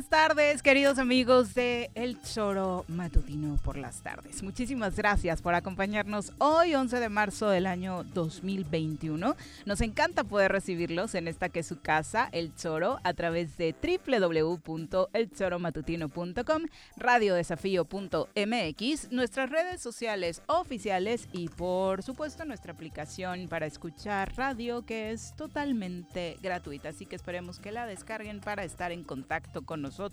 Muy buenas tardes, queridos amigos de El Choro Matutino por las tardes. Muchísimas gracias por acompañarnos hoy, 11 de marzo del año 2021. Nos encanta poder recibirlos en esta que es su casa, El Choro, a través de www.elchoromatutino.com, radiodesafío.mx, nuestras redes sociales oficiales y, por supuesto, nuestra aplicación para escuchar radio que es totalmente gratuita. Así que esperemos que la descarguen para estar en contacto con nosotros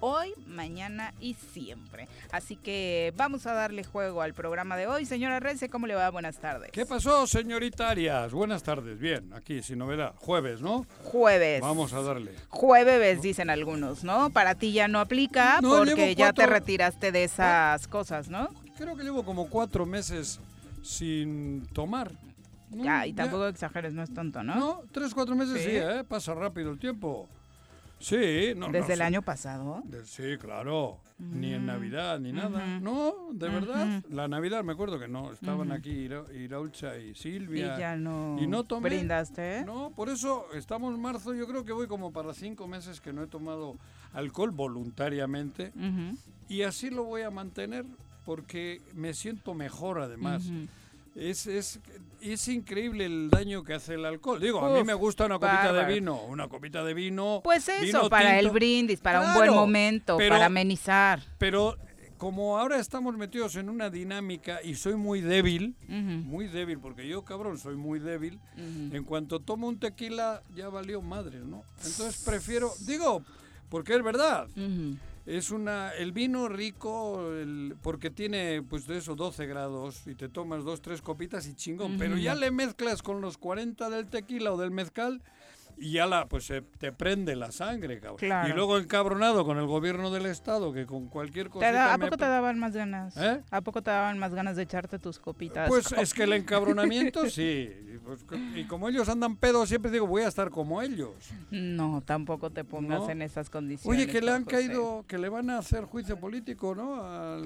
hoy, mañana y siempre. Así que vamos a darle juego al programa de hoy. Señora Rece, ¿cómo le va? Buenas tardes. ¿Qué pasó, señoritarias? Buenas tardes. Bien, aquí sin novedad. Jueves, ¿no? Jueves. Vamos a darle. Jueves, dicen algunos, ¿no? Para ti ya no aplica porque ya te retiraste de esas cosas, ¿no? Creo que llevo como cuatro meses sin tomar. Ya, y tampoco exageres, no es tonto, ¿no? No, tres, cuatro meses sí, ¿eh? Pasa rápido el tiempo. Sí, no. ¿Desde el año pasado? sí, claro. Ni en mm, Navidad, ni nada. No, de verdad. La Navidad, me acuerdo que no. Estaban aquí Iraulcha y Silvia. Y ya no, y no tomé, brindaste. No, por eso estamos en marzo. Yo creo que voy como para cinco meses que no he tomado alcohol voluntariamente. Y así lo voy a mantener porque me siento mejor además. Es, es, es increíble el daño que hace el alcohol. Digo, a mí me gusta una copita de vino, una copita de vino. Pues eso, para el brindis, para un buen momento, para amenizar. Pero como ahora estamos metidos en una dinámica y soy muy débil, muy débil, porque yo, cabrón, soy muy débil, en cuanto tomo un tequila ya valió madre, ¿no? Entonces prefiero, digo, porque es verdad. Es una, el vino rico, porque tiene pues de eso 12 grados y te tomas dos, tres copitas y chingón, pero ya le mezclas con los 40 del tequila o del mezcal y ya la, pues se te prende la sangre, cabrón. Y luego encabronado con el gobierno del estado, que con cualquier cosa. ¿A poco te daban más ganas? ¿Eh? ¿A poco te daban más ganas de echarte tus copitas? Pues es que el encabronamiento sí. Pues, y como ellos andan pedos, siempre digo, voy a estar como ellos. No, tampoco te pongas en esas condiciones. Oye, que le han caído, que le van a hacer juicio político, ¿no?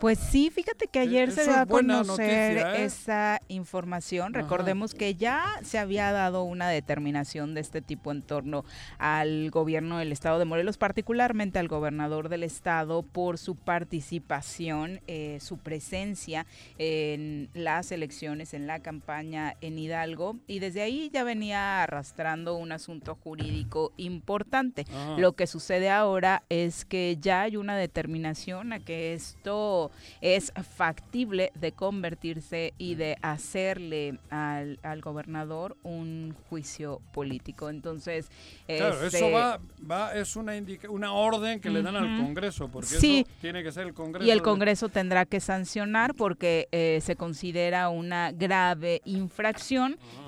Pues sí, fíjate que ayer se va a conocer ¿eh? esa información. Recordemos que ya se había dado una determinación de este tipo en torno al gobierno del estado de Morelos, particularmente al gobernador del estado por su participación, eh, su presencia en las elecciones, en la campaña en Hidalgo y desde ahí ya venía arrastrando un asunto jurídico importante. Ah. Lo que sucede ahora es que ya hay una determinación a que esto es factible de convertirse y de hacerle al, al gobernador un juicio político. Entonces, claro, eso este, va, va, es una, una orden que le dan al Congreso, porque sí, eso tiene que ser el Congreso. Y el Congreso tendrá que sancionar porque eh, se considera una grave infracción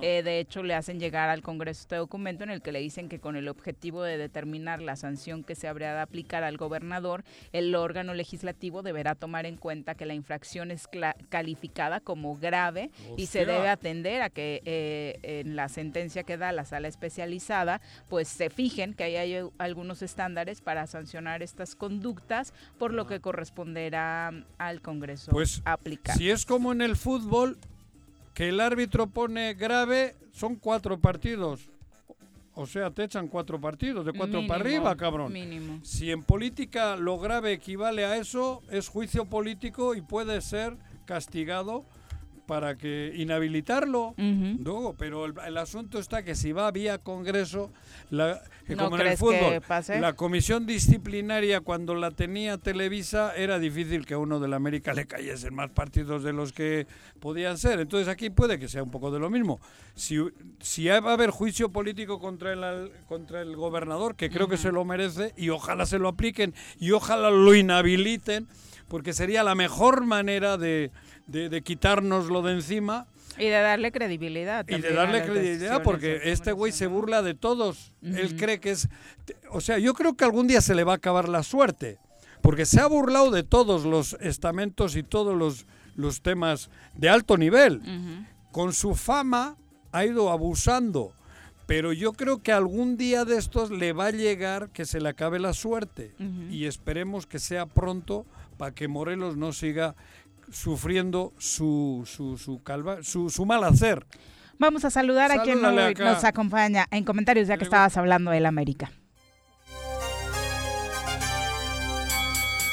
Eh, de hecho, le hacen llegar al Congreso este documento en el que le dicen que con el objetivo de determinar la sanción que se habría de aplicar al gobernador, el órgano legislativo deberá tomar en cuenta que la infracción es calificada como grave y se debe atender a que eh, en la sentencia que da la sala especializada, pues se fijen que hay algunos estándares para sancionar estas conductas, por lo que corresponderá al Congreso pues, aplicar. Si es como en el fútbol, que el árbitro pone grave, son cuatro partidos. O sea, te echan cuatro partidos, de cuatro para arriba, cabrón. Mínimo. Si en política lo grave equivale a eso, es juicio político y puede ser castigado para que inhabilitarlo. no, pero el, asunto está que si va vía Congreso, la, como en el fútbol, la comisión disciplinaria cuando la tenía Televisa era difícil que a uno de la América le cayesen más partidos de los que podían ser. Entonces aquí puede que sea un poco de lo mismo. Si, si va a haber juicio político contra el, contra el gobernador, que creo que se lo merece, y ojalá se lo apliquen y ojalá lo inhabiliten, porque sería la mejor manera de de, de quitárnoslo de encima. Y de darle credibilidad. Y de darle credibilidad porque este güey se burla de todos. Él cree que es... O sea, yo creo que algún día se le va a acabar la suerte. Porque se ha burlado de todos los estamentos y todos los, los temas de alto nivel. Con su fama ha ido abusando. Pero yo creo que algún día de estos le va a llegar que se le acabe la suerte. Y esperemos que sea pronto para que Morelos no siga sufriendo su, su, su, calva, su, su mal hacer. Vamos a saludar a quien nos, acompaña en comentarios, ya que estabas hablando del América.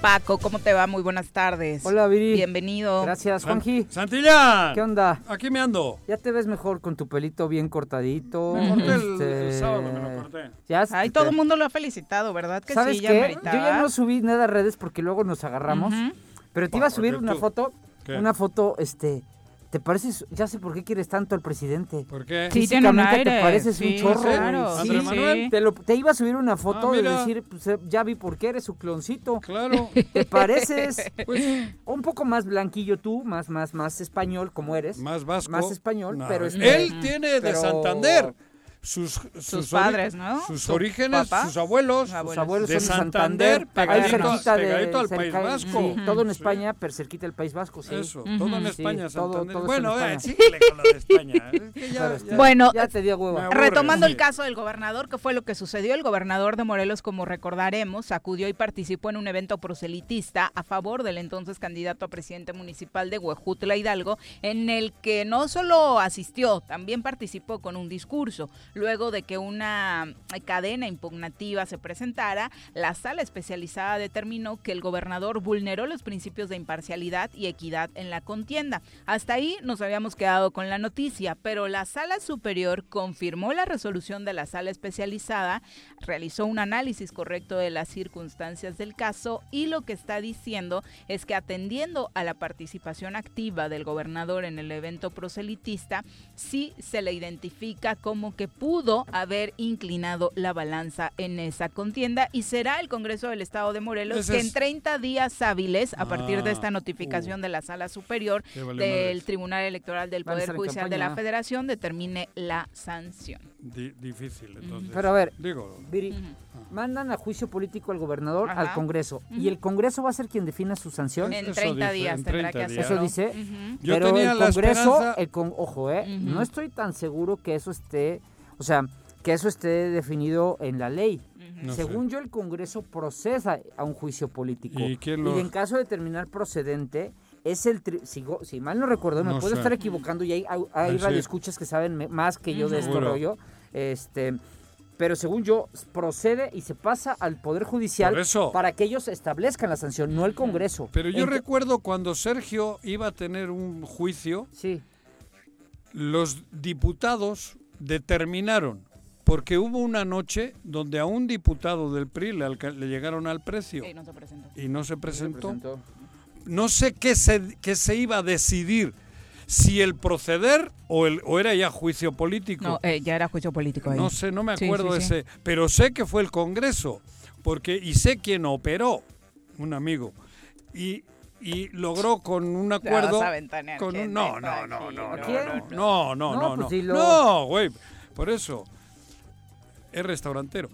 Paco, ¿cómo te va? Muy buenas tardes. Hola, Viri. Bienvenido. Gracias, Juanji. Santillán. ¿Qué onda? Aquí me ando. Ya te ves mejor con tu pelito bien cortadito. Me corté el, este, sábado, me lo corté. Ya Ay, todo el mundo lo ha felicitado, ¿verdad? Que ¿Sabes sí, qué? Yo ya no subí nada a redes porque luego nos agarramos. Pero te iba a subir una foto, una foto, este, ¿Te pareces? Ya sé por qué quieres tanto al presidente. ¿Por qué? Sí, tiene un aire. te pareces un chorro. Claro. Sí, Manuel? Te, lo, te, iba a subir una foto y ah, decir, pues, eh, ya vi por qué eres su cloncito. Claro. Te pareces pues, un poco más blanquillo tú, más más más español como eres. Más vasco. Más español, pero Él tiene de Santander sus, sus, padres, ¿no? Sus orígenes, sus abuelos, sus abuelos de Santander, pegadito, al País Vasco. todo en España, pero cerquita del País Vasco, sí. Eso, todo en España, Santander. bueno, eh, con lo de España. bueno, ya te dio huevo. retomando el caso del gobernador, ¿qué fue lo que sucedió? El gobernador de Morelos, como recordaremos, acudió y participó en un evento proselitista a favor del entonces candidato a presidente municipal de Huejutla Hidalgo, en el que no solo asistió, también participó con un discurso. Luego de que una cadena impugnativa se presentara, la sala especializada determinó que el gobernador vulneró los principios de imparcialidad y equidad en la contienda. Hasta ahí nos habíamos quedado con la noticia, pero la sala superior confirmó la resolución de la sala especializada, realizó un análisis correcto de las circunstancias del caso y lo que está diciendo es que atendiendo a la participación activa del gobernador en el evento proselitista, sí se le identifica como que pudo haber inclinado la balanza en esa contienda y será el Congreso del Estado de Morelos que en 30 días hábiles, a partir de esta ah, notificación uh. de la Sala Superior del Tribunal Electoral del Poder Judicial de la Federación, determine la sanción. difícil, entonces. Pero a ver, Digo, mandan a juicio político al gobernador al Congreso y el Congreso va a ser quien defina su sanción. En 30 días tendrá que hacerlo. Eso dice. Pero el Congreso, el con, ojo, eh, no estoy tan seguro que eso esté o sea, que eso esté definido en la ley. Según yo, el Congreso procesa a un juicio político. Y, en caso de terminar procedente, es el si, mal no recuerdo, me puedo estar equivocando y hay, hay radioescuchas que saben más que yo de este rollo. Este, pero según yo, procede y se pasa al Poder Judicial para que ellos establezcan la sanción, no el Congreso. Pero yo recuerdo cuando Sergio iba a tener un juicio, sí. los diputados determinaron porque hubo una noche donde a un diputado del PRI le, le llegaron al precio. Y no se presentó. Y no se presentó. No, sé qué se, qué se iba a decidir si el proceder o, el, o era ya juicio político. No, eh, ya era juicio político ahí. No sé, no me acuerdo ese, pero sé que fue el Congreso, porque y sé quién operó, un amigo, y, y logró con un acuerdo con un, no, no, no, no, no, no, no, no, no, no, güey, por eso es restaurantero.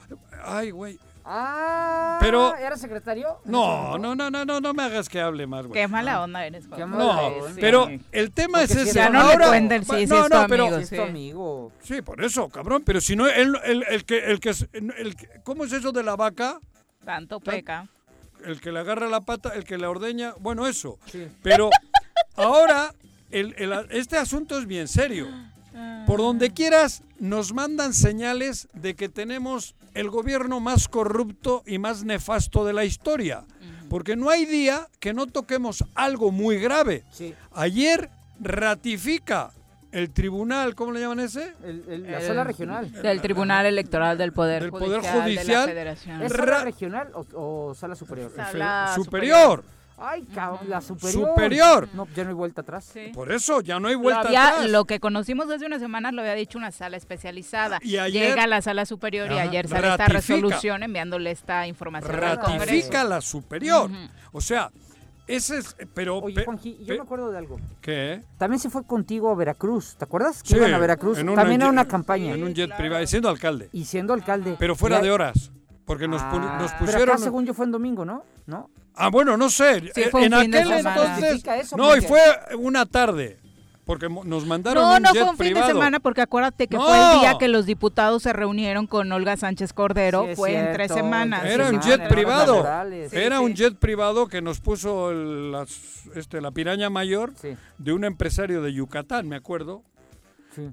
Ay, güey, Ah, pero ¿era secretario? No, no, no, no, no, no me hagas que hable más, güey. Qué mala onda eres, Qué No, pero el tema es ese. Ya no le cuenten si no, es no, pero, es tu amigo. Sí, por eso, cabrón, pero si no el, el, el que el que el, ¿cómo es eso de la vaca? Tanto peca. El que le agarra la pata, el que la ordeña, bueno, eso. Sí. Pero ahora el, el, este asunto es bien serio. Por donde quieras, nos mandan señales de que tenemos el gobierno más corrupto y más nefasto de la historia. Porque no hay día que no toquemos algo muy grave. Ayer ratifica el tribunal, ¿cómo le llaman ese? la sala regional. Del Tribunal Electoral del Poder Judicial. Poder Judicial. ¿Es sala regional o, sala superior? superior. Ay, cabrón, la superior. Superior. No, ya no hay vuelta atrás. Por eso, ya no hay vuelta atrás. Lo que conocimos hace unas semanas lo había dicho una sala especializada. Y Llega a la sala superior y ayer sale esta resolución enviándole esta información Ratifica la superior. O sea, ese es, pero... Oye, Juanji, yo me acuerdo de algo. ¿Qué? También se fue contigo a Veracruz, ¿te acuerdas? Que iban a Veracruz. También era una campaña. En un jet privado, siendo alcalde. Y siendo alcalde. Pero fuera de horas. Porque nos, ah, nos pusieron... Pero acá, según yo, fue en domingo, ¿no? ¿No? Ah, bueno, no sé. Sí, fue en aquel entonces. no, y fue una tarde. Porque nos mandaron no, un no fue un fin de semana, porque acuérdate que fue el día que los diputados se reunieron con Olga Sánchez Cordero. fue en tres semanas. Era un jet privado. Era un jet privado que nos puso este, la piraña mayor de un empresario de Yucatán, me acuerdo.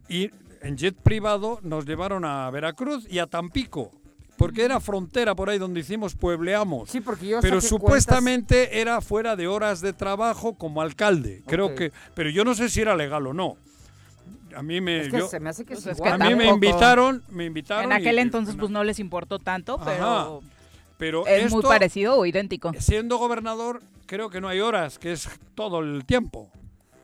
Y en jet privado nos llevaron a Veracruz y a Tampico porque era frontera por ahí donde hicimos puebleamos. Sí, porque yo Pero supuestamente era fuera de horas de trabajo como alcalde. Creo que, pero yo no sé si era legal o no. A mí me, me hace que pues a mí me invitaron, me invitaron. En aquel entonces pues no les importó tanto, pero pero es muy parecido o idéntico. Siendo gobernador, creo que no hay horas, que es todo el tiempo.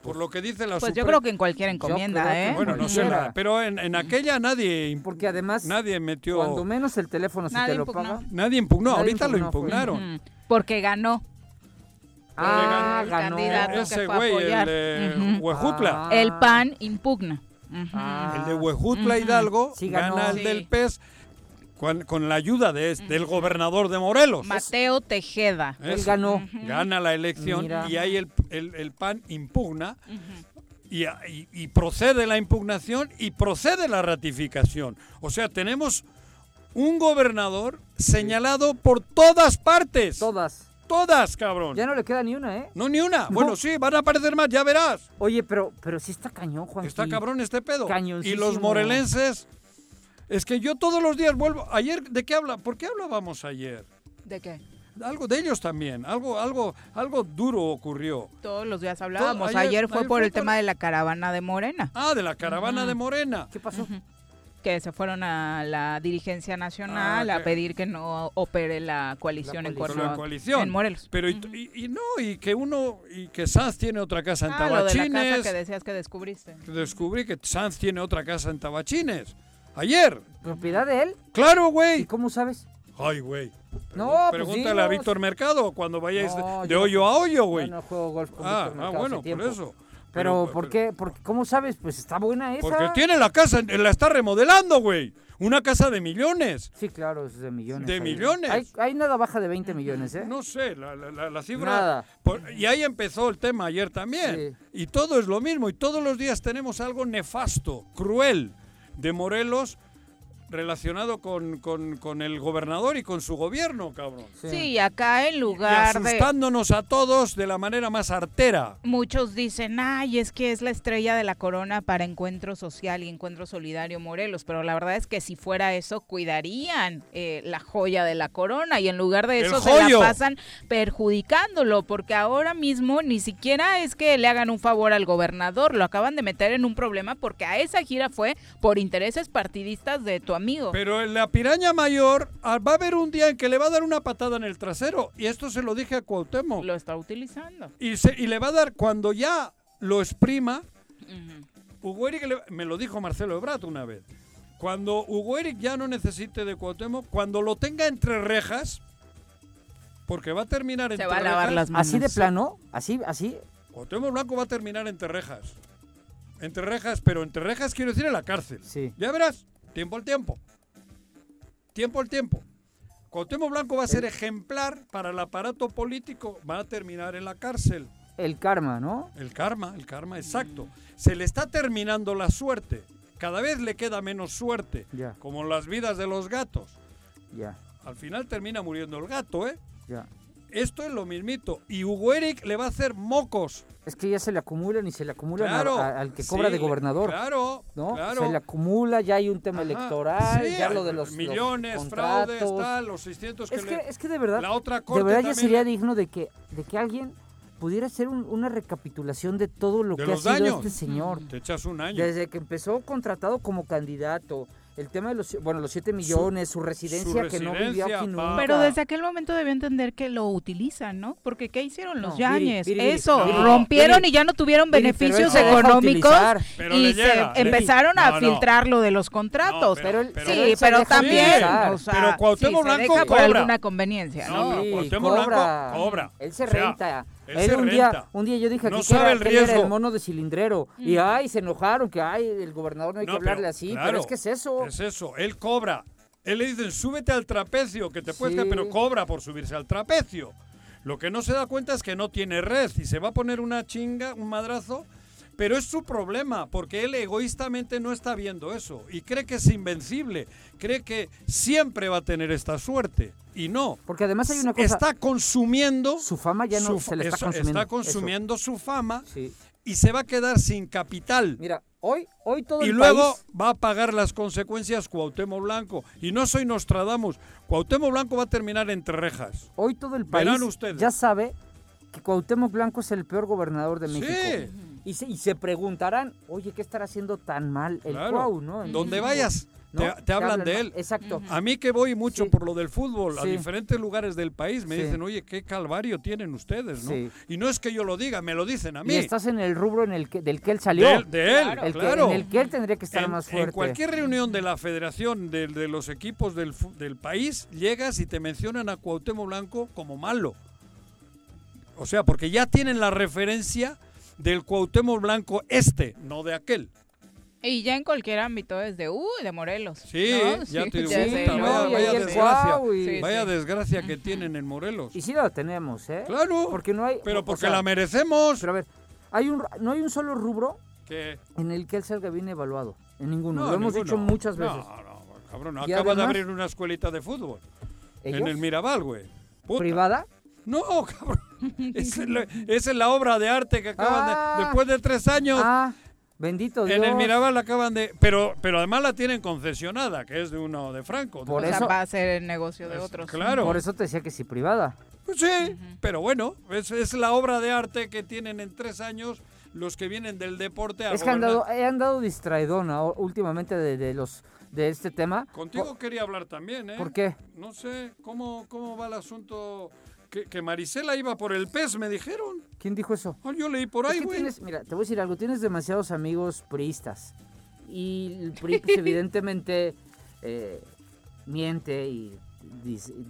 Por lo que dice la Pues yo creo que en cualquier encomienda, ¿eh? Bueno, no sé, pero en, en, aquella nadie Porque además nadie metió cuando menos el teléfono si te lo paga. Nadie impugnó, ahorita lo impugnaron. Porque ganó. Ah, ganó. Ese güey, el de Huejutla. Ah. El PAN impugna. Ah. El de Huejutla Hidalgo gana el del PES con, la ayuda de, del gobernador de Morelos. Mateo Tejeda. Él ganó. Gana la elección y ahí el, el, PAN impugna y, y, procede la impugnación y procede la ratificación. O sea, tenemos un gobernador señalado por todas partes. Todas. Todas, cabrón. Ya no le queda ni una, ¿eh? No, ni una. Bueno, sí, van a aparecer más, ya verás. Oye, pero, pero sí está cañón, Juan. Está cabrón este pedo. Y los morelenses es que yo todos los días vuelvo. Ayer, ¿de qué habla? ¿Por qué hablábamos ayer? ¿De qué? Algo de ellos también, algo, algo, algo duro ocurrió. Todos los días hablábamos. ayer, fue por el tema de la caravana de Morena. Ah, de la caravana de Morena. ¿Qué pasó? Que se fueron a la dirigencia nacional ah, a pedir que no opere la coalición, en, coalición. en Morelos. Pero y, no, y que uno, y que Sanz tiene otra casa en Tabachines. Lo de la casa que decías que descubriste. Descubrí que Sanz tiene otra casa en Tabachines. Ayer. ¿Propiedad de él? Claro, güey. ¿Y cómo sabes? Ay, güey. No, pues Pregúntale a Víctor Mercado cuando vayáis de, hoyo a hoyo, güey. no juego golf con ah, ah, bueno, por eso. Pero, ¿por qué? Porque, ¿Cómo sabes? Pues está buena esa. Porque tiene la casa, la está remodelando, güey. Una casa de millones. Sí, claro, es de millones. De millones. Hay, nada baja de 20 millones, ¿eh? No sé, la, la, la cifra. Nada. y ahí empezó el tema ayer también. Y todo es lo mismo. Y todos los días tenemos algo nefasto, cruel de Morelos relacionado con, con, el gobernador y con su gobierno, cabrón. Sí, acá en lugar y asustándonos a todos de la manera más artera. Muchos dicen, ay, es que es la estrella de la corona para Encuentro Social y Encuentro Solidario Morelos, pero la verdad es que si fuera eso, cuidarían eh, la joya de la corona y en lugar de eso se la pasan perjudicándolo, porque ahora mismo ni siquiera es que le hagan un favor al gobernador, lo acaban de meter en un problema porque a esa gira fue por intereses partidistas de tu amigo. Pero en la piraña mayor ah, va a haber un día en que le va a dar una patada en el trasero. Y esto se lo dije a Cuauhtémoc. Lo está utilizando. Y, se, y le va a dar, cuando ya lo exprima, Hugo Eric, me lo dijo Marcelo Ebrat una vez, cuando Hugo Eric ya no necesite de Cuauhtémoc, cuando lo tenga entre rejas, porque va a terminar entre rejas. Se va a lavar las manos. ¿Así de plano? ¿Así? ¿Así? Cuauhtémoc Blanco va a terminar entre rejas. Entre rejas, pero entre rejas quiero decir en la cárcel. Sí. Ya verás, tiempo al tiempo. Tiempo al tiempo. Cuauhtémoc Blanco va a ser ejemplar para el aparato político, va a terminar en la cárcel. El karma, ¿no? El karma, el karma, exacto. Se le está terminando la suerte. Cada vez le queda menos suerte. Ya. Como las vidas de los gatos. Ya. Al final termina muriendo el gato, ¿eh? Ya. Esto es lo mismito. Y Hugo Eric le va a hacer mocos. Es que ya se le acumulan y se le acumulan al que cobra de gobernador. Claro, ¿no? claro. Se le acumula, ya hay un tema electoral, ya lo de los millones, fraudes, tal, los 600 que es le... que, es que de verdad, la otra de verdad ya sería digno de que, de que alguien pudiera hacer una recapitulación de todo lo que ha sido este señor. Te echas un año. Desde que empezó contratado como candidato, el tema de los, bueno, los 7 millones, su, residencia, que no vivió aquí nunca. Pero desde aquel momento debió entender que lo utilizan, ¿no? Porque ¿qué hicieron los Yañez? Eso, rompieron y ya no tuvieron beneficios económicos y se empezaron a filtrar lo de los contratos. pero, sí, pero también, o sea, pero Cuauhtémoc Blanco cobra. por alguna conveniencia, ¿no? no Cuauhtémoc Blanco cobra. Él se renta. Él un día, un día yo dije aquí que, era, el mono de cilindrero. Y ay, se enojaron, que ay, el gobernador no hay que hablarle así. pero es que es eso. Es eso, él cobra. Él le dicen, súbete al trapecio, que te puedes pero cobra por subirse al trapecio. Lo que no se da cuenta es que no tiene red y se va a poner una chinga, un madrazo pero es su problema, porque él egoístamente no está viendo eso y cree que es invencible, cree que siempre va a tener esta suerte. Y no. Porque además hay una cosa. Está consumiendo. Su fama ya no se le está consumiendo. Está consumiendo su fama y se va a quedar sin capital. Mira, hoy, hoy todo y luego va a pagar las consecuencias Cuauhtémoc Blanco. Y no soy Nostradamus. Cuauhtémoc Blanco va a terminar entre rejas. Hoy todo el país ya sabe que Cuauhtémoc Blanco es el peor gobernador de México. Sí. Y se, y se preguntarán, oye, ¿qué estará haciendo tan mal el Cuau, no? Donde vayas, te, hablan de él. Exacto. A mí que voy mucho por lo del fútbol, a diferentes lugares del país, me dicen, oye, qué calvario tienen ustedes, ¿no? Y no es que yo lo diga, me lo dicen a mí. Y estás en el rubro en el que, del que él salió. De, él, claro. en el que él tendría que estar más fuerte. En cualquier reunión de la federación, de, de los equipos del, del país, llegas y te mencionan a Cuauhtémoc Blanco como malo. O sea, porque ya tienen la referencia del Cuauhtémoc Blanco este, no de aquel. Y ya en cualquier ámbito, es de, uh, de Morelos. Sí, ya te digo, vaya, desgracia, vaya desgracia que tienen en Morelos. Y sí la tenemos, ¿eh? Claro, porque no hay, pero porque la merecemos. Pero a ver, hay un, no hay un solo rubro en el que él salga bien evaluado, en ninguno, lo hemos dicho muchas veces. No, no, cabrón, acaba de abrir una escuelita de fútbol en el Mirabal, güey. ¿Privada? No, cabrón. Esa es, la obra de arte que acaban de. Ah. Después de tres años. Ah, bendito Dios. En el Mirabal la acaban de. Pero, pero además la tienen concesionada, que es de uno de Franco. Por eso va a ser el negocio de otros. Claro. Por eso te decía que sí, privada. Pues sí, pero bueno, es, es, la obra de arte que tienen en tres años los que vienen del deporte a Es que han dado, han dado distraidona últimamente de, de los de este tema. Contigo quería hablar también, ¿eh? ¿Por qué? No sé, ¿cómo, cómo va el asunto que, Marisela iba por el pez, me dijeron. ¿Quién dijo eso? Ah, yo leí por ahí, güey. Mira, te voy a decir algo. Tienes demasiados amigos priistas. Y el PRI, pues, evidentemente, eh, miente y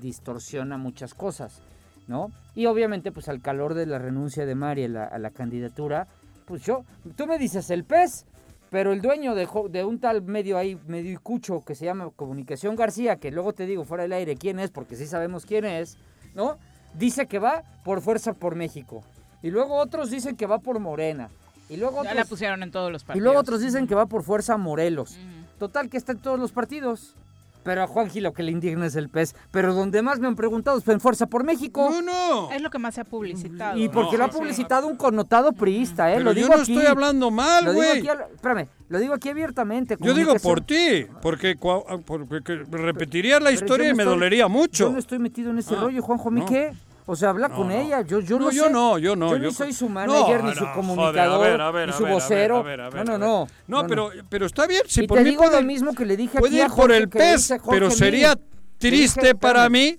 distorsiona muchas cosas, ¿no? Y obviamente, pues al calor de la renuncia de Mari a la, a la candidatura, pues yo, tú me dices el pez, pero el dueño de, de, un tal medio ahí, medio cucho, que se llama Comunicación García, que luego te digo fuera del aire quién es, porque sí sabemos quién es, ¿no? Dice que va por Fuerza por México. Y luego otros dicen que va por Morena. Y luego ya la pusieron en todos los partidos. Y luego otros dicen que va por Fuerza Morelos. Total que está en todos los partidos. Pero a Juanji lo que le indigna es el pez. Pero donde más me han preguntado es en Fuerza por México. No, no. Es lo que más se ha publicitado. Y porque lo ha publicitado un connotado priista, ¿eh? Pero lo digo yo no estoy hablando mal, güey. Espérame, lo digo aquí abiertamente. Yo digo por ti, porque, porque repetiría la historia y me dolería mucho. Yo no estoy metido en ese ah, rollo, Juanjo. ¿A mí qué? O sea, habla con ella. Yo, yo no, yo no, yo no. Yo, no soy su manager, ni su comunicador, ni su vocero. no, no, no. No, pero, pero está bien. Si y por te digo lo mismo que le dije aquí a por el pez, pero sería triste para mí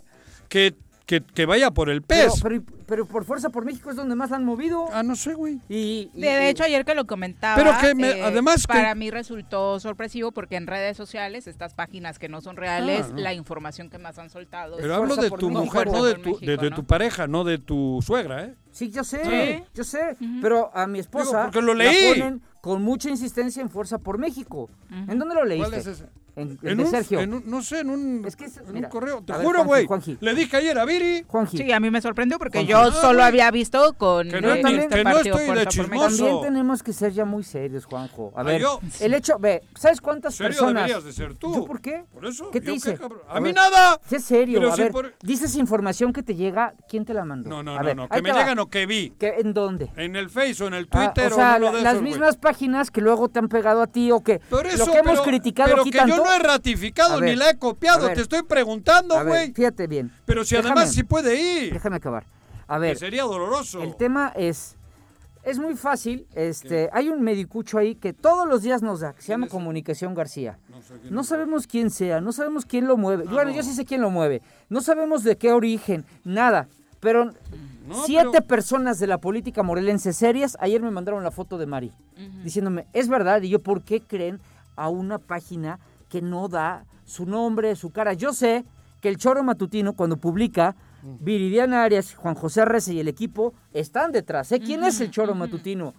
que que, vaya por el pez. Pero, por Fuerza por México es donde más han movido. Ah, no sé, güey. Y, de, hecho, ayer que lo comentaba, pero que eh, además para mí resultó sorpresivo porque en redes sociales, estas páginas que no son reales, ah, la información que más han soltado. Pero hablo de tu mujer, no de tu, de, tu pareja, no de tu suegra, ¿eh? Sí, yo sé, yo sé. Pero a mi esposa porque lo leí. la ponen con mucha insistencia en Fuerza por México. ¿En dónde lo leíste? ¿Cuál es ese? En, en, un, Sergio. no sé, en un, correo. Te juro, güey. Le dije ayer a Viri. Sí, a mí me sorprendió porque yo solo había visto con que no, también, este no estoy de chismoso. También tenemos que ser ya muy serios, Juanjo. A ver, el hecho, ve, ¿sabes cuántas serio personas? deberías de ser tú. ¿Yo por qué? Por eso. ¿Qué te dice? a, mí nada. Sé serio, a ver, dices información que te llega, ¿quién te la mandó? No, no, no, no, que me llegan o que vi. ¿En dónde? En el Face o en el Twitter o sea, las mismas páginas que luego te han pegado a ti o que lo que hemos criticado aquí tanto. yo no he ratificado ni la he copiado, te estoy preguntando, güey. Fíjate bien. Pero si además sí puede ir. Déjame acabar. A ver. sería doloroso. El tema es es muy fácil. Este, hay un medicucho ahí que todos los días nos da, que se llama Comunicación García. No, sabemos quién sea, no sabemos quién lo mueve. Ah, bueno, yo sí sé quién lo mueve. No sabemos de qué origen, nada. Pero siete personas de la política morelense serias ayer me mandaron la foto de Mari, diciéndome, es verdad, y yo, ¿por qué creen a una página que no da su nombre, su cara? Yo sé que el choro matutino cuando publica Viridiana Arias, Juan José Rece y el equipo están detrás. Sé quién es el choro matutino.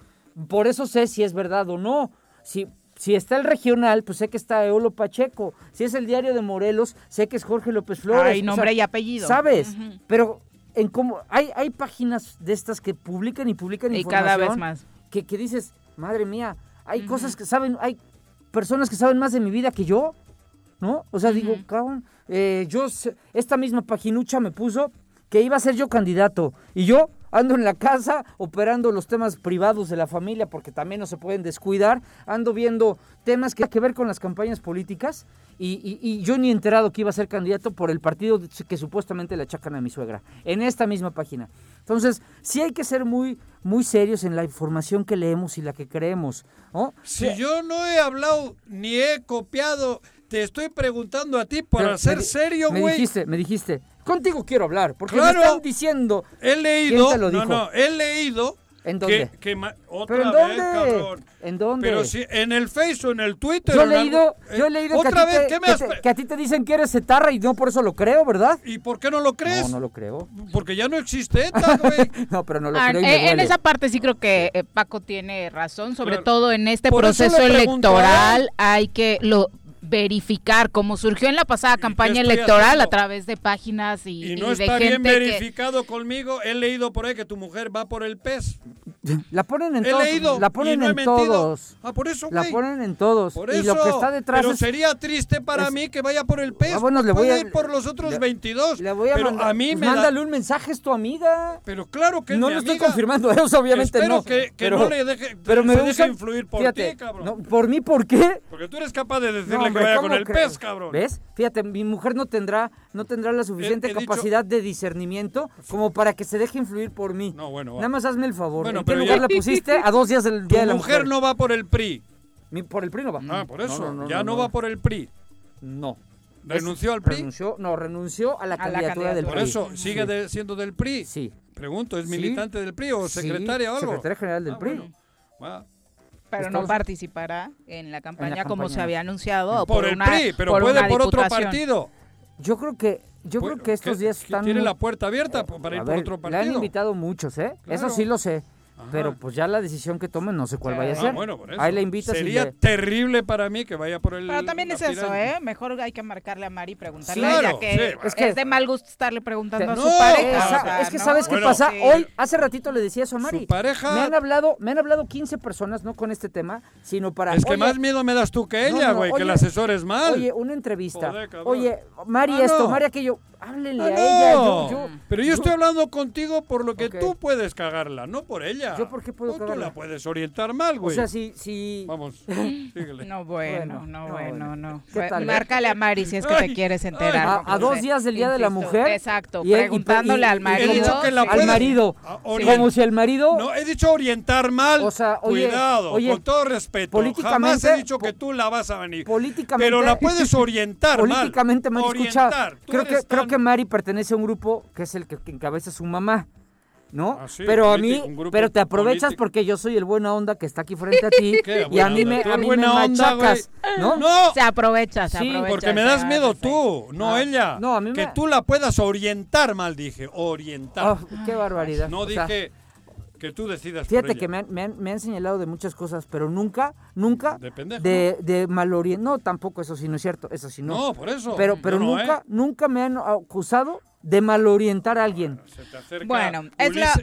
Por eso sé si es verdad o no. Si, si está el regional, pues sé que está Eolo Pacheco. Si es el diario de Morelos, sé que es Jorge López Flores. Hay nombre y apellido. ¿Sabes? Pero en cómo hay, hay páginas de estas que publican y publican y cada vez más. Que, que dices, madre mía, hay cosas que saben, hay personas que saben más de mi vida que yo. ¿no? O sea, digo, cabrón, eh, yo, esta misma paginucha me puso que iba a ser yo candidato y yo ando en la casa operando los temas privados de la familia porque también no se pueden descuidar, ando viendo temas que hay que ver con las campañas políticas y, yo ni he enterado que iba a ser candidato por el partido que supuestamente le achacan a mi suegra, en esta misma página. Entonces, sí hay que ser muy, muy serios en la información que leemos y la que creemos. ¿no? Si yo no he hablado ni he copiado te estoy preguntando a ti para ser serio, güey. Me dijiste, me dijiste. Contigo quiero hablar, porque me están diciendo. He leído. No, no, he leído. ¿En dónde? Que, otra ¿Pero en dónde? Vez, cabrón. ¿En dónde? Pero si en el Facebook o en el Twitter. Yo he leído, yo he leído ¿Otra que, a vez? Te, ¿Qué me has... que, a ti te dicen que eres etarra y no por eso lo creo, ¿verdad? ¿Y por qué no lo crees? No, no lo creo. Porque ya no existe ETA, güey. no, pero no lo creo. Y me eh, en esa parte sí creo que eh, Paco tiene razón, sobre todo en este proceso electoral hay que lo verificar, como surgió en la pasada campaña electoral a través de páginas y, y no está bien verificado conmigo. He leído por ahí que tu mujer va por el pez. La ponen en todos. la ponen en todos. Ah, por eso, La ponen en todos. y lo que está detrás Pero sería triste para mí que vaya por el pez. Ah, bueno, le voy a ir por los otros 22. Le voy a pero mandar, a mí pues me mándale un mensaje, es tu amiga. Pero claro que No lo estoy confirmando eso, obviamente Espero no. que, que pero, no le deje, pero me se deje influir por fíjate, ti, cabrón. No, ¿Por mí por qué? Porque tú eres capaz de decirle No, hombre, que vaya ¿cómo con el crees? pez, cabrón. ¿Ves? Fíjate, mi mujer no tendrá, no tendrá la suficiente He- he capacidad de discernimiento como para que se deje influir por mí. No, bueno. Nada más hazme el favor. Bueno, ¿En qué lugar ya- la pusiste? A dos días del Tu día de la mujer mujer. no va por el PRI. Mi- por el PRI no va. Ah, por eso. No, no, no, ya no, no, va por el PRI. No. ¿Renunció al PRI? Renunció, no, renunció a la A la candidatura del Por PRI. eso, ¿sigue de- siendo del PRI? Sí. Pregunto, ¿es Sí. militante del PRI o Sí, secretaria o algo? Secretaria general del Ah, PRI. bueno. Pero Estamos- no participará en la campaña como campaña. se había anunciado. o Por, el una- PRI, pero por puede por otro partido. Yo creo que, yo creo que estos ¿Qué- días están. Tiene muy- la puerta abierta para ir A por ver, otro Le han partido. invitado muchos, ¿eh? Eso Claro. sí lo sé. Ajá. Pero pues ya la decisión que tomen no sé cuál vaya a Ah, ser. bueno, por eso. Ahí la invitas y Sería le- terrible para mí que vaya por el. Pero también es eso. ¿eh? Mejor hay que marcarle a Mari y preguntarle Claro, ya que, sí, es, bueno. que- de mal gusto estarle preguntando Te- a No, su pareja. Esa- o sea, es que ¿no? sabes qué Bueno, pasa. sí. Hoy, hace ratito le decía eso a Mari. Su pareja- Me han hablado, me han hablado 15 personas, no con este tema, sino para. Es que oye, más miedo me das tú que No, ella, no, güey, que oye, la asesores mal. Oye, una entrevista. Joder, oye, Mari Ah, esto, no. Mari aquello. Háblenle Ah, a ella. no. Yo, yo- Pero yo estoy hablando contigo por lo que tú puedes cagarla, no por ella. ¿Yo por qué puedo Tú la puedes orientar mal, güey. O sea, si... si... Vamos, síguele. No, bueno, no, bueno, no. ¿Qué tal, Márcale a Mari si es que te quieres enterar. a, dos días del Día de la Mujer. Exacto, preguntándole al marido. al marido. Como si el marido... No, he dicho orientar mal. O sea, oye, Cuidado, con todo respeto. Políticamente... Jamás he dicho que tú la vas a venir. Políticamente... Pero la puedes orientar políticamente, mal. Políticamente, Mari, escucha, creo que, creo que Mari pertenece a un grupo que es el que encabeza su mamá. ¿No? Ah, pero a mí, pero te aprovechas porque yo soy el buena onda que está aquí frente a ti y a mí me, a mí me machacas, ¿no? ¿no? Se aprovecha, se sí, porque me das miedo tú, no ah, ella. No, a mí que tú la puedas orientar mal, dije, orientar. Oh, qué barbaridad. No dije que tú decidas Fíjate que me han, me, han, señalado de muchas cosas, pero nunca, nunca de, de, mal orientar. No, tampoco eso sí no es cierto, eso sí no. No, por eso. Pero, pero nunca, ¿eh? nunca me han acusado de malorientar a alguien. Se te acerca, bueno,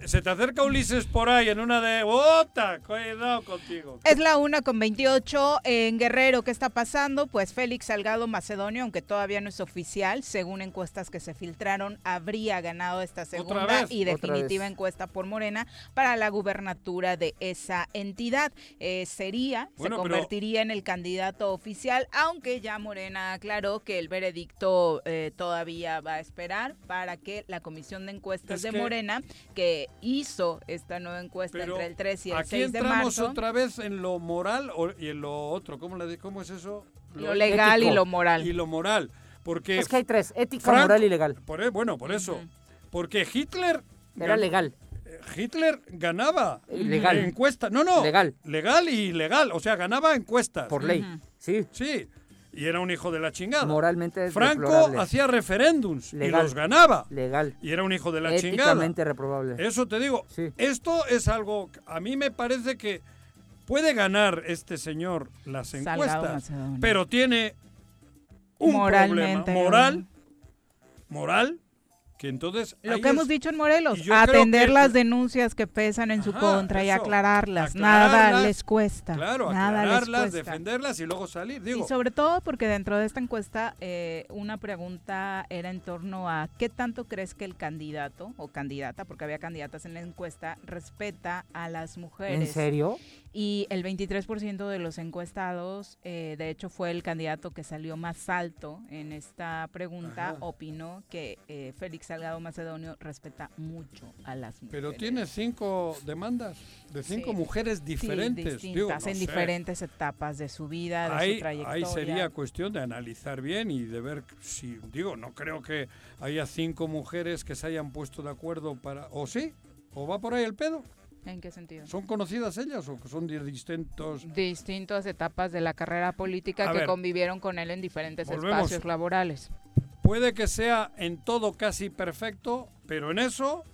se te acerca Ulises por ahí en una de bota, cuidado contigo. Es la una con 28 en Guerrero. ¿Qué está pasando? Pues Félix Salgado Macedonio, aunque todavía no es oficial, según encuestas que se filtraron, habría ganado esta segunda y definitiva encuesta por Morena para la gubernatura de esa entidad. Eh, sería, se convertiría en el candidato oficial, aunque ya Morena aclaró que el veredicto eh, todavía va a esperar para que la comisión de encuestas de Morena, que hizo esta nueva encuesta entre el 3 y el 6 de marzo. Aquí entramos otra vez en lo moral y en lo otro. ¿Cómo, le, cómo es eso? Lo, legal y lo moral. Y lo moral. Porque es que hay tres, ética, moral y legal. Por, e, bueno, por eso. Porque Hitler... Era legal. Eh, Hitler ganaba legal. encuestas. No, no. Legal. Legal y legal. O sea, ganaba encuestas. Por ley. Sí. Sí y era un hijo de la chingada. Moralmente es Franco hacía referéndums y los ganaba. Legal. Y era un hijo de la Éticamente reprobable. Eso te digo. Esto es algo, a mí me parece que puede ganar este señor las encuestas, pero tiene un problema moral, moral, que entonces lo que hemos dicho en Morelos atender las denuncias que pesan en su contra y aclararlas. Nada les cuesta claro nada aclararlas defenderlas y luego salir digo. Y sobre todo porque dentro de esta encuesta eh, una pregunta era en torno a qué tanto crees que el candidato o candidata porque había candidatas en la encuesta respeta a las mujeres en serio y el 23% de los encuestados, eh, de hecho fue el candidato que salió más alto en esta pregunta, opinó que eh, Félix Salgado Macedonio respeta mucho a las mujeres. Pero tiene cinco demandas de cinco mujeres diferentes. distintas, en diferentes etapas de su vida, de su trayectoria. Ahí sería cuestión de analizar bien y de ver si, digo, no creo que haya cinco mujeres que se hayan puesto de acuerdo para, o sí, o va por ahí el pedo. ¿En qué sentido? ¿Son conocidas ellas o son de distintos...? Distintas etapas de la carrera política que convivieron con él en diferentes espacios laborales. Puede que sea en todo casi perfecto, pero en eso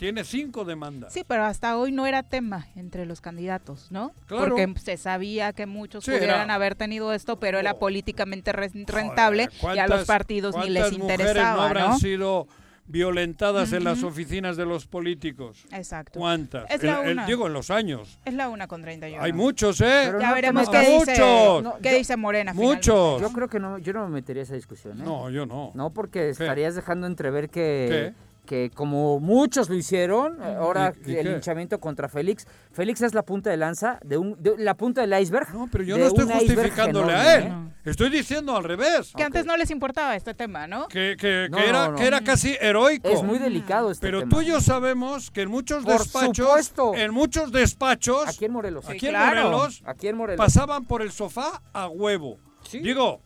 tiene cinco demandas. Sí, pero hasta hoy no era tema entre los candidatos, ¿no? Claro. Porque se sabía que muchos pudieran haber tenido esto, pero era oh. políticamente rentable y a los partidos ni les interesaba, no habrán sido violentadas en las oficinas de los políticos. Exacto. ¿Cuántas? Es la una. digo, en los años. Es la una con 31. Hay muchos, ¿eh? ya veremos qué dice, qué dice Morena. Muchos. Yo creo que no, yo no me metería a esa discusión, ¿eh? No, yo no. No, porque estarías dejando entrever que... ¿Qué? Que como muchos lo hicieron, ahora el linchamiento contra Félix, Félix es la punta de lanza, de, un, la punta del iceberg. No, pero yo no estoy justificándole a él. ¿eh? Estoy diciendo al revés. Que antes no les importaba este tema, ¿no? Que, que, era, que era casi heroico. Es muy delicado este pero tema. Pero tú y yo sabemos que en muchos despachos, en muchos despachos, aquí en Morelos, aquí, en Morelos, aquí en Morelos, pasaban por el sofá a huevo. Digo,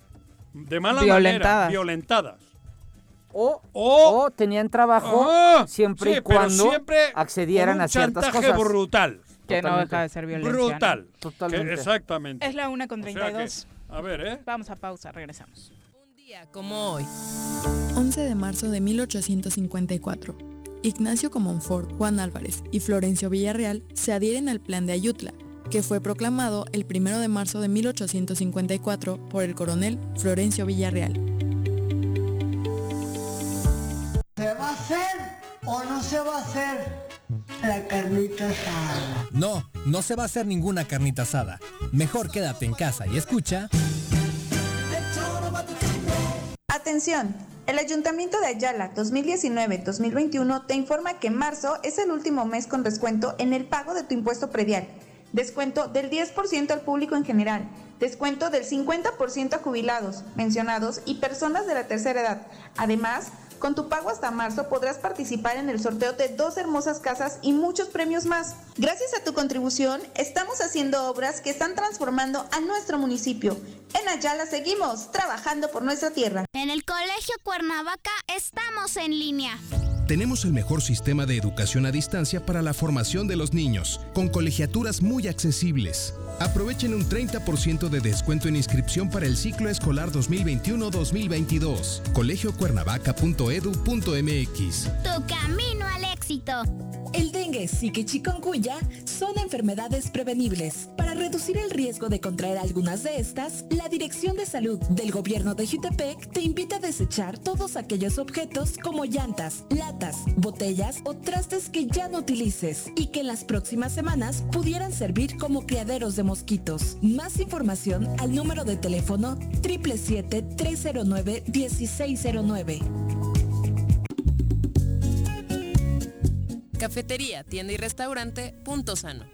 de mala manera, violentadas. O, tenían trabajo siempre y cuando accedieran a ciertas cosas. brutal. Que no deja de ser violencia. Brutal. Totalmente. exactamente. Es la una con 32. a ver, ¿eh? Vamos a pausa, regresamos. Un día como hoy. 11 de marzo de 1854. Ignacio Comonfort, Juan Álvarez y Florencio Villarreal se adhieren al Plan de Ayutla, que fue proclamado el 1 de marzo de 1854 por el coronel Florencio Villarreal. ¿Se va a hacer o no se va a hacer la carnita asada? No, no se va a hacer ninguna carnita asada. Mejor quédate en casa y escucha. Atención. El Ayuntamiento de Ayala 2019-2021 te informa que marzo es el último mes con descuento en el pago de tu impuesto predial, descuento del 10% al público en general, descuento del 50% a jubilados, mencionados y personas de la tercera edad. Además, con tu pago hasta marzo podrás participar en el sorteo de dos hermosas casas y muchos premios más. Gracias a tu contribución, estamos haciendo obras que están transformando a nuestro municipio. En Ayala seguimos trabajando por nuestra tierra. En el Colegio Cuernavaca estamos en línea. Tenemos el mejor sistema de educación a distancia para la formación de los niños, con colegiaturas muy accesibles. Aprovechen un 30% de descuento en inscripción para el ciclo escolar 2021-2022. colegiocuernavaca.edu.mx. Tu camino al éxito. El dengue, zika y chikungunya son enfermedades prevenibles. Para reducir el riesgo de contraer algunas de estas, la Dirección de Salud del Gobierno de Jutepec te invita a desechar todos aquellos objetos como llantas, latas, botellas o trastes que ya no utilices y que en las próximas semanas pudieran servir como criaderos de mosquitos. Más información al número de teléfono 777-309-1609. Cafetería, tienda y restaurante Punto Sano.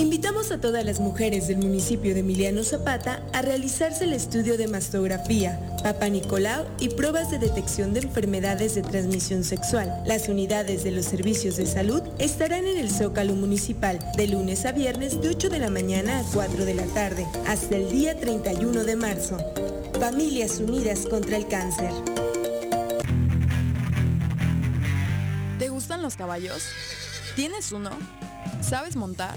Invitamos a todas las mujeres del municipio de Emiliano Zapata a realizarse el estudio de mastografía, Papa Nicolau y pruebas de detección de enfermedades de transmisión sexual. Las unidades de los servicios de salud estarán en el Zócalo Municipal de lunes a viernes de 8 de la mañana a 4 de la tarde, hasta el día 31 de marzo. Familias Unidas contra el Cáncer. ¿Te gustan los caballos? ¿Tienes uno? ¿Sabes montar?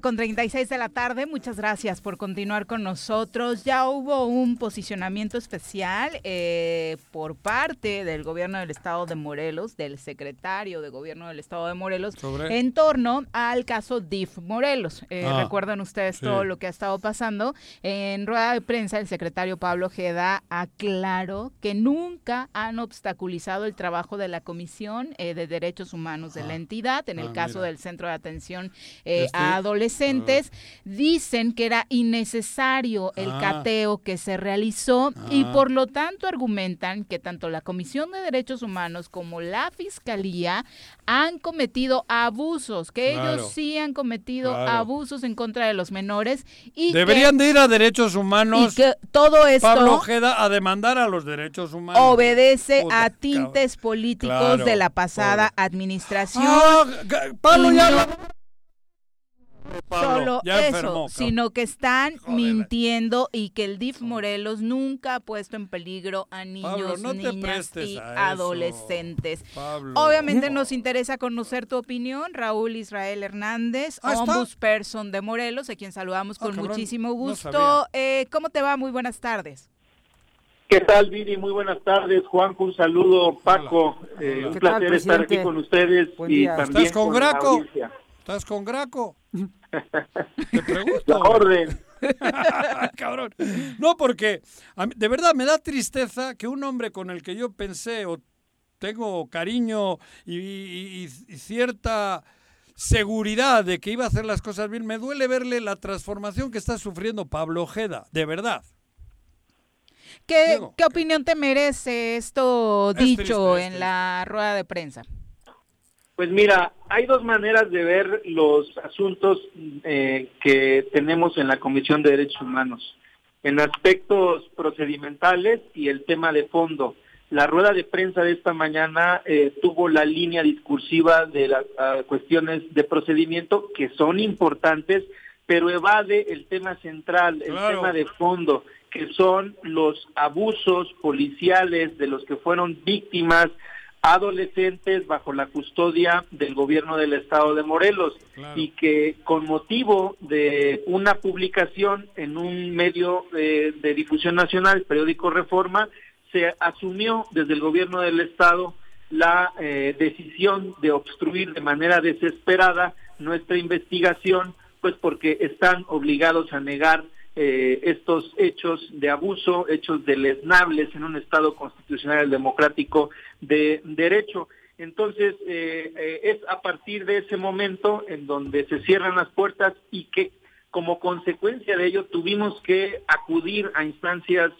Con 36 de la tarde, muchas gracias por continuar con nosotros. Ya hubo un posicionamiento especial eh, por parte del gobierno del estado de Morelos, del secretario de gobierno del estado de Morelos, en torno al caso DIF Morelos. Eh, ah, recuerdan ustedes todo lo que ha estado pasando. En rueda de prensa, el secretario Pablo Ojeda aclaró que nunca han obstaculizado el trabajo de la Comisión eh, de Derechos Humanos de la ah. entidad, en el ah, caso del Centro de Atención a Adolescentes adolescentes dicen que era innecesario el ah. cateo que se realizó y ah. por lo tanto argumentan que tanto la Comisión de Derechos Humanos como la Fiscalía han cometido abusos, que ellos sí han cometido abusos en contra de los menores y deberían de ir a derechos humanos. Y que todo esto Pablo Ojeda a demandar a los derechos humanos. Obedece a tintes políticos de la pasada administración. Ah, Pablo ya solo eso, sino que están mintiendo y que el DIF Morelos nunca ha puesto en peligro a niños, niñas y adolescentes. Obviamente nos interesa conocer tu opinión, Raúl Israel Hernández, ombudsperson de Morelos, a quien saludamos con ah, muchísimo gusto. eh, ¿Cómo te va? Muy buenas tardes. ¿Qué tal, Viri? Muy buenas tardes. Juanjo, un saludo. Paco, eh, un placer estar aquí con ustedes. y también ¿Estás con, Graco? ¿Estás con Graco? Te pregunto. La orden. Cabrón. No, porque de verdad me da tristeza que un hombre con el que yo pensé o tengo cariño y cierta seguridad de que iba a hacer las cosas bien, me duele verle la transformación que está sufriendo Pablo Ojeda, de verdad. ¿Qué, ¿Qué opinión te merece esto dicho en la rueda de prensa? Pues mira, hay dos maneras de ver los asuntos eh, que tenemos en la Comisión de Derechos Humanos, en aspectos procedimentales y el tema de fondo. La rueda de prensa de esta mañana eh, tuvo la línea discursiva de las cuestiones de procedimiento que son importantes, pero evade el tema central, el tema de fondo, que son los abusos policiales de los que fueron víctimas adolescentes bajo la custodia del gobierno del estado de Morelos y que con motivo de una publicación en un medio de, de difusión nacional, el periódico Reforma, se asumió desde el gobierno del estado la eh, decisión de obstruir de manera desesperada nuestra investigación, pues porque están obligados a negar eh, estos hechos de abuso, hechos deleznables en un Estado constitucional democrático de derecho. Entonces, eh, eh, es a partir de ese momento en donde se cierran las puertas y que como consecuencia de ello tuvimos que acudir a instancias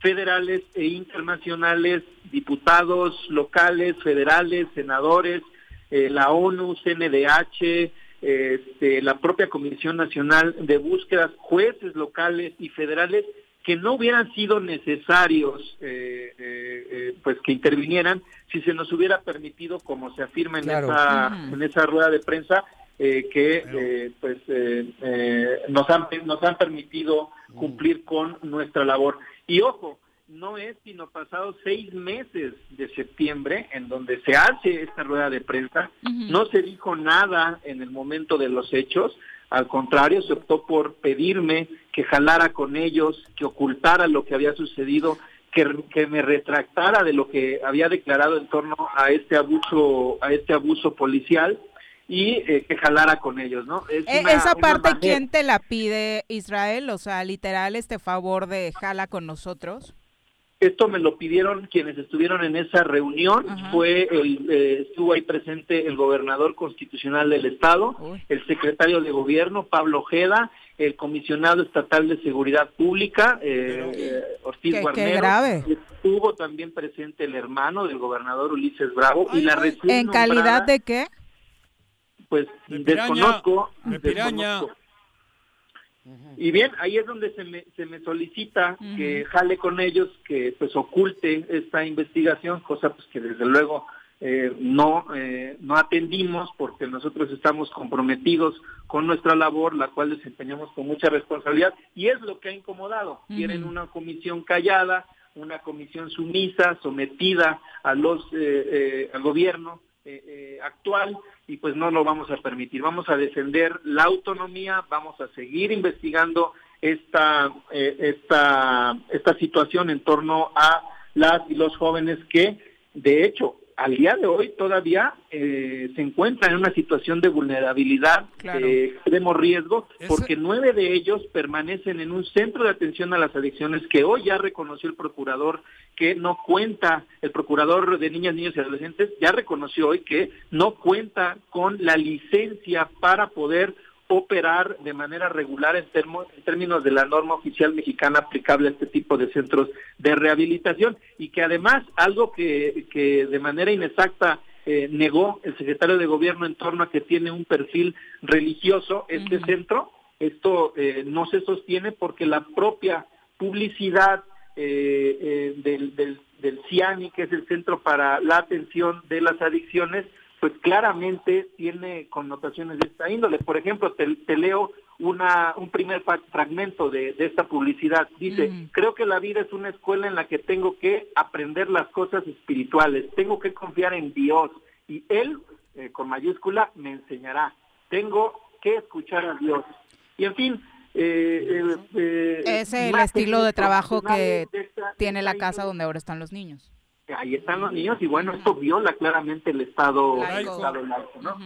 federales e internacionales, diputados locales, federales, senadores, la ONU, CNDH, este, la propia Comisión Nacional de Búsquedas, jueces locales y federales que no hubieran sido necesarios eh, eh, eh, pues que intervinieran si se nos hubiera permitido como se afirma en esa en esa rueda de prensa que pues nos han nos han permitido cumplir con nuestra labor. Y ojo no es sino pasados seis meses de septiembre en donde se hace esta rueda de prensa. No se dijo nada en el momento de los hechos. Al contrario, se optó por pedirme que jalara con ellos, que ocultara lo que había sucedido, que, que me retractara de lo que había declarado en torno a este abuso, a este abuso policial y eh, que jalara con ellos, ¿no? E, esa parte, ¿quién te la pide, Israel? O sea, literal, este favor de jala con nosotros. Esto me lo pidieron quienes estuvieron en esa reunión. Fue el, eh, estuvo ahí presente el gobernador constitucional del estado, el secretario de gobierno Pablo Ojeda, el comisionado estatal de seguridad pública eh, eh Ortiz qué, grave. Estuvo también presente el hermano del gobernador Ulises Bravo y la ¿En calidad de qué? Pues desconozco. De desconozco. Y bien, ahí es donde se me, se me solicita que jale con ellos, que pues oculte esta investigación, cosa pues que desde luego eh, no, eh, no atendimos porque nosotros estamos comprometidos con nuestra labor, la cual desempeñamos con mucha responsabilidad y es lo que ha incomodado. Quieren una comisión callada, una comisión sumisa, sometida a los, eh, al gobierno actual y pues no lo vamos a permitir. Vamos a defender la autonomía, vamos a seguir investigando esta, eh, esta, esta situación en torno a las y los jóvenes que, de hecho, al día de hoy todavía eh, se encuentran en una situación de vulnerabilidad, de extremo riesgo, porque nueve de ellos permanecen en un centro de atención a las adicciones que hoy ya reconoció el procurador que no cuenta, el procurador de niñas, niños y adolescentes ya reconoció hoy que no cuenta con la licencia para poder operar de manera regular en, en, términos de la norma oficial mexicana aplicable a este tipo de centros de rehabilitación. Y que además algo que, que de manera inexacta eh, negó el secretario de gobierno en torno a que tiene un perfil religioso este centro, esto eh, no se sostiene porque la propia publicidad eh, del, del, del CIANI, que es el Centro para la Atención de las Adicciones, pues claramente tiene connotaciones de esta índole. Por ejemplo, te, leo una, un primer fragmento de, esta publicidad. Dice, creo que la vida es una escuela en la que tengo que aprender las cosas espirituales, tengo que confiar en Dios y Él, eh, con mayúscula, me enseñará. Tengo que escuchar a Dios. Y en fin, eh, eh, es el estilo de trabajo que tiene la casa donde ahora están los niños. Ahí están los niños y bueno, esto viola claramente el Estado laico, ¿no?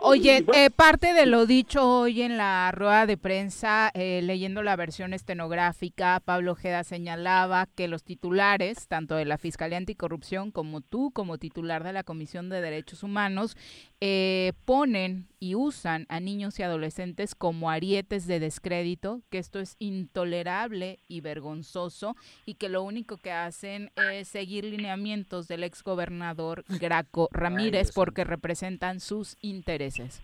Oye, eh, parte de lo dicho hoy en la rueda de prensa, eh, leyendo la versión estenográfica, Pablo Ojeda señalaba que los titulares, tanto de la Fiscalía Anticorrupción como tú, como titular de la Comisión de Derechos Humanos, eh, ponen y usan a niños y adolescentes como arietes de descrédito, que esto es intolerable y vergonzoso y que lo único que hacen es seguir lineamientos del exgobernador Graco Ramírez porque representan sus intereses.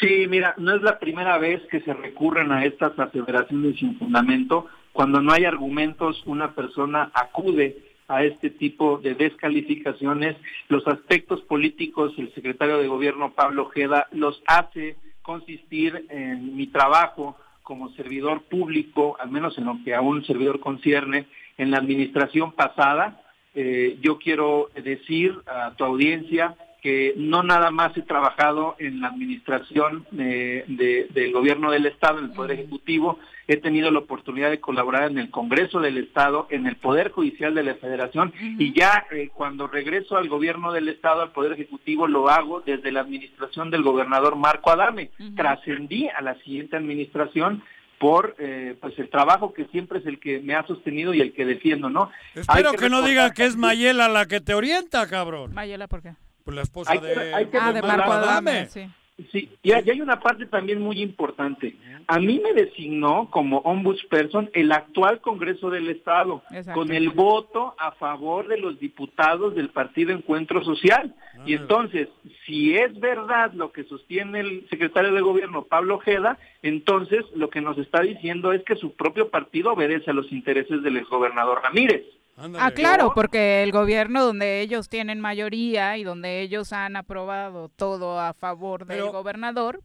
Sí, mira, no es la primera vez que se recurren a estas aseveraciones sin fundamento. Cuando no hay argumentos, una persona acude a este tipo de descalificaciones. Los aspectos políticos, el secretario de gobierno Pablo Ojeda los hace consistir en mi trabajo como servidor público, al menos en lo que a un servidor concierne, en la administración pasada. Eh, yo quiero decir a tu audiencia que no nada más he trabajado en la administración del gobierno del Estado, en el Poder Ejecutivo, he tenido la oportunidad de colaborar en el Congreso del Estado, en el Poder Judicial de la Federación y ya eh, cuando regreso al gobierno del Estado, al Poder Ejecutivo, lo hago desde la administración del gobernador Marco Adame. Trascendí a la siguiente administración por eh, pues el trabajo que siempre es el que me ha sostenido y el que defiendo, ¿no? Espero que, no diga que es Mayela la que te orienta, cabrón. Mayela, ¿por qué? Pues la esposa de, ah, de Marco Adame. Sí. Sí, y hay una parte también muy importante. A mí me designó como ombudsperson el actual Congreso del Estado, con el voto a favor de los diputados del Partido Encuentro Social. Ah. Y entonces, si es verdad lo que sostiene el secretario de Gobierno, Pablo Ojeda, entonces lo que nos está diciendo es que su propio partido obedece a los intereses del exgobernador Ramírez ah, claro, porque el gobierno donde ellos tienen mayoría y donde ellos han aprobado todo a favor del gobernador,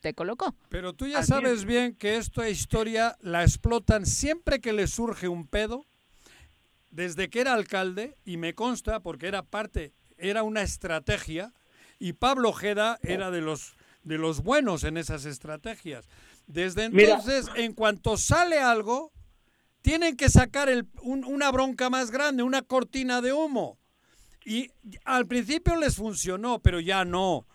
te colocó. Pero tú ya sabes bien que esta historia la explotan siempre que le surge un pedo, desde que era alcalde, y me consta porque era parte, era una estrategia, y Pablo Ojeda era de los, de los buenos en esas estrategias. Desde entonces, en cuanto sale algo, tienen que sacar una bronca más grande, una cortina de humo. Y al principio les funcionó, pero ya no.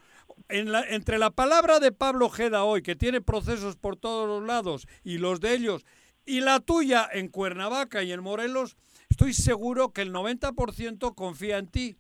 entre la palabra de Pablo Ojeda hoy, que tiene procesos por todos los lados, y los de ellos, y la tuya en Cuernavaca y en Morelos, estoy seguro que el 90% confía en ti.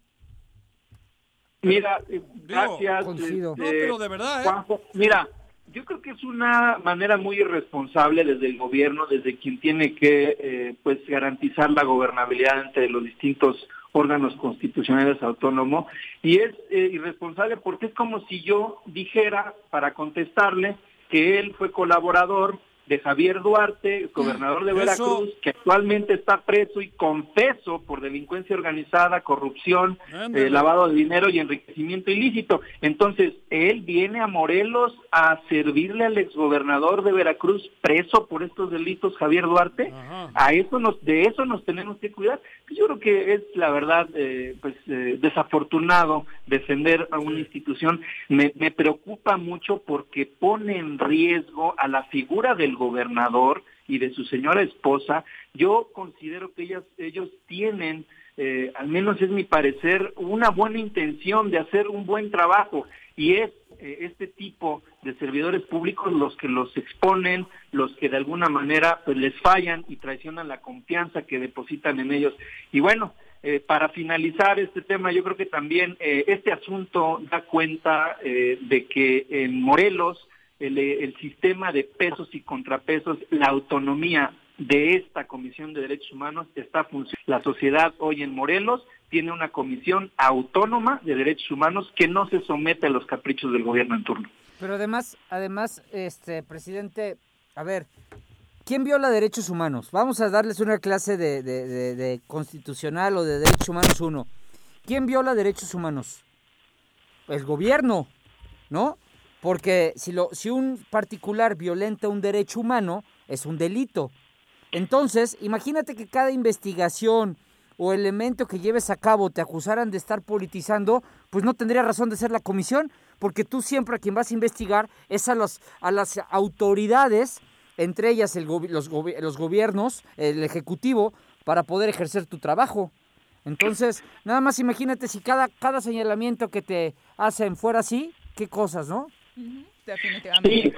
Mira, gracias. Este, no, pero de verdad, ¿eh? mira, yo creo que es una manera muy irresponsable desde el gobierno, desde quien tiene que eh, pues garantizar la gobernabilidad entre los distintos órganos constitucionales autónomos y es eh, irresponsable porque es como si yo dijera para contestarle que él fue colaborador de Javier Duarte, gobernador de Veracruz, que actualmente está preso y confeso por delincuencia organizada, corrupción, eh, lavado de dinero y enriquecimiento ilícito. Entonces, él viene a Morelos a servirle al exgobernador de Veracruz preso por estos delitos, Javier Duarte. A eso nos, de eso nos tenemos que cuidar. Yo creo que es la verdad, eh, pues eh, desafortunado defender a una institución. Me, me preocupa mucho porque pone en riesgo a la figura del gobernador y de su señora esposa, yo considero que ellas, ellos tienen, eh, al menos es mi parecer, una buena intención de hacer un buen trabajo y es eh, este tipo de servidores públicos los que los exponen, los que de alguna manera pues les fallan y traicionan la confianza que depositan en ellos. Y bueno, eh, para finalizar este tema, yo creo que también este asunto da cuenta de que en Morelos el, sistema de pesos y contrapesos, la autonomía de esta Comisión de Derechos Humanos está funcionando. La sociedad hoy en Morelos tiene una comisión autónoma de derechos humanos que no se somete a los caprichos del gobierno en turno. Pero además, además, este presidente, a ver, ¿quién viola derechos humanos? Vamos a darles una clase de, de constitucional o de derechos humanos uno. ¿Quién viola derechos humanos? El gobierno, ¿no? Porque si, lo, si un particular violenta un derecho humano, es un delito. Entonces, imagínate que cada investigación o elemento que lleves a cabo te acusaran de estar politizando, pues no tendría razón de ser la comisión, porque tú siempre a quien vas a investigar es a, los, a las autoridades, entre ellas el los, los gobiernos, el ejecutivo, para poder ejercer tu trabajo. Entonces, nada más imagínate si cada, cada señalamiento que te hacen fuera así, qué cosas, ¿no? Sí,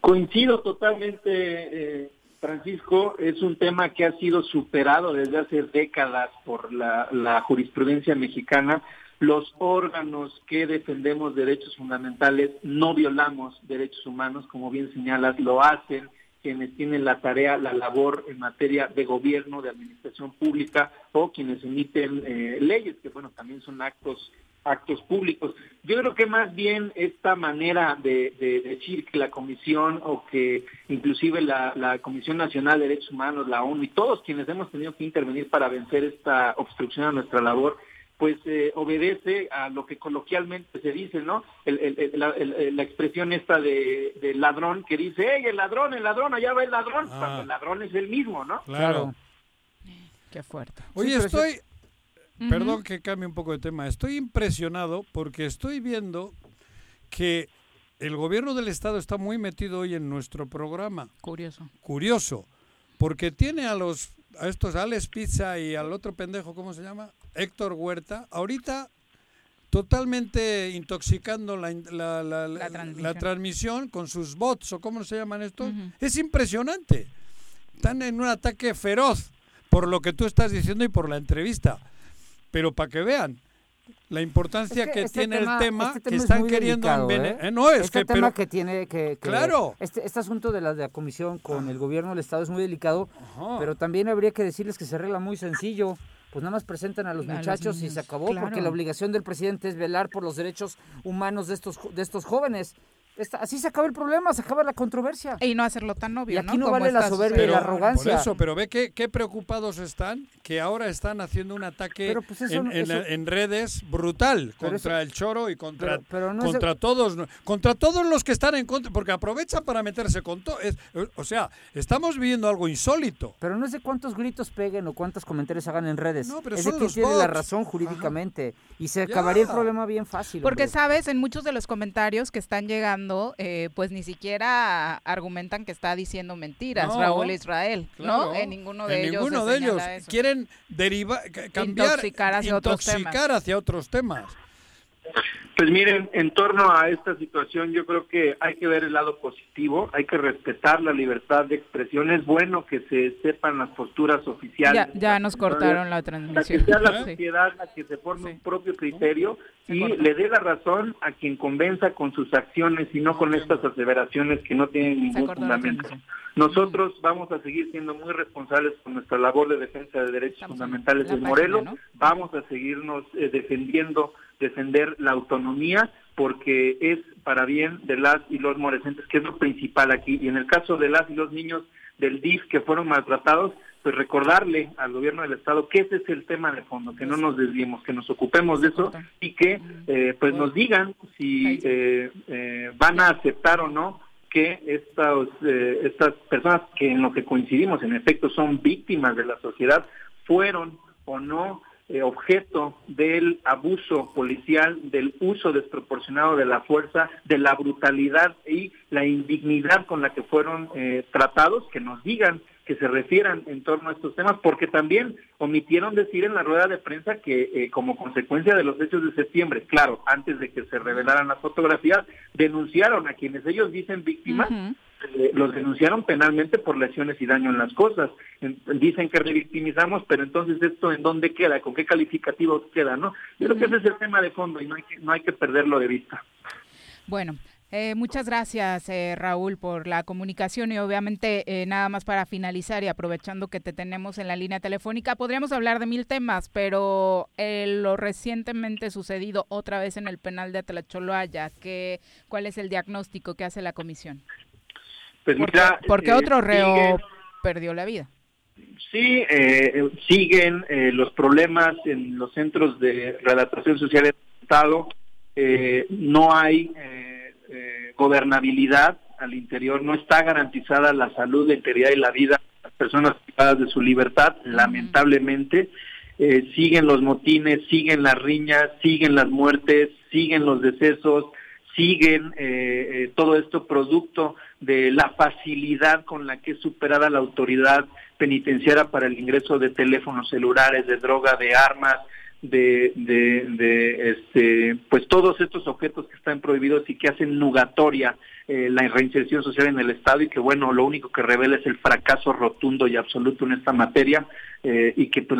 coincido totalmente, eh, Francisco. Es un tema que ha sido superado desde hace décadas por la, la jurisprudencia mexicana. Los órganos que defendemos derechos fundamentales no violamos derechos humanos, como bien señalas, lo hacen quienes tienen la tarea, la labor en materia de gobierno, de administración pública o quienes emiten eh, leyes, que bueno, también son actos actos públicos. Yo creo que más bien esta manera de, decir que la Comisión o que inclusive la, la, Comisión Nacional de Derechos Humanos, la ONU y todos quienes hemos tenido que intervenir para vencer esta obstrucción a nuestra labor, pues eh, obedece a lo que coloquialmente se dice, ¿no? la, expresión esta de, ladrón que dice, ¡hey, el ladrón, el ladrón, allá va el ladrón! Ah. Cuando el ladrón es el mismo, ¿no? Claro. Qué fuerte. Oye, estoy... Perdón que cambie un poco de tema. Estoy impresionado porque estoy viendo que el gobierno del Estado está muy metido hoy en nuestro programa. Curioso. Curioso. Porque tiene a los a estos Alex Pizza y al otro pendejo, ¿cómo se llama? Héctor Huerta, ahorita totalmente intoxicando la, la, transmisión. con sus bots o cómo se llaman estos. Es impresionante. Están en un ataque feroz por lo que tú estás diciendo y por la entrevista. Pero para que vean, la importancia que, este tiene el tema, este que están queriendo ¿eh? ¿eh? no es este que tema que tiene que, claro este, este asunto de la, de la comisión con el gobierno del estado es muy delicado pero también habría que decirles que se arregla muy sencillo pues nada más presentan a los muchachos y se acabó porque la obligación del presidente es velar por los derechos humanos de estos de estos jóvenes así se acaba el problema, se acaba la controversia. Y no hacerlo tan obvio, y aquí no, vale la soberbia y la arrogancia. Por eso, pero ve qué, qué preocupados están, que ahora están haciendo un ataque pues en, redes brutal contra el choro y contra, contra todos, contra todos los que están en contra, porque aprovechan para meterse con todo. O sea, estamos viviendo algo insólito. Pero no es de cuántos gritos peguen o cuántos comentarios hagan en redes. No, pero es de que tiene la razón jurídicamente. Y se acabaría el problema bien fácil. Porque sabes, en muchos de los comentarios que están llegando eh, pues ni siquiera argumentan que está diciendo mentiras Raúl Israel, ¿no? En ninguno de ellos. Ninguno de ellos quieren derivar, cambiar, intoxicar hacia, otros temas. Pues miren, en torno a esta situación yo creo que hay que ver el lado positivo, hay que respetar la libertad de expresión, es bueno que se sepan las posturas oficiales. Ya, nos cortaron la transmisión. que sea la sociedad la que se forme un propio criterio y le dé la razón a quien convenza con sus acciones y no con estas aseveraciones que no tienen ningún fundamento. Nosotros vamos a seguir siendo muy responsables con nuestra labor de defensa de derechos fundamentales del Morelos, vamos a seguirnos eh, defendiendo defender la autonomía porque es para bien de las y los morecentes, que es lo principal aquí. Y en el caso de las y los niños del DIF que fueron maltratados, pues recordarle al gobierno del estado que ese es el tema de fondo, que no nos desviemos, que nos ocupemos de eso y que eh, pues nos digan si eh, eh, van a aceptar o no que estas, estas personas que en lo que coincidimos en efecto son víctimas de la sociedad fueron o no eh, objeto del abuso policial, del uso desproporcionado de la fuerza, de la brutalidad y la indignidad con la que fueron eh, tratados, que nos digan, que se refieran en torno a estos temas, porque también omitieron decir en la rueda de prensa que eh, como consecuencia de los hechos de septiembre, claro, antes de que se revelaran las fotografías, denunciaron a quienes ellos dicen víctimas, eh, los denunciaron penalmente por lesiones y daño en las cosas. dicen que revictimizamos, pero entonces esto en dónde queda, con qué calificativos queda, ¿no? Yo creo que ese es el tema de fondo y no hay que, no hay que perderlo de vista. Bueno, eh, muchas gracias, eh, Raúl, por la comunicación y obviamente nada más para finalizar y aprovechando que te tenemos en la línea telefónica, podríamos hablar de mil temas, pero lo recientemente sucedido otra vez en el penal de Atlacholoaya, que, ¿cuál es el diagnóstico que hace la comisión? Pues porque, otro reo perdió la vida. Sí, eh, siguen eh, los problemas en los centros de relatación social del Estado. Eh, no hay eh, gobernabilidad al interior, no está garantizada la salud, la integridad y la vida de las personas privadas de su libertad, lamentablemente. Eh, siguen los motines, siguen las riñas, siguen las muertes, siguen los decesos, siguen eh, todo esto producto de la facilidad con la que es superada la autoridad penitenciaria para el ingreso de teléfonos celulares, de droga, de armas, de, de, de, este, pues todos estos objetos que están prohibidos y que hacen nugatoria eh, la reinserción social en el Estado y que bueno, lo único que revela es el fracaso rotundo y absoluto en esta materia eh, y que pues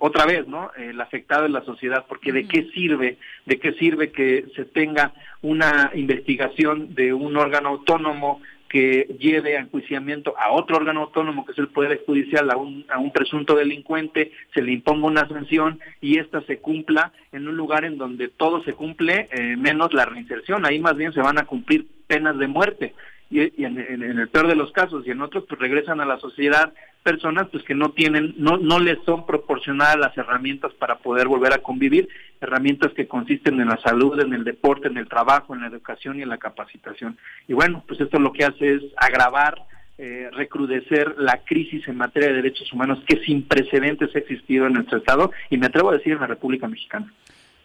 otra vez, ¿no? El afectado es la sociedad, porque de qué sirve, de qué sirve que se tenga una investigación de un órgano autónomo que lleve a enjuiciamiento a otro órgano autónomo, que es el Poder Judicial, a un, a un presunto delincuente, se le imponga una sanción y ésta se cumpla en un lugar en donde todo se cumple, eh, menos la reinserción. Ahí más bien se van a cumplir penas de muerte. Y, en, el peor de los casos y en otros pues regresan a la sociedad personas pues que no tienen no no les son proporcionadas las herramientas para poder volver a convivir herramientas que consisten en la salud en el deporte en el trabajo en la educación y en la capacitación. Y bueno pues esto lo que hace es agravar eh, recrudecer la crisis en materia de derechos humanos que sin precedentes ha existido en nuestro estado y me atrevo a decir en la República Mexicana.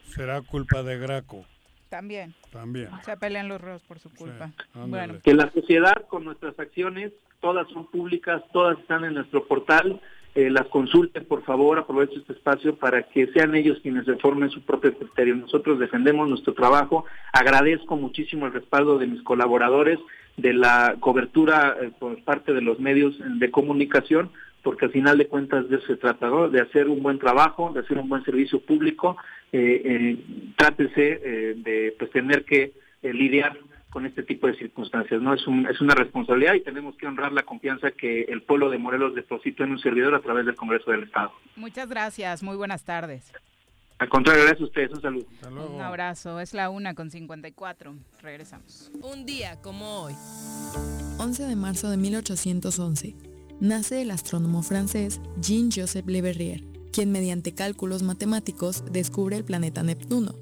Será culpa de Graco también. También. Se pelean los ríos por su culpa. bueno. Que la sociedad con nuestras acciones, todas son públicas, todas están en nuestro portal. Eh, las consulten, por favor, aprovechen este espacio para que sean ellos quienes reformen su propio criterio. Nosotros defendemos nuestro trabajo. Agradezco muchísimo el respaldo de mis colaboradores, de la cobertura eh, por parte de los medios de comunicación, porque al final de cuentas de eso se trata, de hacer un buen trabajo, de hacer un buen servicio público eh, eh, trátese eh, de pues tener que eh, lidiar con este tipo de circunstancias. no es, es una responsabilidad y tenemos que honrar la confianza que el pueblo de Morelos depositó en un servidor a través del Congreso del Estado. Muchas gracias, muy buenas tardes. Al contrario, gracias a ustedes, un saludo. Un abrazo, es la una con 54, regresamos. Un día como hoy. 11 de marzo de 1811, nace el astrónomo francés Jean-Joseph Le Verrier quien mediante cálculos matemáticos descubre el planeta Neptuno.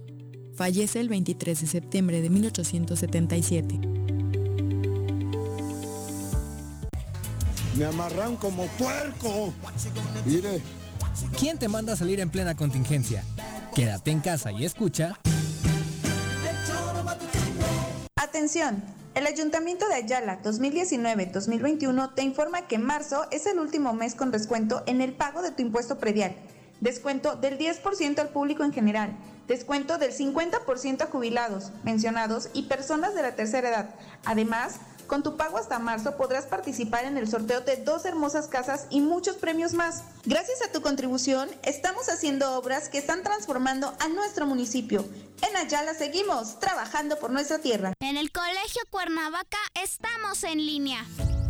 Fallece el 23 de septiembre de 1877. Me amarran como puerco. Mire. ¿Quién te manda a salir en plena contingencia? Quédate en casa y escucha. Atención. El Ayuntamiento de Ayala 2019-2021 te informa que marzo es el último mes con descuento en el pago de tu impuesto predial. Descuento del 10% al público en general. Descuento del 50% a jubilados, pensionados y personas de la tercera edad. Además, con tu pago hasta marzo podrás participar en el sorteo de dos hermosas casas y muchos premios más. Gracias a tu contribución, estamos haciendo obras que están transformando a nuestro municipio. En Ayala seguimos trabajando por nuestra tierra. En el Colegio Cuernavaca estamos en línea.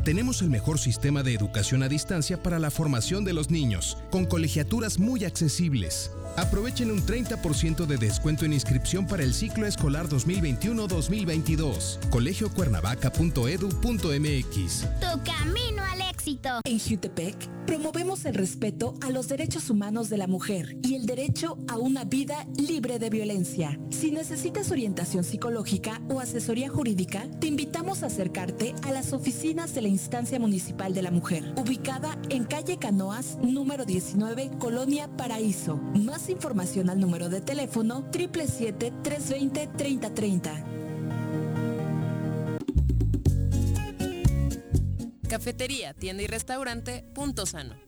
Tenemos el mejor sistema de educación a distancia para la formación de los niños, con colegiaturas muy accesibles. Aprovechen un 30% de descuento en inscripción para el ciclo escolar 2021-2022. colegiocuernavaca.edu.mx. Tu camino al éxito. En Jutepec promovemos el respeto a los derechos humanos de la mujer y el derecho a una vida libre de violencia. Si necesitas orientación psicológica o asesoría jurídica, te invitamos a acercarte a las oficinas de la Instancia Municipal de la Mujer, ubicada en calle Canoas, número 19, Colonia Paraíso. Más información al número de teléfono 777-320-3030. Cafetería, tienda y restaurante Punto Sano.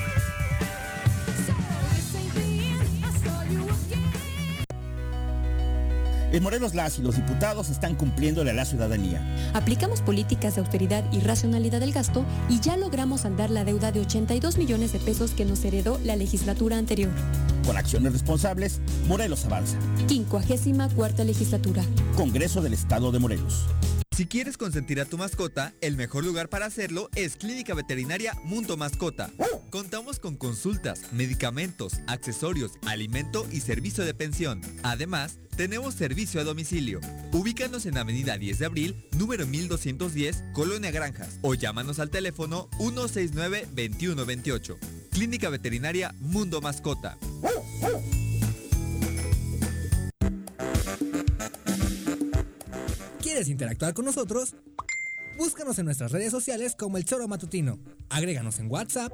En Morelos las y los diputados están cumpliéndole a la ciudadanía. Aplicamos políticas de austeridad y racionalidad del gasto y ya logramos andar la deuda de 82 millones de pesos que nos heredó la legislatura anterior. Con acciones responsables, Morelos avanza. 54 legislatura. Congreso del Estado de Morelos. Si quieres consentir a tu mascota, el mejor lugar para hacerlo es Clínica Veterinaria Mundo Mascota. Contamos con consultas, medicamentos, accesorios, alimento y servicio de pensión. Además, tenemos servicio a domicilio. Ubícanos en Avenida 10 de Abril, número 1210, Colonia Granjas, o llámanos al teléfono 169-2128. Clínica Veterinaria Mundo Mascota. ¿Quieres interactuar con nosotros? Búscanos en nuestras redes sociales como El Choro Matutino. Agréganos en WhatsApp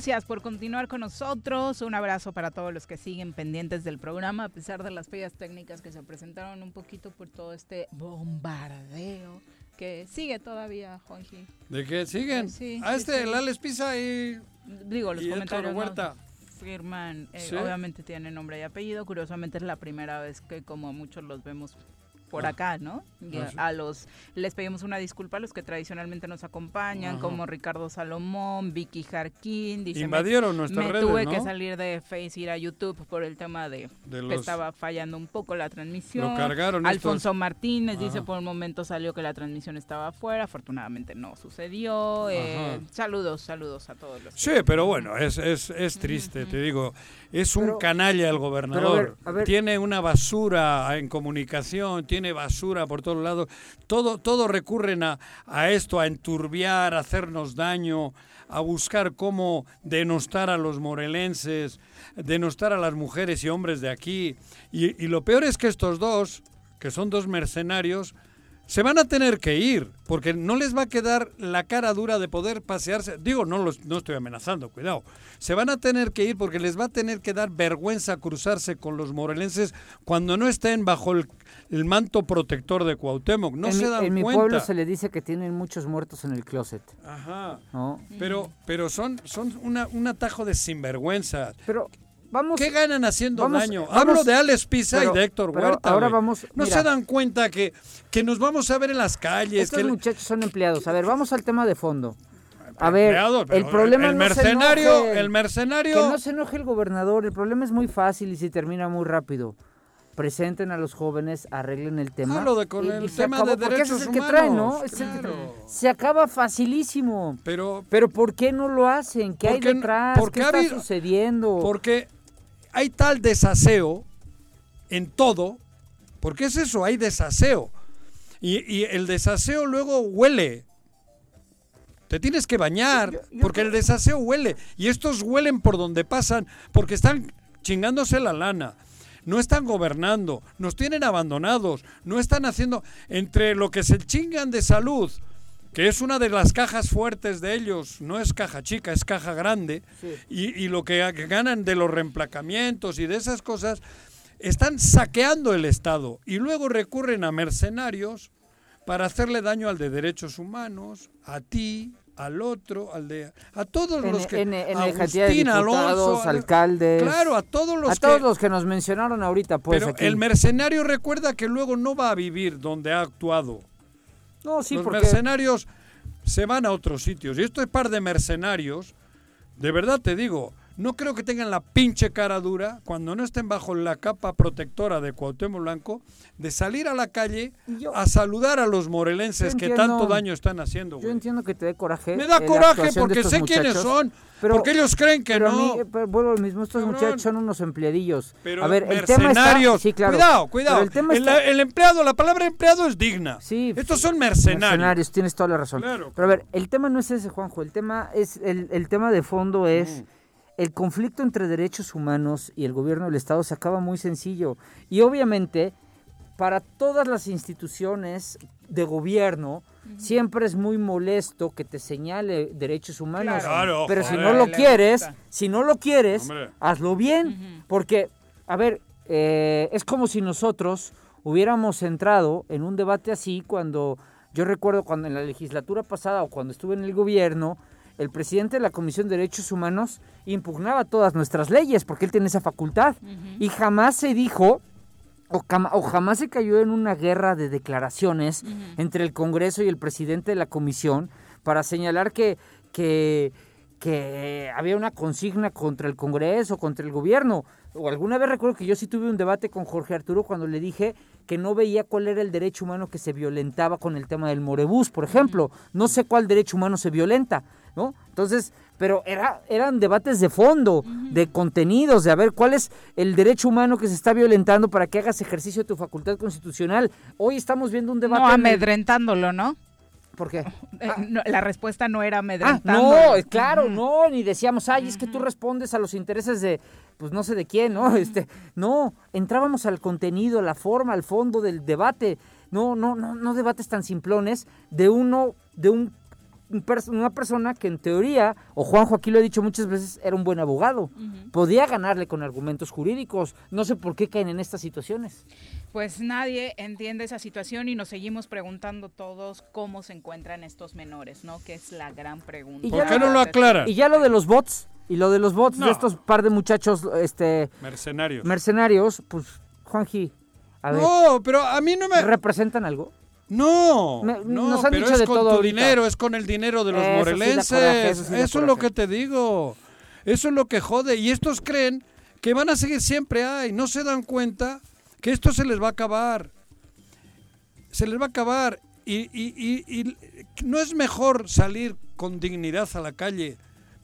Gracias por continuar con nosotros. Un abrazo para todos los que siguen pendientes del programa, a pesar de las fallas técnicas que se presentaron un poquito por todo este bombardeo que sigue todavía, Juanji. ¿De qué siguen? Sí, ah, este, el Alex Pisa y. Digo, los comentarios. firman, eh, obviamente tiene nombre y apellido. Curiosamente es la primera vez que, como muchos los vemos por ah. acá, ¿no? Ah, a los les pedimos una disculpa a los que tradicionalmente nos acompañan, como Ricardo Salomón, Vicky Jarquín, dice, invadieron me, me tuve que salir de Face ir a YouTube por el tema de, que estaba fallando un poco la transmisión. Lo cargaron Alfonso Martínez dice por un momento salió que la transmisión estaba afuera, afortunadamente no sucedió. Eh, saludos, saludos a todos los. Sí, pero bueno, es, es, es triste, te digo, es un canalla el gobernador. Tiene una basura en comunicación, tiene tiene basura por todos lados. Todo, todo recurren a, a esto, a enturbiar, a hacernos daño, a buscar cómo denostar a los morelenses, denostar a las mujeres y hombres de aquí. Y, y lo peor es que estos dos, que son dos mercenarios, se van a tener que ir, porque no les va a quedar la cara dura de poder pasearse. Digo, no, los, no estoy amenazando, cuidado. Se van a tener que ir porque les va a tener que dar vergüenza cruzarse con los morelenses cuando no estén bajo el, manto protector de Cuauhtémoc. No se dan cuenta. En mi pueblo se le dice que tienen muchos muertos en el closet. Ajá. Pero, pero son, son un atajo de sinvergüenza. Pero ¿Qué ganan haciendo daño? Hablo de Alex Pisa y de Héctor Huerta. Ahora vamos. No se dan cuenta que, que nos vamos a ver en las calles. Estos muchachos son empleados. A ver, vamos al tema de fondo. A ver, el problema el, mercenario, el mercenario. Que no se enoje el gobernador. El problema es muy fácil y se termina muy rápido. Presenten a los jóvenes, arreglen el tema. Hablo de con el tema de derechos es el que trae, ¿no? Se acaba facilísimo. Pero, pero ¿por qué no lo hacen? ¿Qué hay detrás? ¿Qué está sucediendo? Porque hay tal desaseo en todo, porque es eso, hay desaseo. Y, el desaseo luego huele. Te tienes que bañar, porque el desaseo huele. Y estos huelen por donde pasan, porque están chingándose la lana. No están gobernando, nos tienen abandonados, no están haciendo entre lo que se chingan de salud, que es una de las cajas fuertes de ellos, no es caja chica, es caja grande, y, lo que ganan de los reemplacamientos y de esas cosas, están saqueando el Estado y luego recurren a mercenarios para hacerle daño al de derechos humanos, a ti, al otro, al de a todos los que en, en Agustín, de Alonso, alcaldes, claro, a todos los a todos los que nos mencionaron ahorita, pues. Pero el mercenario recuerda que luego no va a vivir donde ha actuado. No, sí, los porque... mercenarios se van a otros sitios y esto es par de mercenarios. De verdad te digo, no creo que tengan la pinche cara dura cuando no estén bajo la capa protectora de Cuauhtémoc Blanco de salir a la calle a saludar a los morelenses que tanto daño están haciendo. Yo entiendo que te dé coraje. Me da coraje porque sé quiénes son. porque ellos creen que no. pero bueno, lo mismo, estos muchachos son unos empleadidos. Pero a ver, el tema está, sí, claro, Cuidado, cuidado. El, empleado, la palabra empleado es digna. Sí. Estos son mercenarios. Mercenarios, tienes toda la razón. Pero a ver, el tema no es ese, Juanjo. El tema es el, el tema de fondo es. Mm el conflicto entre derechos humanos y el gobierno del Estado se acaba muy sencillo. Y obviamente, para todas las instituciones de gobierno, siempre es muy molesto que te señale derechos humanos. pero si no lo quieres, si no lo quieres, hazlo bien. Porque, a ver, eh, es como si nosotros hubiéramos entrado en un debate así cuando, yo recuerdo cuando en la legislatura pasada o cuando estuve en el gobierno, el presidente de la Comisión de Derechos Humanos impugnaba todas nuestras leyes porque él tiene esa facultad. Y jamás se dijo, o, jamás se cayó en una guerra de declaraciones entre el Congreso y el presidente de la Comisión para señalar que, que, que había una consigna contra el Congreso, contra el gobierno. O alguna vez recuerdo que yo sí tuve un debate con Jorge Arturo cuando le dije que no veía cuál era el derecho humano que se violentaba con el tema del Morebús, por ejemplo. No sé cuál derecho humano se violenta. ¿No? Entonces, pero era, eran debates de fondo, de contenidos, de a ver cuál es el derecho humano que se está violentando para que hagas ejercicio de tu facultad constitucional. Hoy estamos viendo un debate... No, amedrentándolo, ¿no? ¿Por qué? Eh, la respuesta no era amedrentándolo. Ah, no, claro, no, ni decíamos, ay, es que tú respondes a los intereses de, pues no sé de quién, ¿no? Este, no, entrábamos al contenido, la forma, al fondo del debate. No, no, no, no debates tan simplones de uno, de un una persona que en teoría, o Juanjo aquí lo he dicho muchas veces, era un buen abogado. Podía ganarle con argumentos jurídicos. No sé por qué caen en estas situaciones. Pues nadie entiende esa situación y nos seguimos preguntando todos cómo se encuentran estos menores, ¿no? Que es la gran pregunta. ¿Por qué no lo aclaran? Y ya lo de los bots, y lo de los bots de estos par de muchachos, este... Mercenarios. Mercenarios, pues, Juanji, a ver. No, pero a mí no me... ¿Representan algo? No, no, pero es con tu dinero, es con el dinero de los morelenses. eso, es lo que te digo. Eso es lo que jode. Y estos creen que van a seguir siempre ahí. No se dan cuenta que esto se les va a acabar. Se les va a acabar. Y, y, y, no es mejor salir con dignidad a la calle,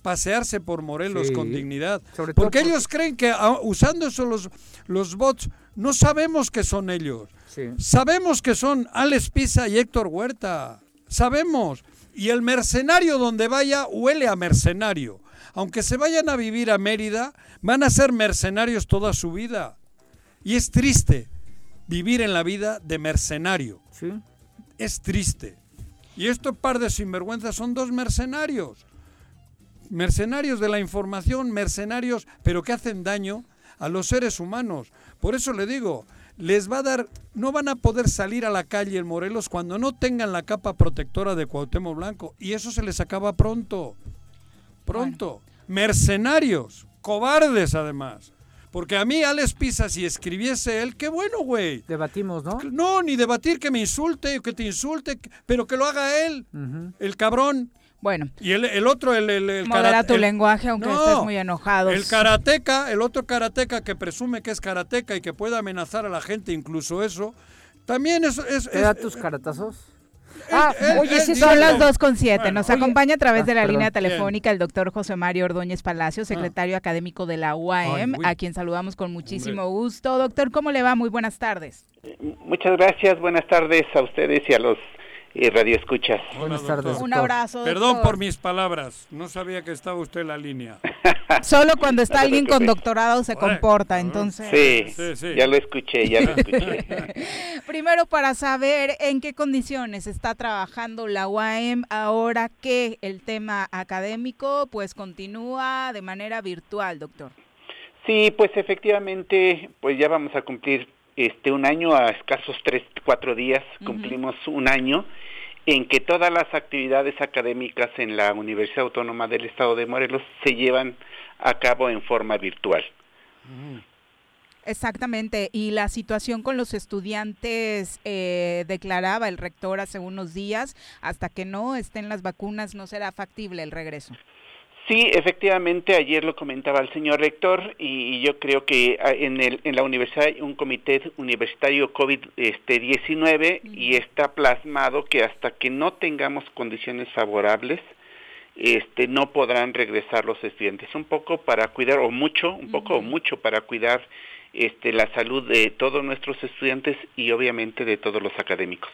pasearse por Morelos con dignidad. porque ellos creen que ah, usando eso los, los bots, no sabemos que son ellos. Sabemos que son Alex Pisa y Héctor Huerta. Sabemos. Y el mercenario donde vaya huele a mercenario. Aunque se vayan a vivir a Mérida, van a ser mercenarios toda su vida. Y es triste vivir en la vida de mercenario. Es triste. Y este par de sinvergüenzas son dos mercenarios. Mercenarios de la información, mercenarios, pero que hacen daño a los seres humanos. Por eso le digo, les va a dar, no van a poder salir a la calle en Morelos cuando no tengan la capa protectora de Cuauhtémoc Blanco. Y eso se les acaba pronto. Pronto. Mercenarios, cobardes además. Porque a mí, Alex Pisa, si escribiese él, qué bueno, güey. Debatimos, ¿no? No, ni debatir que me insulte, que te insulte, pero que lo haga él, el cabrón. Bueno. Y el, otro, el, el, el Modera tu lenguaje, aunque estés muy enojado. El karateca, el otro karateca que presume que es karateca y que puede amenazar a la gente, incluso eso, también es... es, da tus caratazos? Ah, oye, sí, son las dos con siete. Nos acompaña a través de la línea telefónica el doctor José Mario Ordóñez Palacio, ah. secretario académico de la UAM, a quien saludamos con muchísimo gusto. Doctor, ¿cómo le va? Muy buenas tardes. Muchas gracias, buenas tardes a ustedes y a los y Radio Escuchas. Buenas tardes. Un abrazo. Perdón por mis palabras, no sabía que estaba usted en la línea. Solo cuando está alguien con doctorado se comporta, entonces. Sí, ya lo escuché, ya lo escuché. Primero para saber en qué condiciones está trabajando la UAM ahora que el tema académico pues continúa de manera virtual, doctor. Sí, pues efectivamente, pues ya vamos a cumplir este un año a escasos tres, cuatro días, cumplimos un año en que todas las actividades académicas en la Universidad Autónoma del Estado de Morelos se llevan a cabo en forma virtual. Exactamente, y la situación con los estudiantes, eh, declaraba el rector hace unos días, hasta que no estén las vacunas no será factible el regreso. Sí, efectivamente, ayer lo comentaba el señor rector y, yo creo que ah, en, el, en la universidad hay un comité universitario COVID-19 este, y está plasmado que hasta que no tengamos condiciones favorables, este, no podrán regresar los estudiantes. Un poco para cuidar, o mucho, un poco o mucho para cuidar este, la salud de todos nuestros estudiantes y obviamente de todos los académicos.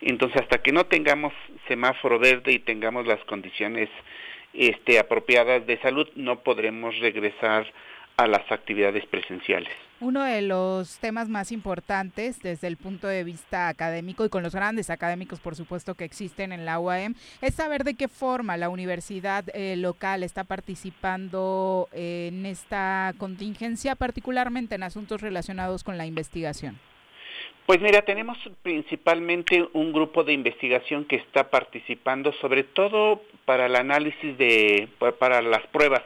Entonces, hasta que no tengamos semáforo verde y tengamos las condiciones este, apropiadas de salud, no podremos regresar a las actividades presenciales. Uno de los temas más importantes desde el punto de vista académico y con los grandes académicos, por supuesto, que existen en la UAM, es saber de qué forma la universidad eh, local está participando en esta contingencia, particularmente en asuntos relacionados con la investigación. Pues mira, tenemos principalmente un grupo de investigación que está participando sobre todo para el análisis de, para las pruebas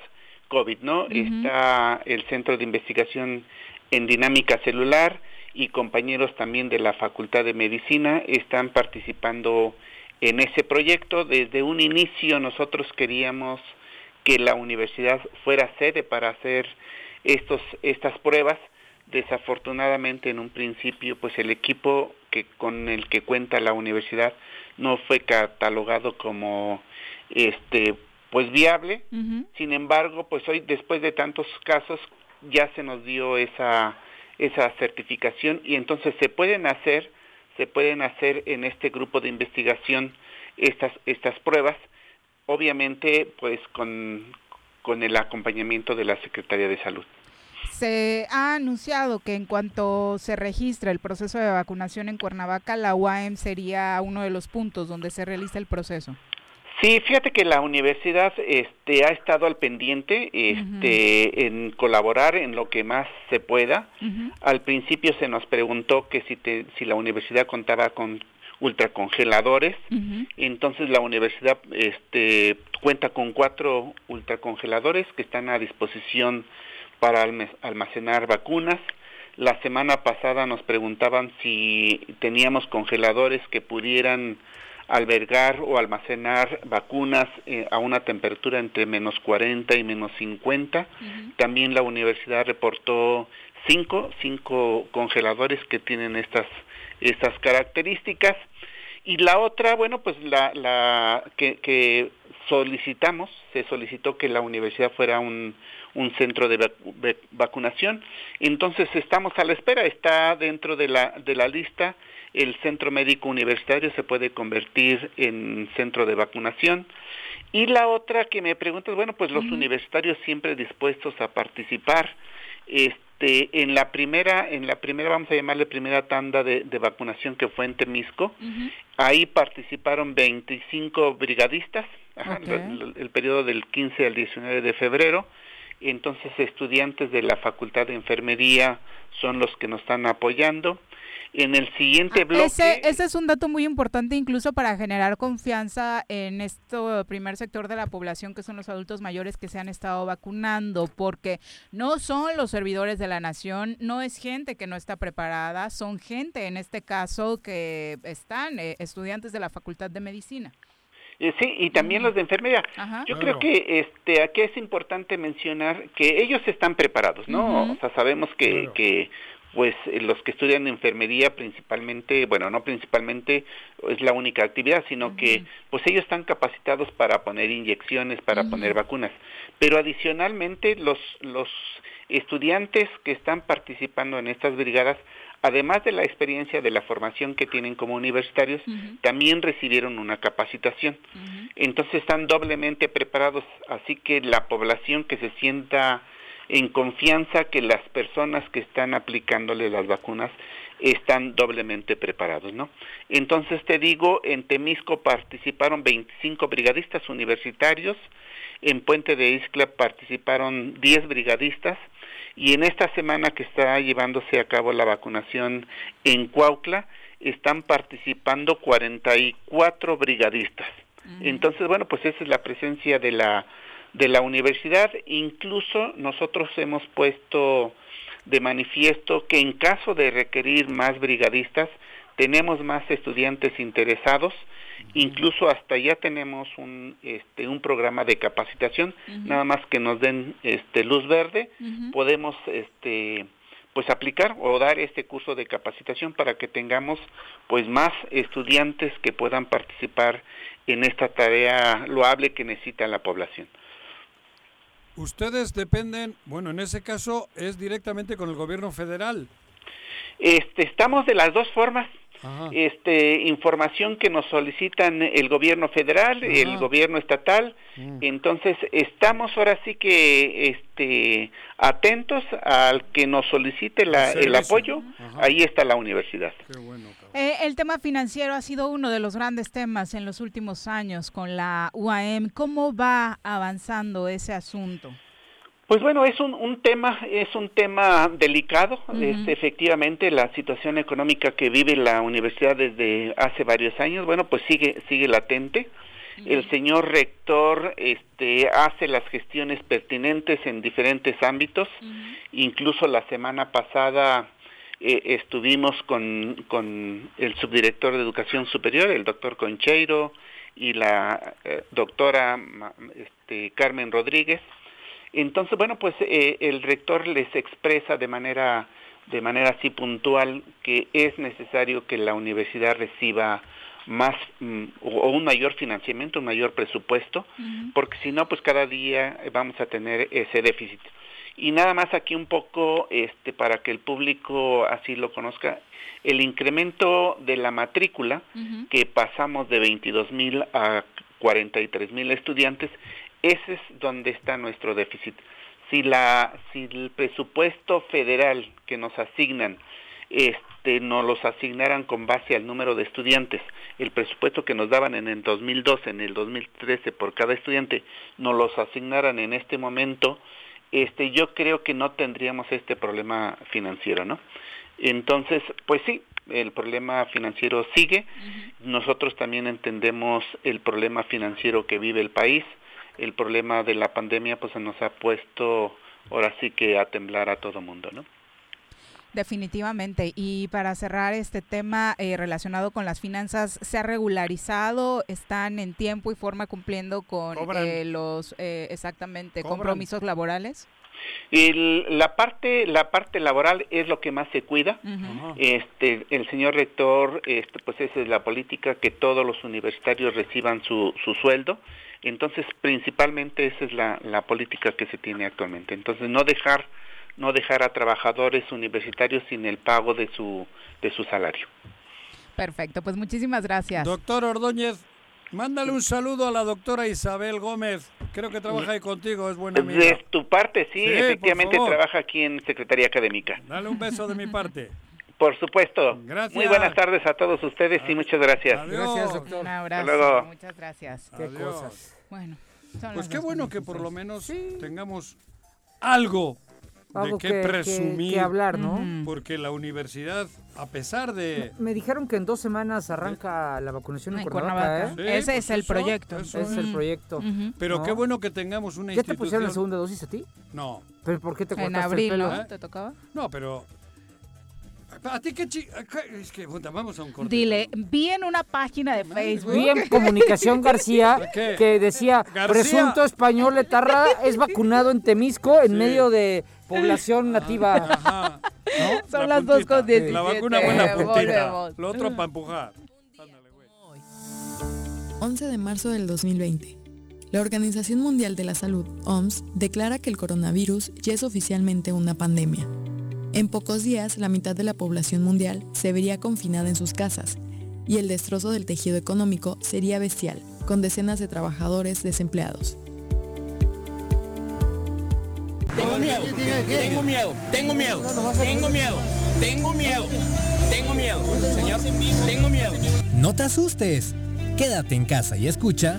COVID, ¿no? Está el Centro de Investigación en Dinámica Celular y compañeros también de la Facultad de Medicina están participando en ese proyecto. Desde un inicio nosotros queríamos que la universidad fuera sede para hacer estos, estas pruebas Desafortunadamente en un principio pues el equipo que con el que cuenta la universidad no fue catalogado como este pues viable. Sin embargo, pues hoy después de tantos casos ya se nos dio esa esa certificación y entonces se pueden hacer se pueden hacer en este grupo de investigación estas estas pruebas obviamente pues con con el acompañamiento de la Secretaría de Salud. Se ha anunciado que en cuanto se registre el proceso de vacunación en Cuernavaca, la UAM sería uno de los puntos donde se realiza el proceso. Sí, fíjate que la universidad este, ha estado al pendiente este, en colaborar en lo que más se pueda. Al principio se nos preguntó que si, si la universidad contaba con ultracongeladores, entonces la universidad este, cuenta con cuatro ultracongeladores que están a disposición para almacenar vacunas. La semana pasada nos preguntaban si teníamos congeladores que pudieran albergar o almacenar vacunas eh, a una temperatura entre menos 40 y menos 50. También la universidad reportó cinco, cinco congeladores que tienen estas, estas características. Y la otra, bueno, pues la, la que, que solicitamos, se solicitó que la universidad fuera un, un centro de vacunación. Entonces estamos a la espera, está dentro de la, de la lista, el centro médico universitario se puede convertir en centro de vacunación. Y la otra que me preguntas, bueno, pues los universitarios siempre dispuestos a participar. Este, en la primera, en la primera, vamos a llamarle primera tanda de, vacunación que fue en Temisco, ahí participaron 25 brigadistas, el, el, periodo del 15 al 19 de febrero, entonces estudiantes de la Facultad de Enfermería son los que nos están apoyando. En el siguiente ah, bloque... Ese, ese, es un dato muy importante incluso para generar confianza en este primer sector de la población que son los adultos mayores que se han estado vacunando, porque no son los servidores de la nación, no es gente que no está preparada, son gente en este caso que están eh, estudiantes de la Facultad de Medicina. Eh, sí, y también los de enfermería. Yo creo que este aquí es importante mencionar que ellos están preparados, ¿no? O sea, sabemos que, que pues eh, los que estudian enfermería principalmente, bueno, no principalmente es la única actividad, sino que pues ellos están capacitados para poner inyecciones, para poner vacunas. Pero adicionalmente los los estudiantes que están participando en estas brigadas además de la experiencia de la formación que tienen como universitarios, también recibieron una capacitación. Entonces están doblemente preparados, así que la población que se sienta en confianza que las personas que están aplicándole las vacunas están doblemente preparados, ¿no? Entonces te digo, en Temisco participaron 25 brigadistas universitarios, en Puente de Iscla participaron 10 brigadistas y en esta semana que está llevándose a cabo la vacunación en Cuautla están participando 44 brigadistas. Entonces, bueno, pues esa es la presencia de la de la universidad. Incluso nosotros hemos puesto de manifiesto que en caso de requerir más brigadistas, tenemos más estudiantes interesados, incluso hasta ya tenemos un, este, un programa de capacitación, nada más que nos den este, luz verde, podemos este, pues aplicar o dar este curso de capacitación para que tengamos pues más estudiantes que puedan participar en esta tarea loable que necesita la población. Ustedes dependen, bueno, en ese caso es directamente con el gobierno federal. Este, estamos de las dos formas. Este, información que nos solicitan el gobierno federal, el gobierno estatal. Mm. Entonces, estamos ahora sí que este, atentos al que nos solicite el apoyo. Ahí está la universidad. Eh, el tema financiero ha sido uno de los grandes temas en los últimos años con la UAM. ¿Cómo va avanzando ese asunto? Pues bueno, es un, un tema es un tema delicado. este, efectivamente, la situación económica que vive la universidad desde hace varios años, bueno, pues sigue sigue latente. El señor rector este, hace las gestiones pertinentes en diferentes ámbitos. Incluso la semana pasada eh, estuvimos con, con, el subdirector de Educación Superior, el doctor Concheiro, y la eh, doctora este, Carmen Rodríguez. Entonces, bueno, pues eh, el rector les expresa de manera, de manera así puntual que es necesario que la universidad reciba más mm, o un mayor financiamiento, un mayor presupuesto, porque si no, pues cada día vamos a tener ese déficit. Y nada más aquí un poco, este, para que el público así lo conozca, el incremento de la matrícula, que pasamos de 22 mil a 43 mil estudiantes, ese es donde está nuestro déficit. Si, la, si el presupuesto federal que nos asignan este, nos los asignaran con base al número de estudiantes, el presupuesto que nos daban en el 2012, en el 2013 por cada estudiante, nos los asignaran en este momento, este, yo creo que no tendríamos este problema financiero, ¿no? Entonces, pues sí, el problema financiero sigue. Nosotros también entendemos el problema financiero que vive el país. El problema de la pandemia, pues se nos ha puesto ahora sí que a temblar a todo mundo, ¿no? Definitivamente. Y para cerrar este tema eh, relacionado con las finanzas, ¿se ha regularizado? ¿Están en tiempo y forma cumpliendo con eh, los eh, exactamente compromisos laborales? El, la parte la parte laboral es lo que más se cuida. Este el señor rector este pues esa es la política que todos los universitarios reciban su, su sueldo. Entonces, principalmente esa es la, la política que se tiene actualmente. Entonces, no dejar no dejar a trabajadores universitarios sin el pago de su, de su salario. Perfecto, pues muchísimas gracias. Doctor Ordóñez, mándale un saludo a la doctora Isabel Gómez. Creo que trabaja ahí contigo, es buena amiga. De tu parte, sí, efectivamente trabaja aquí en Secretaría Académica. Dale un beso de mi parte. Por supuesto. Gracias. Muy buenas tardes a todos ustedes y muchas gracias. Gracias, doctor. Un abrazo. Muchas gracias. Qué cosas. Bueno. Pues qué bueno que por lo menos tengamos algo de qué presumir. Que, hablar, ¿no? Porque la universidad, a pesar de... Me, dijeron que en dos semanas arranca la vacunación en, Cuernavaca. ¿eh? Ese es el proyecto. Ese es el proyecto. Pero qué bueno que tengamos una ¿Ya te pusieron la segunda dosis a ti? No. ¿Pero por qué te En abril, el pelo? ¿Te tocaba? No, pero ¿A ti qué Es que vamos a un corte. Dile, vi en una página de Facebook. Vi en Comunicación García que decía, presunto español letarra es vacunado en Temisco en medio de población nativa. Son las dos con 17. La vacuna buena puntita. Lo otro para empujar. 11 de marzo del 2020. La Organización Mundial de la Salud, OMS, declara que el coronavirus ya es oficialmente una pandemia. En pocos días, la mitad de la población mundial se vería confinada en sus casas y el destrozo del tejido económico sería bestial, con decenas de trabajadores desempleados. Tengo miedo, tengo miedo, tengo miedo, tengo miedo, tengo miedo, tengo miedo, señor, tengo miedo. No te asustes, quédate en casa y escucha.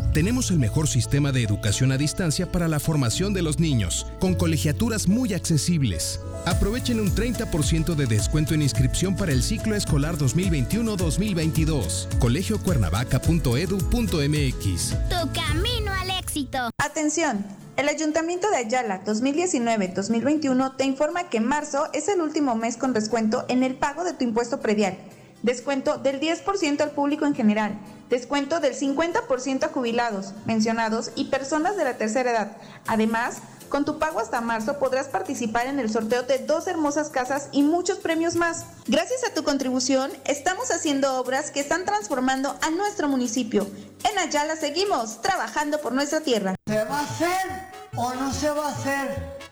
tenemos el mejor sistema de educación a distancia para la formación de los niños, con colegiaturas muy accesibles. Aprovechen un 30% de descuento en inscripción para el ciclo escolar 2021-2022. colegiocuernavaca.edu.mx. Tu camino al éxito. Atención. El Ayuntamiento de Ayala 2019-2021 te informa que marzo es el último mes con descuento en el pago de tu impuesto predial. Descuento del 10% al público en general descuento del 50% a jubilados, mencionados y personas de la tercera edad. Además, con tu pago hasta marzo podrás participar en el sorteo de dos hermosas casas y muchos premios más. Gracias a tu contribución, estamos haciendo obras que están transformando a nuestro municipio. En Ayala seguimos trabajando por nuestra tierra. ¿Se va a hacer o no se va a hacer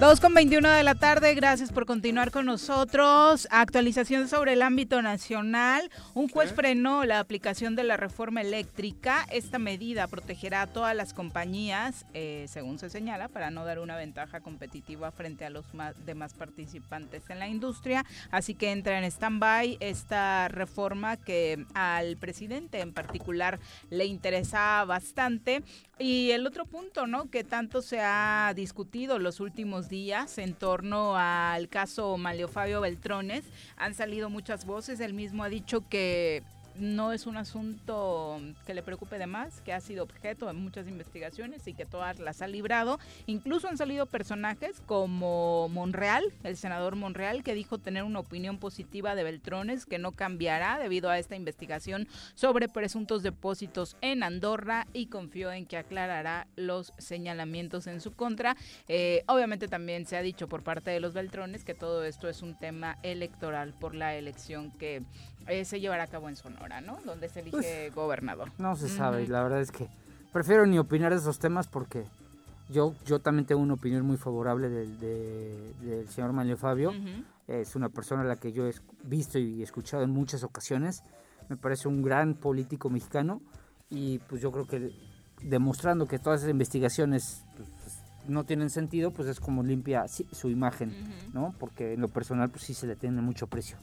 2 con 21 de la tarde, gracias por continuar con nosotros. Actualización sobre el ámbito nacional. Un juez frenó la aplicación de la reforma eléctrica. Esta medida protegerá a todas las compañías, eh, según se señala, para no dar una ventaja competitiva frente a los demás participantes en la industria. Así que entra en stand-by esta reforma que al presidente en particular le interesa bastante. Y el otro punto, ¿no? Que tanto se ha discutido los últimos días en torno al caso Malio Fabio Beltrones, han salido muchas voces, él mismo ha dicho que no es un asunto que le preocupe de más, que ha sido objeto de muchas investigaciones y que todas las ha librado. Incluso han salido personajes como Monreal, el senador Monreal, que dijo tener una opinión positiva de Beltrones que no cambiará debido a esta investigación sobre presuntos depósitos en Andorra y confió en que aclarará los señalamientos en su contra. Eh, obviamente también se ha dicho por parte de los Beltrones que todo esto es un tema electoral por la elección que eh, se llevará a cabo en Sonora, ¿no? Donde se elige gobernador. No se sabe, y la verdad es que prefiero ni opinar de esos temas porque yo, yo también tengo una opinión muy favorable del, del señor Manuel Fabio. Es una persona a la que yo he visto y escuchado en muchas ocasiones. Me parece un gran político mexicano y pues yo creo que demostrando que todas esas investigaciones pues, no tienen sentido, pues es como limpia su imagen, ¿no? Porque en lo personal pues sí se le tiene mucho precio.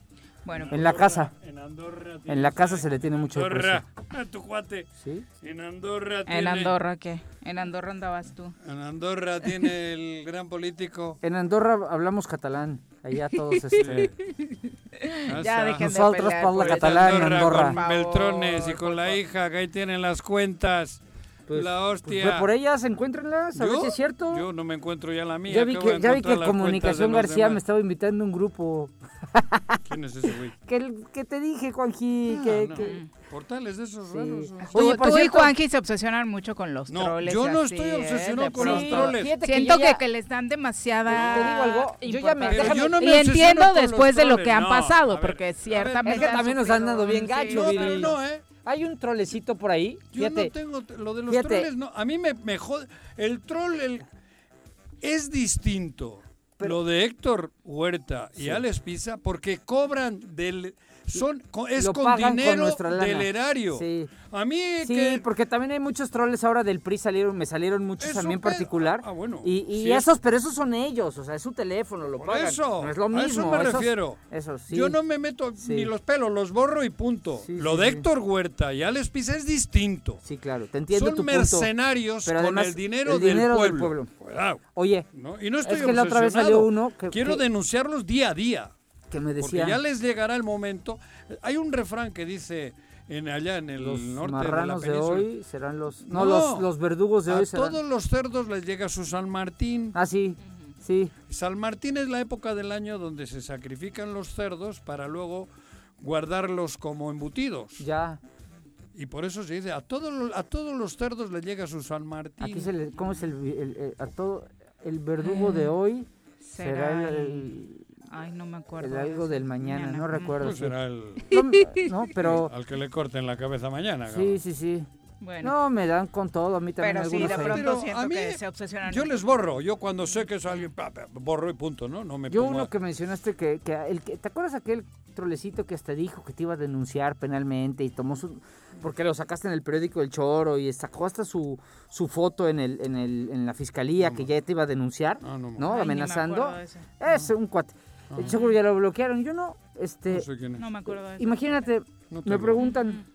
Bueno, en la casa. En Andorra. En la casa se le tiene mucho Andorra, a tu cuate. ¿Sí? En Andorra tiene... ¿En Andorra qué? En Andorra andabas tú. En Andorra tiene el gran político. En Andorra hablamos catalán. Allá todos este... ya dejen Nosotros de habla catalán en Andorra. Con Beltrones y con la hija que ahí tienen las cuentas. Pues, la pues, hostia. Pues por ellas, encuéntrenlas, a ver si es cierto. Yo no me encuentro ya la mía. Ya vi que, ya vi que Comunicación García me estaba invitando a un grupo. ¿Quién es ese güey? que, que te dije, Juanji. Ah, que, que, Portales de esos raros. Oye, tú, y Juanji se obsesionan mucho con los no, troles. Yo no estoy ¿eh? obsesionado con los troles. Siento que, que, les dan demasiada. Te digo algo. Yo ya me, yo no me y entiendo después de lo que han pasado, porque ciertamente. Es que también nos han dado bien gacho, No, pero no, ¿eh? Hay un trolecito por ahí. Yo no tengo lo de los troles, no. A mí me, me jode. El troll el, es distinto. lo de Héctor Huerta y Alex Pisa porque cobran del son es con dinero del erario. Sí. A mí sí, porque también hay muchos troles ahora del PRI salieron, me salieron muchos a mí en particular. Ah, bueno. Y, esos, pero esos son ellos, o sea, es su teléfono, lo pagan. Eso, no es lo mismo. A eso me refiero. Eso, sí. Yo no me meto ni los pelos, los borro y punto. lo de Héctor Huerta y Alex Pisa es distinto. Sí, claro, te entiendo Son mercenarios con el dinero, del, pueblo. Oye, y no estoy es que la otra vez salió uno que, Quiero denunciarlos día a día que me decía. Porque ya les llegará el momento. Hay un refrán que dice en allá en el los norte marranos de, la de hoy serán los no, los, los, verdugos de hoy serán. A todos los cerdos les llega su San Martín. Ah, sí. Sí. San Martín es la época del año donde se sacrifican los cerdos para luego guardarlos como embutidos. Ya. Y por eso se dice, a todos a todos los cerdos les llega su San Martín. Aquí se le, ¿cómo es el, a todo el verdugo de hoy será, el, Ay, no me acuerdo. algo del mañana, no recuerdo. Pues será el... No, pero... Al que le corten la cabeza mañana. Sí, sí, sí. Bueno. No, me dan con todo, a mí también Pero sí, de pronto siento a mí, que se obsesionan. Yo les borro, yo cuando sé que es alguien, borro y punto, ¿no? no me yo uno que mencionaste que, que, el que, ¿te acuerdas aquel trolecito que hasta dijo que te iba a denunciar penalmente y tomó su... porque lo sacaste en el periódico El Choro y sacó hasta su, su foto en el, en el en la fiscalía que ya te iba a denunciar, ah, ¿no? Amenazando. Es un cuate. Seguro ya lo bloquearon. Yo no, este... No, me acuerdo de eso. Imagínate, me preguntan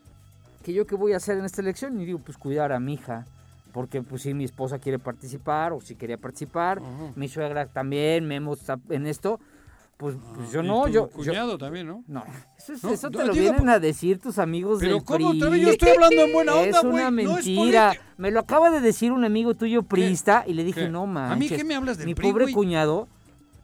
que yo qué voy a hacer en esta elección y digo, pues cuidar a mi hija. Porque pues si mi esposa quiere participar o si quería participar, mi suegra también, Memo está en esto, pues, pues yo no, yo... cuñado también, ¿no? No, eso, eso te lo vienen a decir tus amigos Pero del ¿cómo yo estoy hablando en buena onda, Es una mentira. me lo acaba de decir un amigo tuyo priista y le dije, no manches. ¿A mí qué me hablas del Mi pobre cuñado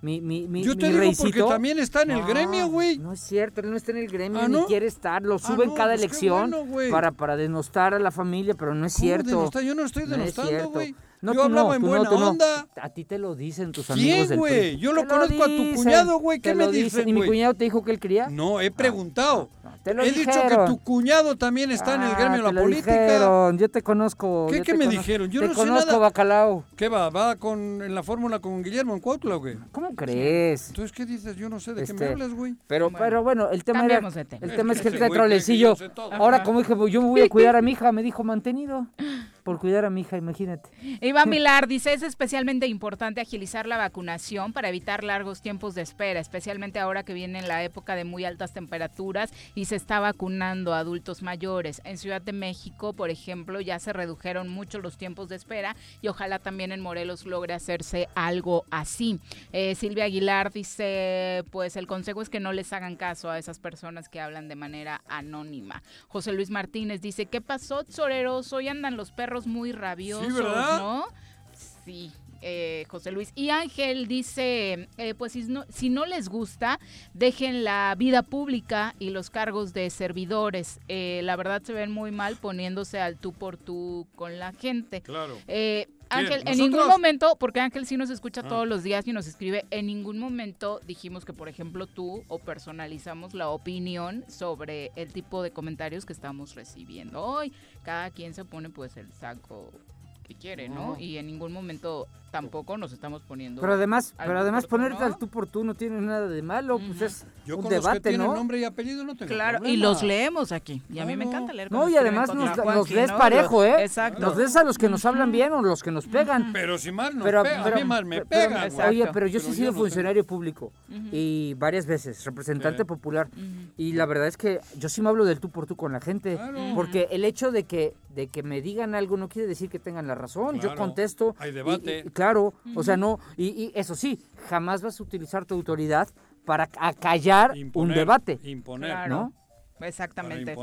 mi, mi, mi, Yo te digo porque también está en el gremio, güey. No es cierto, él no está en el gremio, ¿Ah, ni quiere estar. Lo sube en ah, cada pues elección para, para denostar a la familia, pero no es cierto. Yo no estoy denostando, güey. No, yo hablaba en buena onda. A ti te lo dicen tus amigos ¿Quién, güey? Yo lo conozco a tu cuñado, güey. ¿Qué me dicen, ¿Y mi cuñado te dijo que él quería? No, he preguntado. He dicho que tu cuñado también está en el ah, gremio de la política. Dijeron. Yo te conozco. ¿Qué, me dijeron? Yo te no conozco, sé nada. Bacalao. ¿Qué va? ¿Va con, en la fórmula con Guillermo en Cuautla o qué? ¿Cómo crees? Entonces, ¿qué dices? Yo no sé de qué me este, hablas, güey. Pero bueno, pero bueno el tema era, el tema es que el trolecillo. Ahora, como dije, yo me voy a cuidar a mi hija, me dijo mantenido por cuidar a mi hija, imagínate. Iván Milar dice, es especialmente importante agilizar la vacunación para evitar largos tiempos de espera, especialmente ahora que viene la época de muy altas temperaturas y se está vacunando a adultos mayores. En Ciudad de México, por ejemplo, ya se redujeron mucho los tiempos de espera y ojalá también en Morelos logre hacerse algo así. Eh, Silvia Aguilar dice, pues el consejo es que no les hagan caso a esas personas que hablan de manera anónima. José Luis Martínez dice, ¿qué pasó, Soreros? Hoy andan los perros muy rabiosos, ¿no? Sí. Eh, José Luis. Y Ángel dice, eh, pues si no, si no les gusta, dejen la vida pública y los cargos de servidores. Eh, la verdad se ven muy mal poniéndose al tú por tú con la gente. Claro. Ángel, en ningún momento, porque Ángel sí nos escucha ah. todos los días y nos escribe, en ningún momento dijimos que, por ejemplo, tú o personalizamos la opinión sobre el tipo de comentarios que estamos recibiendo hoy. Cada quien se pone pues el saco que quiere, ¿no? Y en ningún momento tampoco nos estamos poniendo. Pero además, pero además ponerte al tú por tú no tiene nada de malo, pues es Yo un con debate, los que ¿no? nombre y apellido no tengo Claro, y los leemos aquí. Y a mí me encanta leer. No, y además nos, nos lees parejo, ¿eh? Exacto. Nos lees a los que nos hablan bien o los que nos pegan. Pero si mal nos pero, a mí mal me pegan. oye, pero yo sí he sido funcionario público y varias veces, representante popular. Y la verdad es que yo sí me hablo del tú por tú con la gente, porque el hecho de que de que me digan algo no quiere decir que tengan la razón. Yo contesto. Hay debate. claro, o sea, no, y, eso sí, jamás vas a utilizar tu autoridad para acallar un debate. Imponer. ¿no? Exactamente.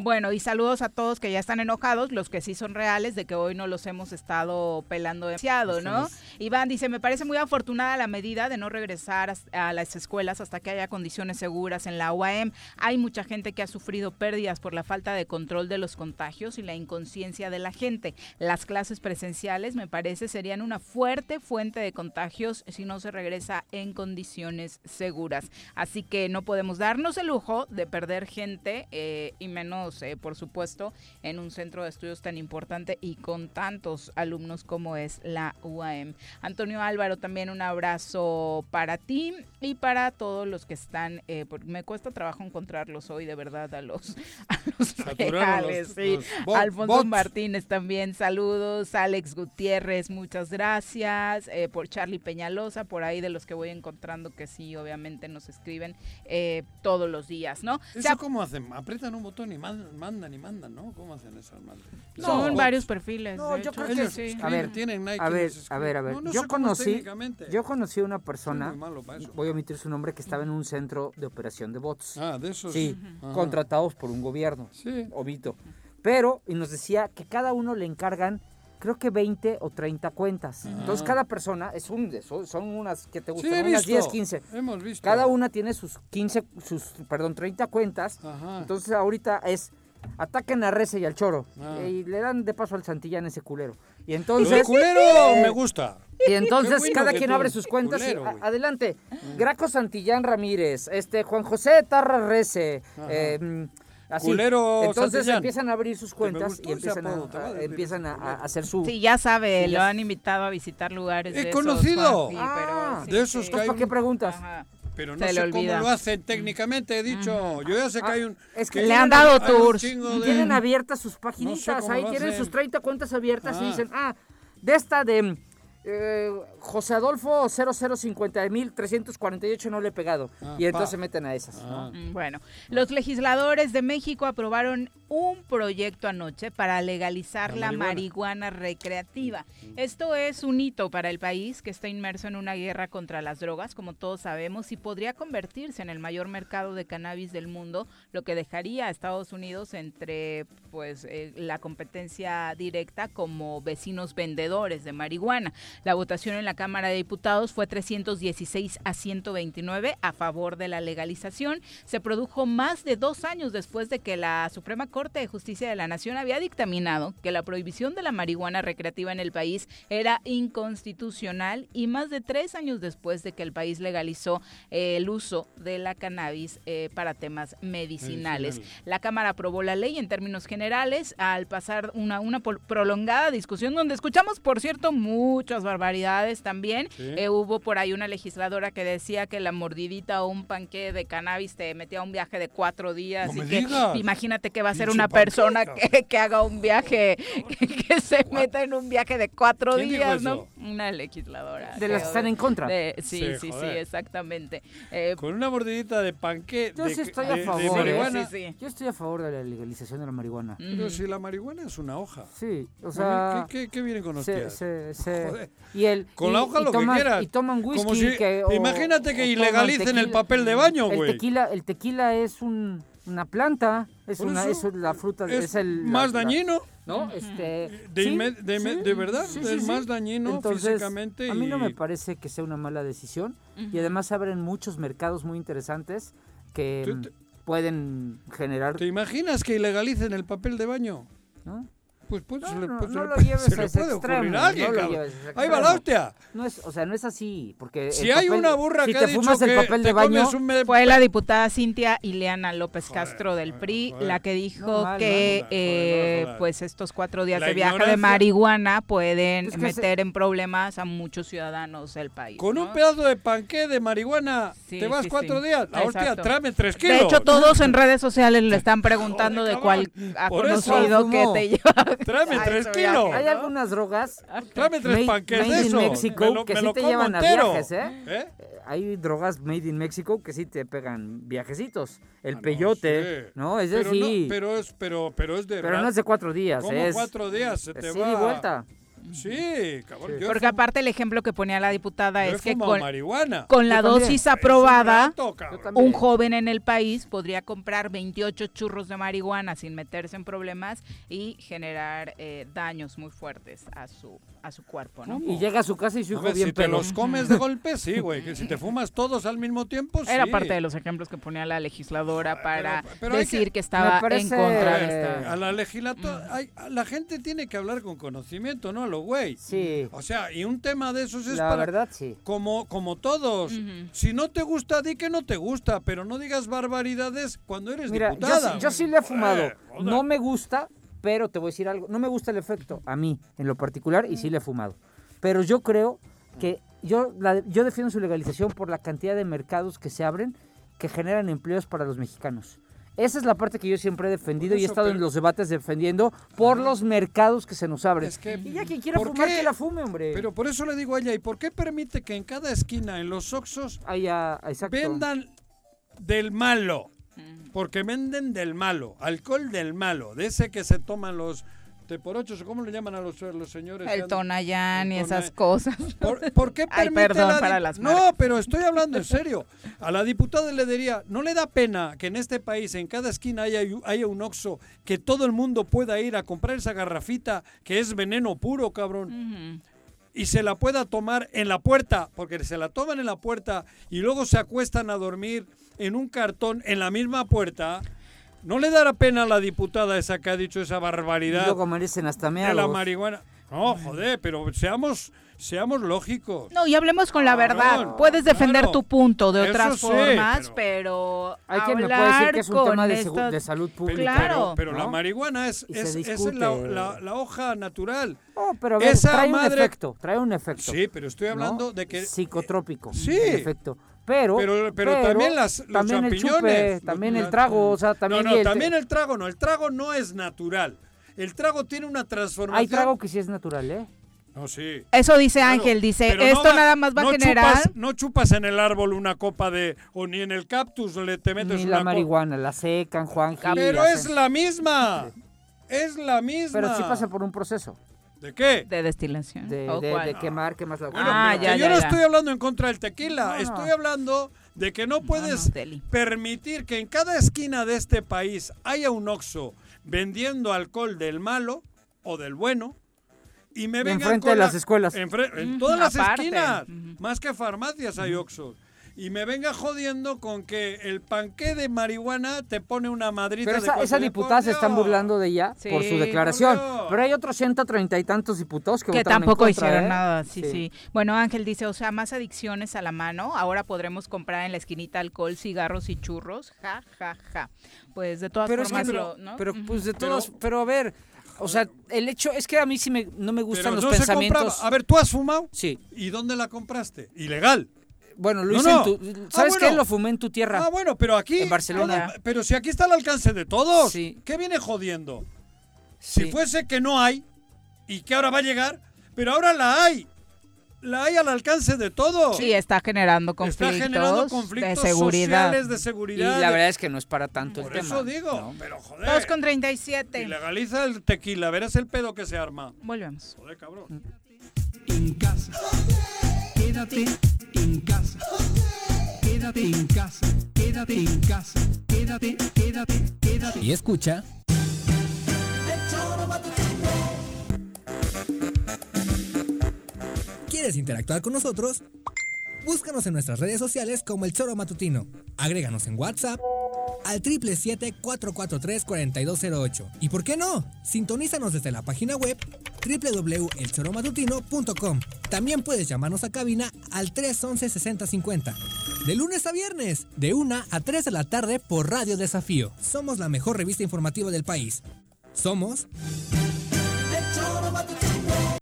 Bueno, y saludos a todos que ya están enojados, los que sí son reales, de que hoy no los hemos estado pelando demasiado, ¿no? Iván dice, me parece muy afortunada la medida de no regresar a las escuelas hasta que haya condiciones seguras en la UAM. Hay mucha gente que ha sufrido pérdidas por la falta de control de los contagios y la inconsciencia de la gente. Las clases presenciales, me parece, serían una fuerte fuente de contagios si no se regresa en condiciones seguras. Así que no podemos darnos el lujo de perder gente eh, y menos, eh, por supuesto, en un centro de estudios tan importante y con tantos alumnos como es la UAM. Antonio Álvaro, también un abrazo para ti y para todos los que están. Eh, me cuesta trabajo encontrarlos hoy, de verdad, a los, a los reales. Alfonso Martínez también, saludos. Alex Gutiérrez, muchas gracias. por Charlie Peñalosa, por ahí de los que voy encontrando que sí, obviamente nos escriben todos los días, ¿no? Eso como hacen? Apretan un botón y mandan, y mandan, ¿no? ¿Cómo hacen esas madres? Son varios perfiles. No, yo creo que sí. A ver, tienen a ver, a ver, a ver. yo conocí, yo conocí a una persona, voy a omitir su nombre, que estaba en un centro de operación de bots. Ah, de esos. Sí, contratados por un gobierno. Sí. Obito. Pero, y nos decía que cada uno le encargan creo que 20 o 30 cuentas. Entonces cada persona es un son, unas que te gustan, unas 10, 15. Hemos visto. Cada una tiene sus 15 sus perdón, 30 cuentas. Entonces ahorita es ataquen a Rece y al Choro ah. y le dan de paso al Santillán ese culero. Y entonces ¡El culero eh, me gusta. Y entonces cada quien abre sus cuentas y, adelante. Graco Santillán Ramírez, este Juan José Tarra Rece, eh, Así. Entonces empiezan a abrir sus cuentas y empiezan, a, empiezan a, hacer su... Sí, ya sabe, lo han invitado a visitar lugares He conocido. Ah, de esos que hay... ¿Para qué preguntas? Pero no sé cómo lo hacen técnicamente, he dicho. Yo ya sé que hay un... Ah, es que, le han dado tours. Tienen abiertas sus paginitas, ahí tienen sus 30 cuentas abiertas y ah. dicen, ah, de esta de eh, José Adolfo 0050348 no le he pegado. Ah, y entonces se meten a esas. Ah. Mm, bueno, los legisladores de México aprobaron un proyecto anoche para legalizar la, marihuana. recreativa. Esto es un hito para el país que está inmerso en una guerra contra las drogas, como todos sabemos, y podría convertirse en el mayor mercado de cannabis del mundo, lo que dejaría a Estados Unidos entre pues eh, la competencia directa como vecinos vendedores de marihuana. La votación en la Cámara de Diputados fue 316 a 129 a favor de la legalización. Se produjo más de dos años después de que la Suprema Corte de Justicia de la Nación había dictaminado que la prohibición de la marihuana recreativa en el país era inconstitucional y más de tres años después de que el país legalizó eh, el uso de la cannabis eh, para temas medicinales. La Cámara aprobó la ley en términos generales al pasar una, una prolongada discusión donde escuchamos, por cierto, muchas barbaridades también. Eh, hubo por ahí una legisladora que decía que la mordidita o un panque de cannabis te metía a un viaje de cuatro días. y que, imagínate que va a ser una persona que, haga un viaje, que, se meta en un viaje de cuatro días, ¿no? Una legisladora. De las que están en contra. sí, sí, sí, exactamente. Eh, Con una mordidita de panque. Yo sí estoy a favor. ¿eh? Yo estoy a favor de la legalización de la marihuana. Pero si la marihuana es una hoja. Sí, o sea. ¿Qué, qué, viene con usted? Y el, con la hoja lo que quieras. Y toman whisky. imagínate que ilegalicen el papel de baño, güey. El tequila, el tequila es un, una planta, es, una, es la fruta, es, el... Más dañino. ¿No? Este, de, de, verdad, es más dañino físicamente. A mí no me parece que sea una mala decisión. Y además abren muchos mercados muy interesantes que pueden generar... ¿Te imaginas que ilegalicen el papel de baño? ¿No? Pues, pues no, se le, no, pues, no se lo le, lleves se a ese puede extremo, a alguien, no lo lleves a ese Ahí va la hostia. No es, o sea, no es así, porque Si el hay papel- una burra si que te ha dicho fumas el que papel de baño, me- Fue la diputada Cintia Ileana López Castro del PRI la que dijo No, mal, que no, eh, joder. pues estos cuatro días La de viaje de ignorancia. marihuana pueden Es que meter en problemas a muchos ciudadanos del país. Con ¿no? un pedazo de panqué de marihuana, Sí, te vas sí, cuatro sí. días. La hostia, tráeme tres kilos. De hecho, todos en redes sociales le están preguntando de cuál ha conocido que te lleva. Tráeme tres kilos. Hay algunas drogas Tráeme tres made, panques de in eso. México Me lo- que me sí lo te llevan a viajes, ¿eh? ¿Eh? Eh, Hay drogas made in México que sí te pegan viajecitos. El Ah, no, peyote, sí. ¿no? Es pero decir, no, pero es, pero, pero es de pero no es de cuatro días, ¿Cómo es cuatro días? Se te va. vuelta. Sí, cabrón. Porque aparte el ejemplo que ponía la diputada yo es que con, marihuana. con la también. dosis un aprobada, rato, también. un joven en el país podría comprar 28 churros de marihuana sin meterse en problemas y generar eh, daños muy fuertes a su a su cuerpo, ¿no? Y llega a su casa y su hijo ver, bien si te los comes de golpe, sí, güey. Que si te fumas todos al mismo tiempo, sí. Era parte de los ejemplos que ponía la legisladora para pero decir que- que, estaba parece- en contra de esta. A la legislatura, la gente tiene que hablar con conocimiento, ¿no? A lo güey. Sí, O sea, y un tema de esos es la para... verdad sí. Como, como todos. Si no te gusta, di que no te gusta, pero no digas barbaridades cuando eres Mira, yo, diputada. sí- yo sí le he fumado. Eh. No me gusta, pero te voy a decir algo. No me gusta el efecto, a mí, en lo particular, y sí le he fumado. Pero yo creo que yo, la- yo defiendo su legalización por la cantidad de mercados que se abren que generan empleos para los mexicanos. Esa es la parte que yo siempre he defendido Por y he eso, estado en pero- los debates defendiendo por los mercados que se nos abren. Es que, y ya quien quiera ¿por fumar, qué? que la fume, hombre. Pero por eso le digo a ella, ¿y por qué permite que en cada esquina, en los Oxos, exacto. vendan del malo? Porque venden del malo, alcohol del malo, de ese que se toman los te por ocho, ¿cómo le llaman a los, los señores? El Tonayán y esas cosas. ¿Por, por qué Ay, permite perdón la para las No, pero estoy hablando en serio. A la diputada le diría, ¿no le da pena que en este país, en cada esquina haya, haya un Oxxo, que todo el mundo pueda ir a comprar esa garrafita que es veneno puro, cabrón? y se la pueda tomar en la puerta, porque se la toman en la puerta y luego se acuestan a dormir en un cartón en la misma puerta, ¿no le dará pena a la diputada esa que ha dicho esa barbaridad luego merecen hasta de la marihuana? No, joder, pero seamos, seamos lógicos. No, y hablemos con la verdad. Puedes defender claro. tu punto de otras sí, formas, pero- pero, Hay quien me puede hablar decir que es un tema de, segu- estas- de salud Pero, pública. Claro. pero, pero la marihuana es, es, es la, la- la hoja natural. No, pero a ver, Esa trae madre- un efecto, trae un efecto. Sí, pero estoy ¿no? hablando de que... Psicotrópico. Sí. efecto. Pero, Pero, pero también las, los también el champiñones. chupe, los- también la- el trago, o sea, también No, no, el- también el trago no. El trago no es natural. El trago tiene una transformación. Hay trago que sí es natural, ¿eh? No, sí. Eso dice Claro, Ángel, dice, pero no esto va- nada más va no a generar... Chupas, no chupas en el árbol una copa de... O ni en el cactus le te metes Ni una la copa. marihuana, la secan, Juan Pero es la misma. Es la misma. Pero sí pasa por un proceso ¿De qué? De destilación. de, ¿O de- cuál? de quemar, quemas la Bueno, Ah, ya, yo ya, no ya. estoy hablando en contra del tequila, No, estoy hablando de que no puedes no, permitir que en cada esquina de este país haya un Oxxo vendiendo alcohol del malo o del bueno y me vengan Enfrente de las escuelas. En, todas las esquinas. Más que farmacias hay Oxxo y me venga jodiendo con que el panqué de marihuana te pone una madrita Pero esa, de esa diputada se están burlando de ella por su declaración. Pero hay otros 130 y tantos diputados que, que tampoco hicieron ¿eh? nada. Sí, sí, Bueno, Ángel dice, o sea, más adicciones a la mano. Ahora podremos comprar en la esquinita alcohol, cigarros y churros. Ja, ja, ja. Pues de todas formas, pero, pero pues de todos, pero, a ver, o sea, el hecho es que a mí sí me, no me gustan los pensamientos. A ver, ¿tú has fumado? Sí. ¿Y dónde la compraste? Ilegal. Bueno, lo hice en tu, ah, ¿Sabes qué? Lo fumé en tu tierra. Ah, bueno, pero aquí. En Barcelona. pero si aquí está al alcance de todos. Sí. ¿Qué viene jodiendo? Si fuese que no hay y que ahora va a llegar, pero ahora la hay. La hay al alcance de todos. Sí, está generando conflictos, está generando conflictos de seguridad. sociales, de seguridad. Y la verdad es que no es para tanto Por el eso digo, pero joder. 2 con 37. Y legaliza el tequila, verás el pedo que se arma. Volvemos. Joder, cabrón. En casa. Quédate en casa. Quédate en casa. Quédate en casa. Quédate, quédate, quédate. Y escucha. ¿Quieres interactuar con nosotros? Búscanos en nuestras redes sociales como El Choro Matutino. Agréganos en WhatsApp al 777-443-4208. ¿Y por qué no? Sintonízanos desde la página web www.elchoromatutino.com. También puedes llamarnos a cabina al 311-6050. De lunes a viernes, de 1 a 3 de la tarde por Radio Desafío. Somos la mejor revista informativa del país. Somos...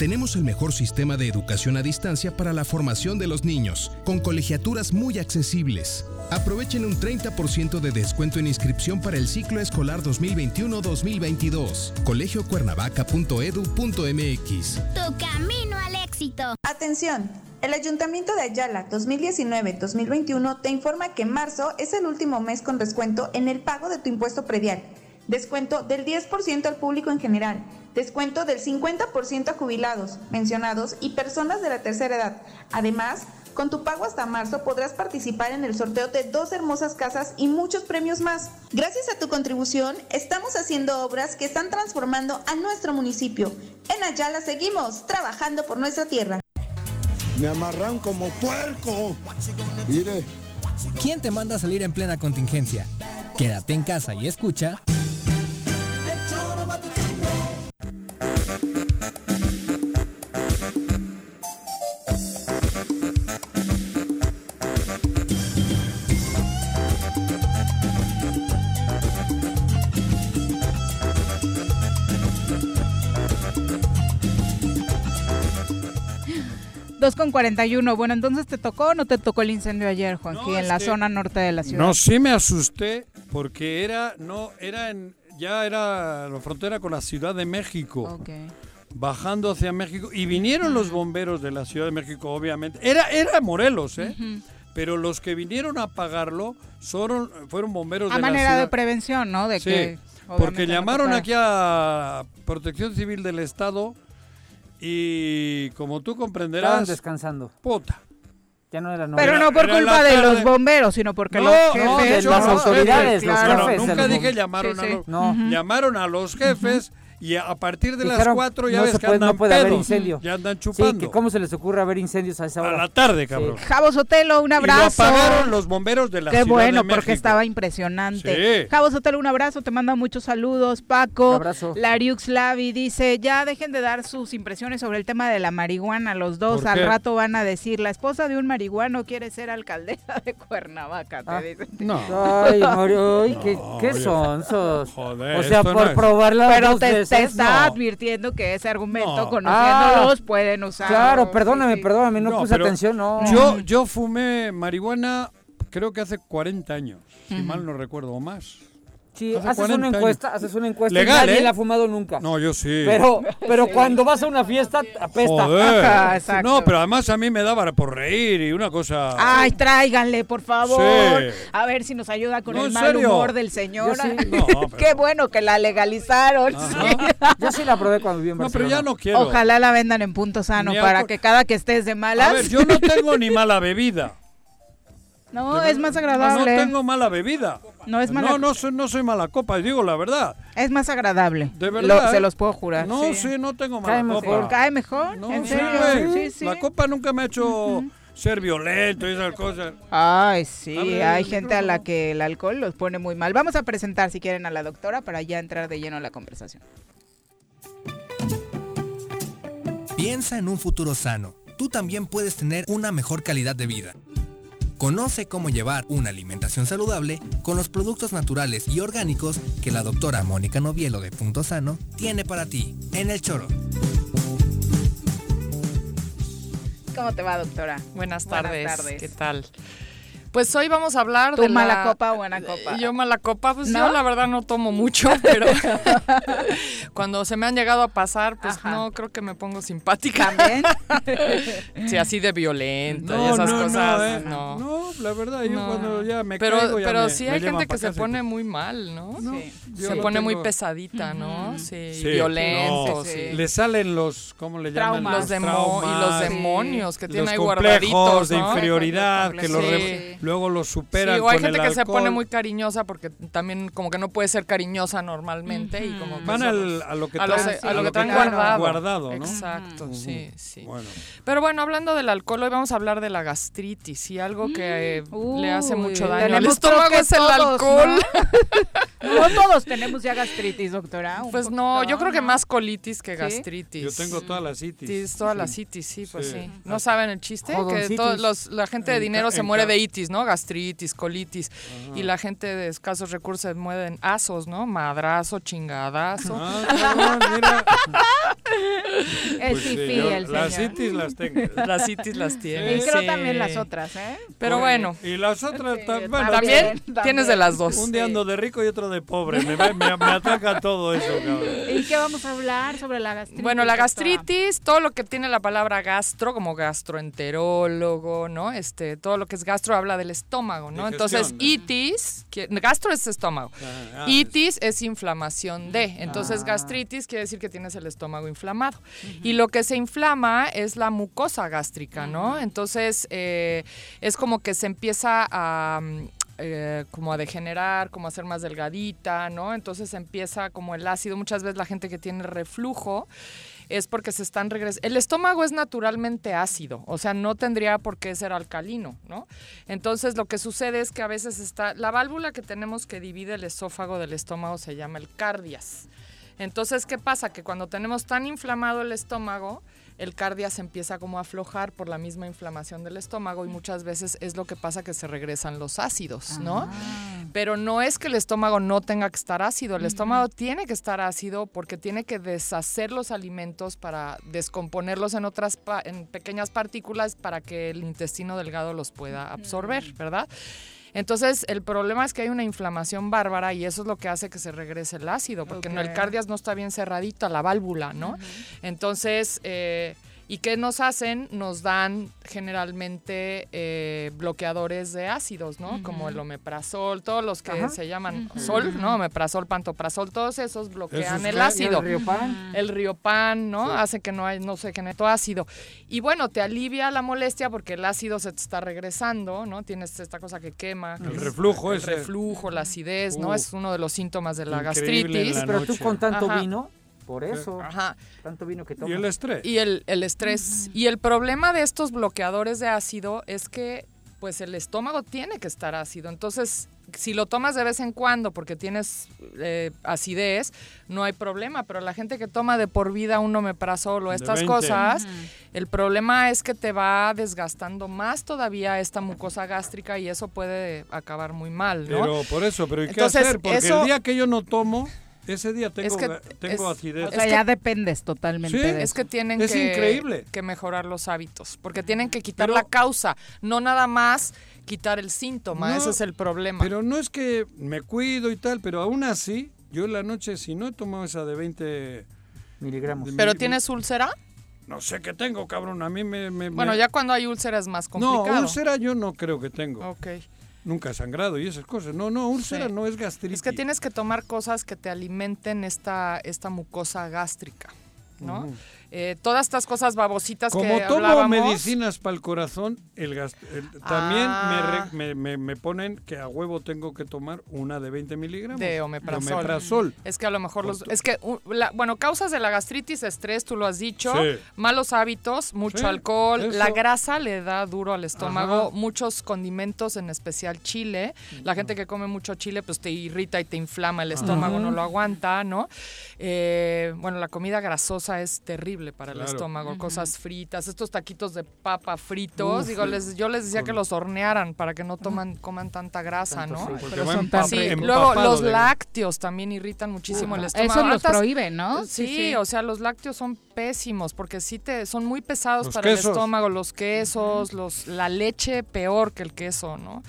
tenemos el mejor sistema de educación a distancia para la formación de los niños, con colegiaturas muy accesibles. Aprovechen un 30% de descuento en inscripción para el ciclo escolar 2021-2022. colegiocuernavaca.edu.mx. Tu camino al éxito. Atención. El Ayuntamiento de Ayala 2019-2021 te informa que marzo es el último mes con descuento en el pago de tu impuesto predial. Descuento del 10% al público en general descuento del 50% a jubilados, mencionados y personas de la tercera edad. Además, Con tu pago hasta marzo podrás participar en el sorteo de dos hermosas casas y muchos premios más. Gracias a tu contribución, estamos haciendo obras que están transformando a nuestro municipio. En Ayala seguimos trabajando por nuestra tierra. Me amarran como puerco. Mire. ¿Quién te manda a salir en plena contingencia? Quédate en casa y escucha. 2 con 41. Bueno, entonces te tocó o no te tocó el incendio ayer, Juan, aquí en la zona norte de la ciudad. No, sí me asusté porque era, no, era en, ya era la frontera con la Ciudad de México. Bajando hacia México. Y vinieron los bomberos de la Ciudad de México, obviamente. Era, era Morelos, ¿eh? Pero los que vinieron a apagarlo fueron, fueron bomberos a de la ciudad. de prevención, ¿no? De sí, que, porque llamaron aquí a Protección Civil del Estado y como tú comprenderás. Estaban descansando. Puta. Ya no era Pero no por culpa de los bomberos, sino porque no, los jefes, no, de las autoridades, los jefes. nunca dije llamaron Sí, sí. a los No. llamaron a los jefes y a, partir de las Dijeron, 4 ya no ves se que puede, andan no puede haber pedos, incendio. Ya andan Sí, chupando. que cómo se les ocurre haber incendios a esa hora. a la tarde, cabrón. Javo Sotelo, un Y lo abrazo. apagaron los bomberos de la Qué Ciudad bueno, de porque México. estaba impresionante. Sí. Javo Sotelo, un abrazo, te manda muchos saludos. Paco, Abrazo. Lariux Lavi dice, ya dejen de dar sus impresiones sobre el tema de la marihuana, los dos. ¿Por Al qué? rato van a decir, la esposa de un marihuano quiere ser alcaldesa de Cuernavaca, te Ah. dicen. No. Ay, Mario, ay, qué, No, qué sonsos. Joder, o sea, por no es- probarla Pero dos te, te veces, está no. advirtiendo que ese argumento, No. conociéndolos, pueden usarlo. Claro, perdóname, Sí, sí. perdóname, no, No, puse atención, no. Yo, yo fumé marihuana creo que hace 40 años, si mal no recuerdo, o más. Sí, hace haces 40 una años. encuesta, haces una encuesta Legal, y nadie ¿eh? la ha fumado nunca. No, yo sí. Pero, pero cuando vas a una fiesta, apesta. Joder. Ajá, exacto. No, pero además a mí me daba por reír y una cosa. Ay, tráiganle, por favor. Sí. A ver si nos ayuda con No, el mal serio. humor del señor. Yo sí. No, pero- Qué bueno que la legalizaron. sí. Yo sí la probé cuando viví en No, pero ya no quiero. Ojalá la vendan en punto sano Ni para que cada que estés de malas. A ver, yo no tengo ni mala bebida. no, De es más agradable. No tengo mala bebida. No es mala- No, no soy, no soy mala copa, digo la verdad. Es más agradable. De Lo- verdad. se ¿eh? los puedo jurar. No, sí. sí, no tengo mala Cae copa. mejor. ¿Cae mejor? No, ¿En sí, serio? güey. Sí, sí. La copa nunca me ha hecho ser violento y esas cosas. Ay, sí, hay gente a la que el alcohol los pone muy mal. Vamos a presentar, si quieren, a la doctora para ya entrar de lleno a la conversación. Piensa en un futuro sano. Tú también puedes tener una mejor calidad de vida. Conoce cómo llevar una alimentación saludable con los productos naturales y orgánicos que la doctora Mónica Novielo de Punto Sano tiene para ti en el choro. ¿Cómo te va, doctora? Buenas Buenas tardes. tardes. ¿Qué tal? Pues hoy vamos a hablar ¿Tú de mala la- copa o buena copa? Yo mala copa, pues ¿No? yo la verdad no tomo mucho, pero cuando se me han llegado a pasar, pues Ajá. no creo que me pongo simpática. ¿También? sí, así de violento y esas no, no, cosas, eh. no. No, la verdad, yo No. cuando ya me pero, caigo ya pero me- sí hay gente que se pone muy mal, ¿no? Sí. Se pone muy pesadita, ¿no? Sí, Sí, violento, no. sí. Le salen los, ¿cómo le llaman? Traumas. Los demo- y los traumas, demonios que tienen los ahí complejos guardaditos, de inferioridad que los luego los superan Sí, o hay con gente el que se pone alcohol. muy cariñosa porque también como que no puede ser cariñosa normalmente y como que Van al- a lo que a, traen- a lo que traen guardado. guardado, ¿no? Exacto, Ujú. sí, sí. Bueno. Pero bueno, hablando del alcohol, hoy vamos a hablar de la gastritis y algo que eh, le hace mucho daño al tenemos estómago es el todos, alcohol. ¿no? No todos tenemos ya gastritis, doctora. un Pues no, yo creo que más colitis que ¿Sí? gastritis. Yo tengo toda la citis. Sí, toda la Sí. citis, sí, pues Sí. sí. ¿No saben el chiste? Que todos los, la gente de dinero se en muere de itis, ¿no? Gastritis, colitis. Y la gente de escasos recursos se muere en asos, ¿no? Madrazo, chingadazo. Ah, cabrón, mira. Es Pues yo el las señor. citis las tengo. Las citis las tiene. Y creo sí. también las otras, ¿eh? Pero bueno, Y las otras también también. tienes de las dos. Un día ando de rico y otro de pobre. Me, me, me ataca todo eso, cabrón. ¿Y qué vamos a hablar sobre la gastritis? Bueno, la gastritis, todo lo que tiene la palabra gastro, como gastroenterólogo, ¿no? Este, todo lo que es gastro habla del estómago, ¿no? Entonces, itis, que- gastro es estómago. Ah, ah, Itis es inflamación de. Entonces, gastritis quiere decir que tienes el estómago inflamado. Y lo que se inflama es la mucosa gástrica, ¿no? Entonces eh, es como que se empieza a... eh, como a degenerar, como a ser más delgadita, ¿no? Entonces empieza como el ácido. Muchas veces la gente que tiene reflujo es porque se están regresando. El estómago es naturalmente ácido, o sea, no tendría por qué ser alcalino, ¿no? Entonces lo que sucede es que a veces está, la válvula que tenemos que divide el esófago del estómago se llama el cardias. Entonces, ¿qué pasa? Que cuando tenemos tan inflamado el estómago, el cardia se empieza como a aflojar por la misma inflamación del estómago y muchas veces es lo que pasa que se regresan los ácidos, ¿no? Ah. Pero no es que el estómago no tenga que estar ácido, el estómago tiene que estar ácido porque tiene que deshacer los alimentos para descomponerlos en otras en pequeñas partículas para que el intestino delgado los pueda absorber, ¿verdad? Entonces, el problema es que hay una inflamación bárbara y eso es lo que hace que se regrese el ácido, porque en el cardias no está bien cerradita la válvula, ¿no? Entonces, eh, ¿Y qué nos hacen? Nos dan generalmente eh, bloqueadores de ácidos, ¿no? Como el omeprazol, todos los que se llaman sol, ¿no? Omeprazol, pantoprazol, todos esos bloquean el ácido. ¿El riopan? El riopan, ¿no? Hace que no hay, no se genere ácido. Y bueno, te alivia la molestia porque el ácido se te está regresando, ¿no? Tienes esta cosa que quema. el reflujo El reflujo, la acidez, ¿no? Es uno de los síntomas de la gastritis. Pero tú con tanto vino por eso, Ajá. tanto vino que toma. Y el estrés. Y el, estrés. Y el problema de estos bloqueadores de ácido es que pues el estómago tiene que estar ácido. Entonces, si lo tomas de vez en cuando porque tienes eh, acidez, no hay problema. Pero la gente que toma de por vida un omeprazol o estas cosas, el problema es que te va desgastando más todavía esta mucosa gástrica y eso puede acabar muy mal, ¿no? Pero por eso, pero ¿y qué hacer? Porque el día que yo no tomo ese día tengo, tengo acidez. O sea, ya dependes totalmente de Es que tienen que, que mejorar los hábitos, porque tienen que quitar la causa, no nada más quitar el síntoma, ese es el problema. Pero no es que me cuido y tal, pero aún así, yo en la noche, si no he tomado esa de 20 miligramos. ¿Pero tienes úlcera? No sé qué tengo, cabrón, a mí me... bueno, ya cuando hay úlcera es más complicado. No, úlcera yo no creo que tengo. Ok nunca sangrado y esas cosas. No, no, úlcera no es gastritis. Es que tienes que tomar cosas que te alimenten esta, esta mucosa gástrica, ¿no? Eh, todas estas cosas babositas Como que tomo medicinas para el corazón, el, también ah. me, me, me, ponen que a huevo tengo que tomar una de 20 miligramos. De omeprazol. Es que a lo mejor los... Es que, bueno, causas de la gastritis, estrés, tú lo has dicho, malos hábitos, mucho alcohol, la grasa le da duro al estómago, muchos condimentos, en especial chile. La gente que come mucho chile, pues te irrita y te inflama el estómago, no lo aguanta, ¿no? Eh, bueno, la comida grasosa es terrible para el estómago, cosas fritas, estos taquitos de papa fritos, digo, les, yo les decía que los hornearan para que no toman, coman tanta grasa, ¿no? Sí, luego los lácteos también irritan muchísimo el estómago. Eso los prohíben, ¿no? Sí, o sea, los lácteos son pésimos porque sí te son muy pesados para el estómago, los quesos, los la leche peor que el queso, ¿no?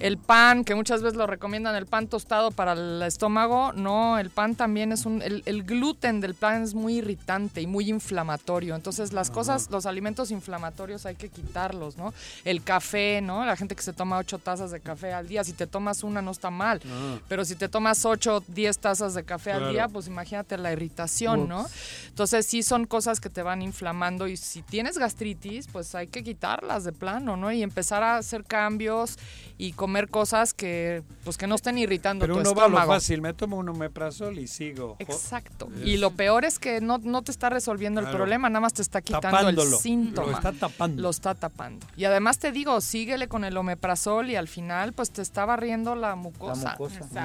El pan, que muchas veces lo recomiendan, el pan tostado para el estómago, no, el pan también es un, el, el gluten del pan es muy irritante y muy inflamatorio, entonces las cosas, los alimentos inflamatorios hay que quitarlos, ¿no? El café, ¿no? La gente que se toma ocho tazas de café al día, si te tomas una no está mal, ah. pero si te tomas ocho, diez tazas de café al día, pues imagínate la irritación, ¿no? Entonces sí son cosas que te van inflamando y si tienes gastritis, pues hay que quitarlas de plano, ¿no? Y empezar a hacer cambios y comer cosas que pues que no estén irritando Pero uno va lo fácil, me tomo un omeprazol y sigo. Exacto. Y lo peor es que no, no te está resolviendo el problema, nada más te está quitando el síntoma. Lo está tapando. Lo está tapando. Y además te digo, síguele con el omeprazol y al final pues te está barriendo la mucosa.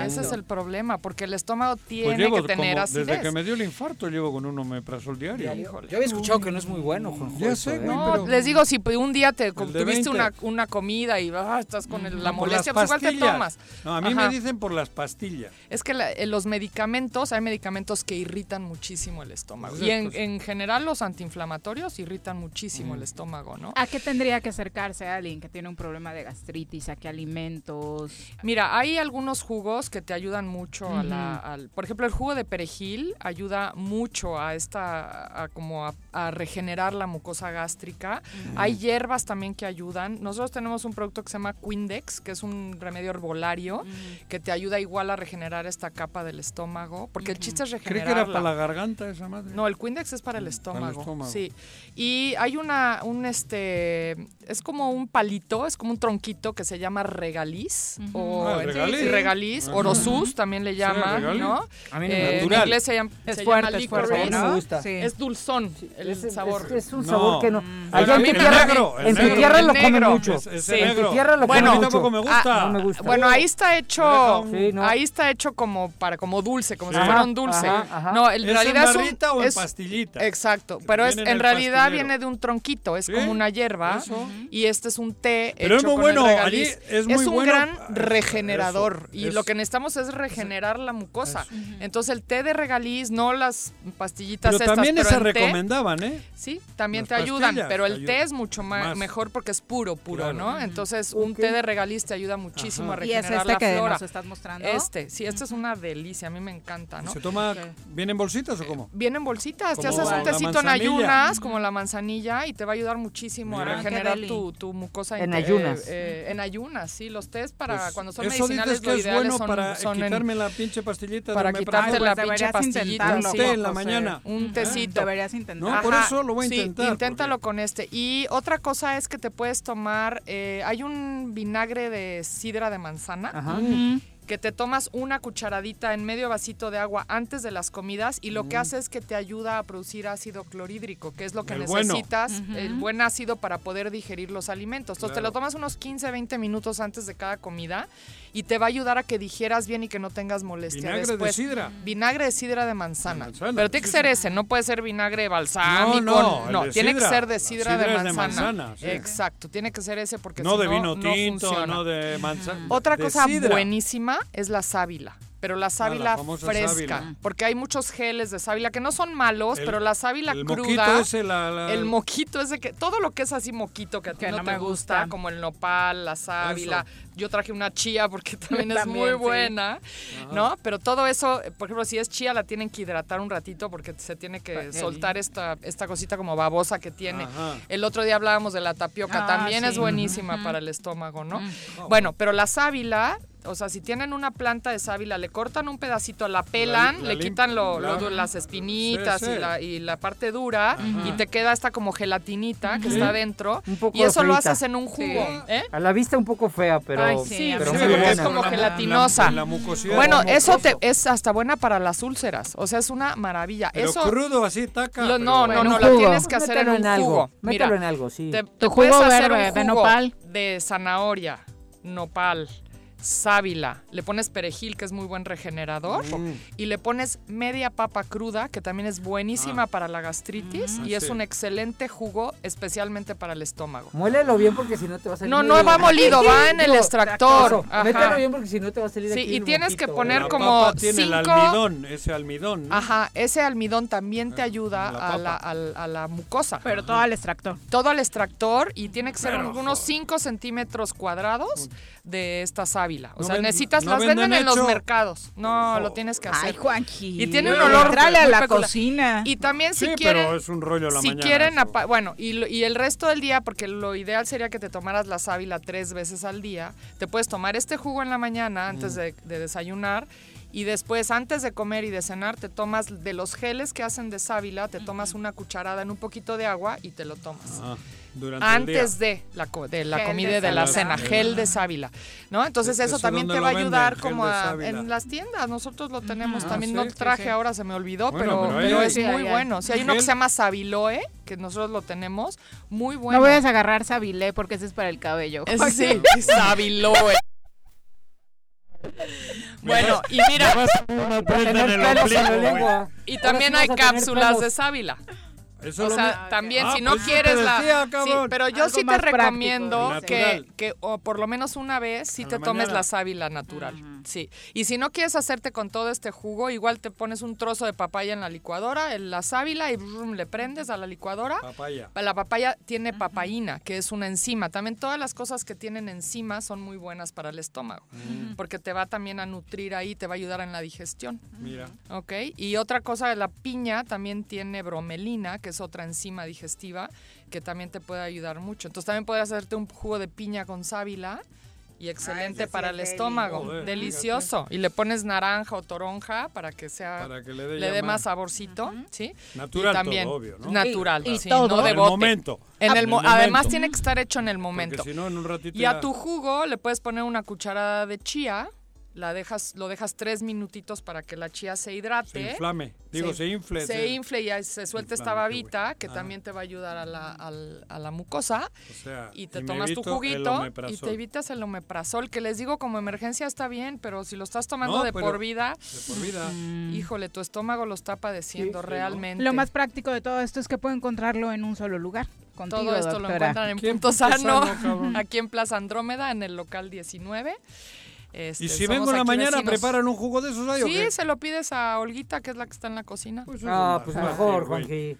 Ese es el problema, porque el estómago pues tiene que tener acidez. Desde que me dio el infarto llevo con un omeprazol diario. Yo había escuchado que no es muy bueno, Ya sé, ¿eh? no, les digo, si un día te tuviste una, una comida y ah, estás con el, la molestia, pues igual te tomas. No, a mí me dicen por las pastillas. Es que eh, los medicamentos, hay medicamentos que irritan muchísimo el estómago. y en, en, general los antiinflamatorios irritan muchísimo el mm. estómago, ¿no? ¿A qué tendría que acercarse alguien que tiene un problema de gastritis? ¿A qué alimentos? Mira, hay algunos jugos que te ayudan mucho a la... Al, por ejemplo, el jugo de perejil ayuda mucho a esta, a, como a, regenerar la mucosa gástrica. Hay hierbas también que ayudan. Nosotros tenemos un producto que se llama Quindex, que es un remedio herbolario que te ayuda igual a regenerar esta capa del estómago, porque el chiste es regenerar. ¿Cree que era para la garganta esa madre? No, el Quindex es para el estómago. Sí. Y hay una, un este, es como un palito, es como un tronquito que se llama regaliz, o ah, regaliz, regaliz orosus también le llaman, ¿no? A mí eh, En inglés se llama, es fuerte, es fuerte, ¿no? me gusta. Sí. Es dulzón el es, sabor. Es, es un sabor que no. Allá en tu tierra, en tu tierra lo comen mucho. Sí. En tu tierra lo bueno, comen tampoco me gusta. Ah, no me gusta. Bueno, ahí está hecho, sí, no. ahí está hecho como para como dulce, como si fuera un dulce. Ajá, ajá. No, en ¿Es realidad en es un, o en es, pastillita? Exacto, pero es en realidad viene de un tronquito, es como una hierba y este es un té Pero hecho es muy con bueno, allí es muy un bueno. gran Ah, regenerador y lo que necesitamos es regenerar la mucosa. Entonces el té de regaliz, no las pastillitas Pero estas, también pero recomendaban, ¿eh? Sí, también Las te ayudan, pero el té es mucho ma- más. mejor porque es puro, puro, Claro. ¿no? Entonces un té de regaliz te ayuda muchísimo Ajá. a Y es regenerar este la que flora. nos estás mostrando. Este, sí, este es una delicia, a mí me encanta, ¿no? ¿Se toma, Ok. viene en bolsitas o cómo? Viene en bolsitas, te haces un tecito en ayunas, como la manzanilla, y te va a ayudar muchísimo Mira. a regenerar tu, tu mucosa. En ayunas. eh, eh, en ayunas, sí, los test para Pues, cuando son eso medicinales dices que lo es ideal bueno son, para son en- quitarme la pinche pastillita para quitarte la Pues pinche pastillita. sí. té en la mañana. Un tecito. Deberías intentar. No, por eso lo voy a sí, intentar, inténtalo con este. Y otra cosa es que te puedes tomar, eh, hay un vinagre de sidra de manzana. Ajá. que te tomas una cucharadita en medio vasito de agua antes de las comidas y lo que hace es que te ayuda a producir ácido clorhídrico, que es lo que El bueno. necesitas, el buen ácido para poder digerir los alimentos. Entonces te lo tomas unos 15, 20 minutos antes de cada comida y te va a ayudar a que digieras bien y que no tengas molestia Vinagre de sidra. Vinagre de sidra de manzana. De manzana, Pero tiene que ser ese, no puede ser vinagre balsámico. No, no, de tiene que ser de sidra, sidra de es de manzana. manzana, sí. Exacto, tiene que ser ese porque No si de no, vino no tinto, funciona. no de manzana. Otra cosa buenísima es la sábila. Pero la sábila famosa fresca, sábila. porque hay muchos geles de sábila que no son malos, El- pero la sábila el cruda, moquito ese, la- la- el moquito ese que todo lo que es así moquito que a ti Que no, no te me gusta, gusta. como el nopal, la sábila. Yo traje una chía porque también es muy sí. buena, ¿no? Pero todo eso, por ejemplo, si es chía la tienen que hidratar un ratito porque se tiene que que- soltar esta esta cosita como babosa que tiene. Ajá. El otro día hablábamos de la tapioca, Ah, también es buenísima para el estómago, ¿no? Bueno, pero la sábila, o sea, si tienen una planta de sábila, le cortan un pedacito, la pelan, la le quitan lo- lo- la- las espinitas Sí, sí. Y, la, y la parte dura y te queda esta como gelatinita que está dentro Un poco y eso lo haces en un jugo, ¿eh? A la vista un poco fea, pero, Ay, sí, pero sí, muy porque es como La- gelatinosa. la- la mucosidad. Bueno, eso te, es hasta buena para las úlceras, o sea, es una maravilla. Pero eso crudo así, taca. lo- no, no, no, la tienes que hacer en Mételo un en algo. jugo. Mételo Mira, en algo, sí. te, Tu te jugo puedes hacer un de jugo nopal. de zanahoria, nopal, sábila, le pones perejil, que es muy buen regenerador, Mm. y le pones media papa cruda, que también es buenísima para la gastritis, y Ah, es sí. un excelente jugo, especialmente para el estómago. Muélelo bien porque si no te va a salir. No, no va molido, va en el extractor. Mételo bien porque si no te va a salir Sí, aquí y tienes que poner La como papa tiene el almidón, ese almidón. ¿no? Ajá, ese almidón también te ayuda la a la, a mucosa. Pero todo al extractor. todo al extractor y tiene que ser Pero, unos 5 centímetros cuadrados de esta sábila. O No sea, ven- necesitas, no las venden, venden en los mercados. No, lo tienes que hacer. Ay, Juanji. Y tiene un Pero olor Entrale a la peculiar. cocina. Y también si Sí, quieren, pero es un rollo la si mañana. quieren, eso. bueno, y, lo- y el resto del día, porque lo ideal sería que te tomaras la sábila tres veces al día, te puedes tomar este jugo en la mañana antes Mm. de, de desayunar y después, antes de comer y de cenar, te tomas de los geles que hacen de sábila, te tomas una cucharada en un poquito de agua y te lo tomas. Ah, durante el Antes día. de la, co- de la Gel de comida y de la cena, gel de sábila, ¿no? Entonces ¿E- eso también te va a ayudar como de a- en las tiendas, nosotros lo tenemos, Ah, también sí, no traje, sí. ahora se me olvidó, Bueno, pero, es Sí, muy bueno. Si hay uno que se llama Sabiloe, que nosotros lo tenemos, muy bueno. No voy a agarrar sabilé porque ese es para el cabello. Ese sí, Sabiloe. Bueno, y mira, y también hay cápsulas de sábila. Eso O lo sea, me- también Ah, si no pues quieres la... decía, sí, cabrón. pero yo Algo sí te práctico, recomiendo dice. que, Natural. que o por lo menos una vez sí En te la tomes mañana. la sábila natural. Sí. Y si no quieres hacerte con todo este jugo, igual te pones un trozo de papaya en la licuadora, en la sábila y le prendes a la licuadora. Papaya. La papaya tiene papaína, que es una enzima. También todas las cosas que tienen enzima son muy buenas para el estómago, mm. porque te va también a nutrir ahí, te va a ayudar en la digestión. Mira. Ok. Y otra cosa, la piña también tiene bromelina, que es otra enzima digestiva, que también te puede ayudar mucho. Entonces también puedes hacerte un jugo de piña con sábila y excelente para el estómago, delicioso. Y le pones naranja o toronja para que sea le dé, más saborcito, ¿sí? Natural también obvio, ¿no? natural, y, todo. no de bote. momento. En el, además tiene que estar hecho en el momento. Si no, en un ratito y a tu jugo le puedes poner una cucharada de chía la dejas, lo dejas tres minutitos para que la chía se hidrate. Se inflame, digo, se, infle. Se, infle y se suelta esta babita que ah. también te va a ayudar a la, a, la mucosa. y te tomas tu juguito y te evitas el omeprazol, que les digo como emergencia está bien, pero si lo estás tomando de, por vida, de por vida, mm. híjole, tu estómago lo está padeciendo realmente. Lo más práctico de todo esto es que puedo encontrarlo en un solo lugar. Contigo, todo esto lo encuentran en Punto Sano, aquí en Plaza Andrómeda, en el local 19. Este, y si vengo en la mañana, ¿preparan un jugo de esos ahí Sí, se lo pides a Olguita, que es la que está en la cocina. Pues ah, pues mejor, Juanji.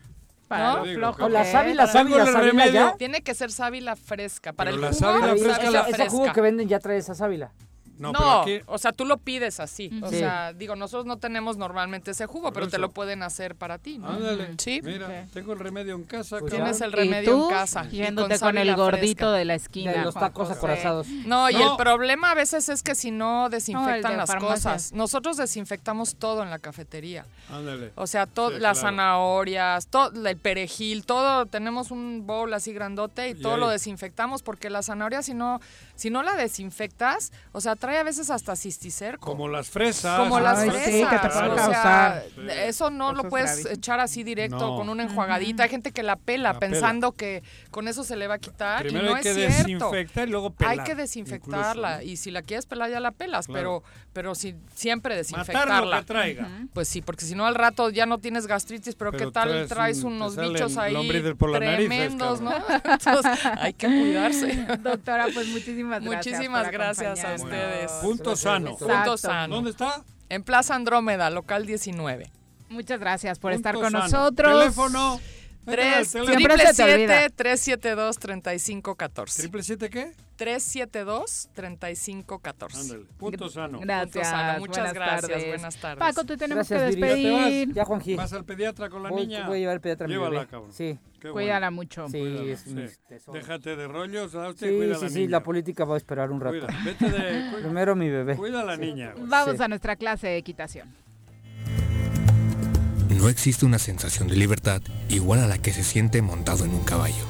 ¿No? Flojo. la sábila, sábila, sábila ya. Tiene que ser sábila fresca. Para Pero el la sábila fresca, la... Ese jugo que venden ya trae esa sábila. No, o sea, tú lo pides así. O sea, digo, nosotros no tenemos normalmente ese jugo, pero te lo pueden hacer para ti, ¿no? Ándale. Sí. Mira, tengo el remedio en casa. Pues tienes el remedio en casa. Yéndote con, el gordito de la esquina. De los tacos acorazados. No, y el problema a veces es que si no desinfectan las cosas. Nosotros desinfectamos todo en la cafetería. Ándale. O sea, las zanahorias, todo, el perejil, todo. Tenemos un bowl así grandote y, todo lo desinfectamos porque la zanahoria, si no, si no la desinfectas, o sea, trae a veces hasta cisticerco. Como las fresas. Como las fresas. eso no lo puedes echar así directo con una enjuagadita. Hay gente que la pela pensando que con eso se le va a quitar. Primero y no hay que desinfectar y luego pelar. Hay que desinfectarla. Y si la quieres pelar ya la pelas, pero pero si, siempre desinfectarla. traiga. Pues sí, porque si no al rato ya no tienes gastritis, pero, ¿qué tal traes, unos bichos ahí tremendos, ¿no? Entonces hay que cuidarse. Doctora, pues muchísimas gracias. Muchísimas gracias a ustedes. Punto sano. Punto sano. ¿Dónde está? En Plaza Andrómeda, local 19. Muchas gracias por estar con nosotros. Teléfono. 372-3514. ¿Triple siete qué? 372-3514. Ándale, punto sano. Gracias. Muchas gracias. Buenas tardes. Paco, tú tenemos que despedir. Ya, Juanji. ¿Vas al pediatra con la niña? Voy a llevar al pediatra a mi Llévala, bebé. cabrón. Sí. Cuídala mucho. Sí, es sí. Déjate de rollos. ¿sabes? Sí, cuida sí, la sí, niña. la política va a esperar un rato. Cuida, vete de, Primero mi bebé. Cuida a la niña. Vamos Sí. a nuestra clase de equitación. No existe una sensación de libertad igual a la que se siente montado en un caballo.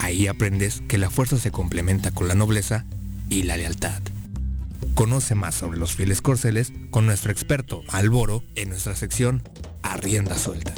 Ahí aprendes que la fuerza se complementa con la nobleza y la lealtad. Conoce más sobre los fieles corceles con nuestro experto Alboro en nuestra sección A Rienda Suelta.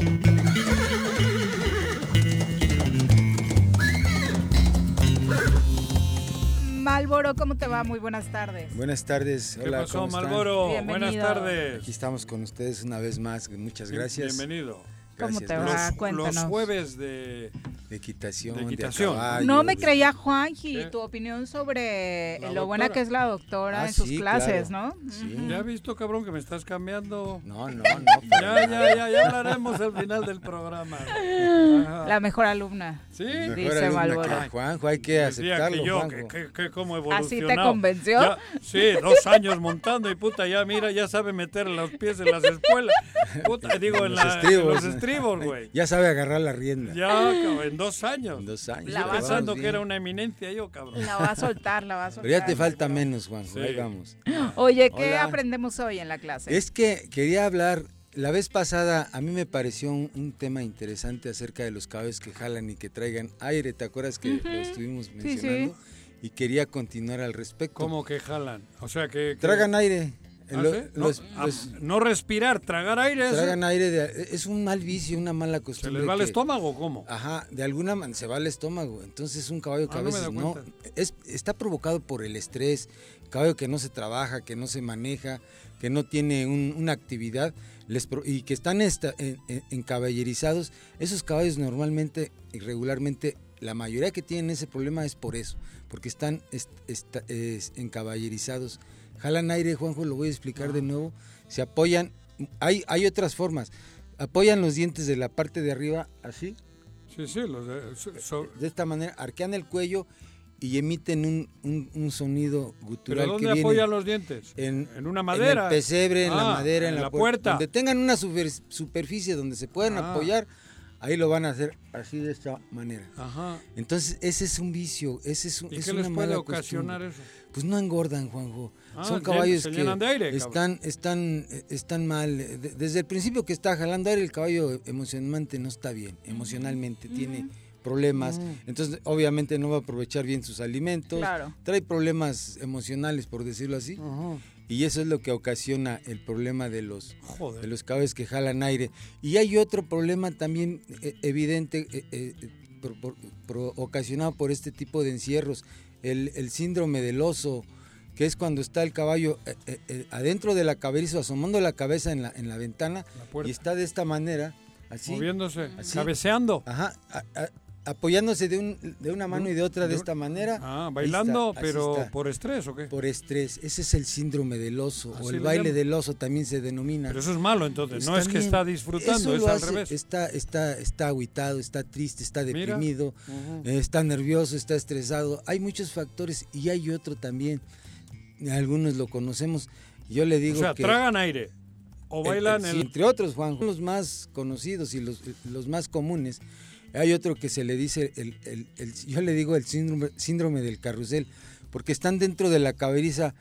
Malboro, ¿cómo te va? Muy buenas tardes. Buenas tardes. ¿Qué Hola, pasó, ¿cómo están? Malboro? Bienvenido. Buenas tardes. Aquí estamos con ustedes una vez más. Muchas gracias. Bienvenido. ¿Cómo te va? Los, Cuéntanos. los jueves de... De equitación, De de, caballo, No me de- creía, Juanji, ¿Qué? tu opinión sobre La lo buena doctora. que es la doctora Ah, en sus sí, clases, claro. ¿no? Sí. ¿Ya has visto, cabrón, que me estás cambiando? No, no, no. Ya, ya, ya, ya hablaremos al final del programa. Ajá. La mejor alumna. ¿Sí? Mejor Dice alumna que Juanjo, hay que aceptarlo, que yo, Juanjo. que, que, que cómo ¿Así te convenció? Ya, sí, dos años montando y puta, ya mira, ya sabe meter los pies en las escuelas. Puta, digo, en, Los la- en estribos. los estribos, güey. Ya sabe agarrar la rienda. Ya, cabrón, en dos años. En dos años. La pensando que era una eminencia yo, cabrón. La va a soltar, la va a soltar. Pero ya te falta menos. Sí. Ahí vamos. Oye, ¿qué Hola. aprendemos hoy en la clase? Es que quería hablar, la vez pasada a mí me pareció un, un tema interesante acerca de los caballos que jalan y que traigan aire, ¿te acuerdas que lo estuvimos sí. mencionando? Y quería continuar al respecto. ¿Cómo que jalan? O sea, que... que- Tragan aire. ¿Ah, Lo- sí? no, los- ah, no respirar, tragar aire. tragan aire, de- es un mal vicio, una mala ¿Se costumbre. les va el estómago cómo? Ajá, de alguna manera se va al estómago. Entonces un caballo que Ah, a veces no, es, está provocado por el estrés, caballo que no se trabaja, que no se maneja, que no tiene un- una actividad les pro- y que están esta- en, en- encaballerizados, esos caballos normalmente y regularmente la mayoría que tienen ese problema es por eso, porque están encaballerizados. Jalan aire, Juanjo, lo voy a explicar de nuevo. Se apoyan, hay, hay otras formas. Apoyan los dientes de la parte de arriba así. Sí, sí, los de, de esta manera, arquean el cuello y emiten un, un, sonido gutural. ¿Pero dónde apoyan los dientes? En, una madera. En el pesebre, en la ah, madera, en, la, puerta. Donde tengan una superficie donde se puedan ah. apoyar, ahí lo van a hacer así de esta manera. Ajá. Entonces, ese es un vicio, ese es, ¿Y es qué una les puede ocasionar eso? Pues no engordan, Juanjo. Ah, Son caballos que están, están, están mal. Desde el principio que está jalando aire, el caballo emocionalmente no está bien, emocionalmente. Tiene problemas, mm. entonces obviamente no va a aprovechar bien sus alimentos, trae problemas emocionales por decirlo así, y eso es lo que ocasiona el problema de los, de los caballos que jalan aire. Y hay otro problema también eh, evidente eh, eh, ocasionado por este tipo de encierros, el, el, síndrome del oso, que es cuando está el caballo adentro de la cabeza, asomando la cabeza en la, en la ventana y está de esta manera. Así, moviéndose, cabeceando. Ajá, apoyándose de, un, de una mano y de otra de, esta manera. Ah, bailando, pero por estrés o qué? Por estrés. Ese es el síndrome del oso o el baile del oso también se denomina. Pero eso es malo entonces, no es que está disfrutando, es al revés. Está está está aguitado, está triste, está deprimido, está nervioso, está estresado. Hay muchos factores y hay otro también. Algunos lo conocemos. Yo le digo o sea, tragan aire o bailan el, entre otros, Juan, los más conocidos y los, los más comunes hay otro que se le dice, el, yo le digo el síndrome, síndrome, del carrusel, porque están dentro de la caberiza,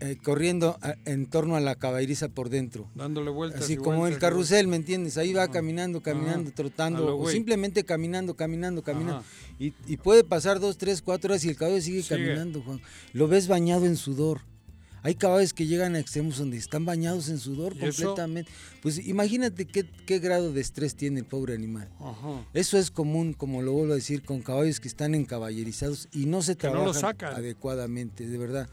eh, corriendo en torno a la caberiza por dentro. Dándole vueltas. Así como el carrusel, ¿me entiendes? Ahí va caminando, caminando, trotando, o simplemente caminando, caminando, caminando. Y, puede pasar dos, tres, cuatro horas y el caballo sigue, sigue, caminando, Juan. Lo ves bañado en sudor. Hay caballos que llegan a extremos donde están bañados en sudor completamente. Pues imagínate qué, grado de estrés tiene el pobre animal. Eso es común, como lo vuelvo a decir, con caballos que están encaballerizados y no se trabajan adecuadamente, de verdad.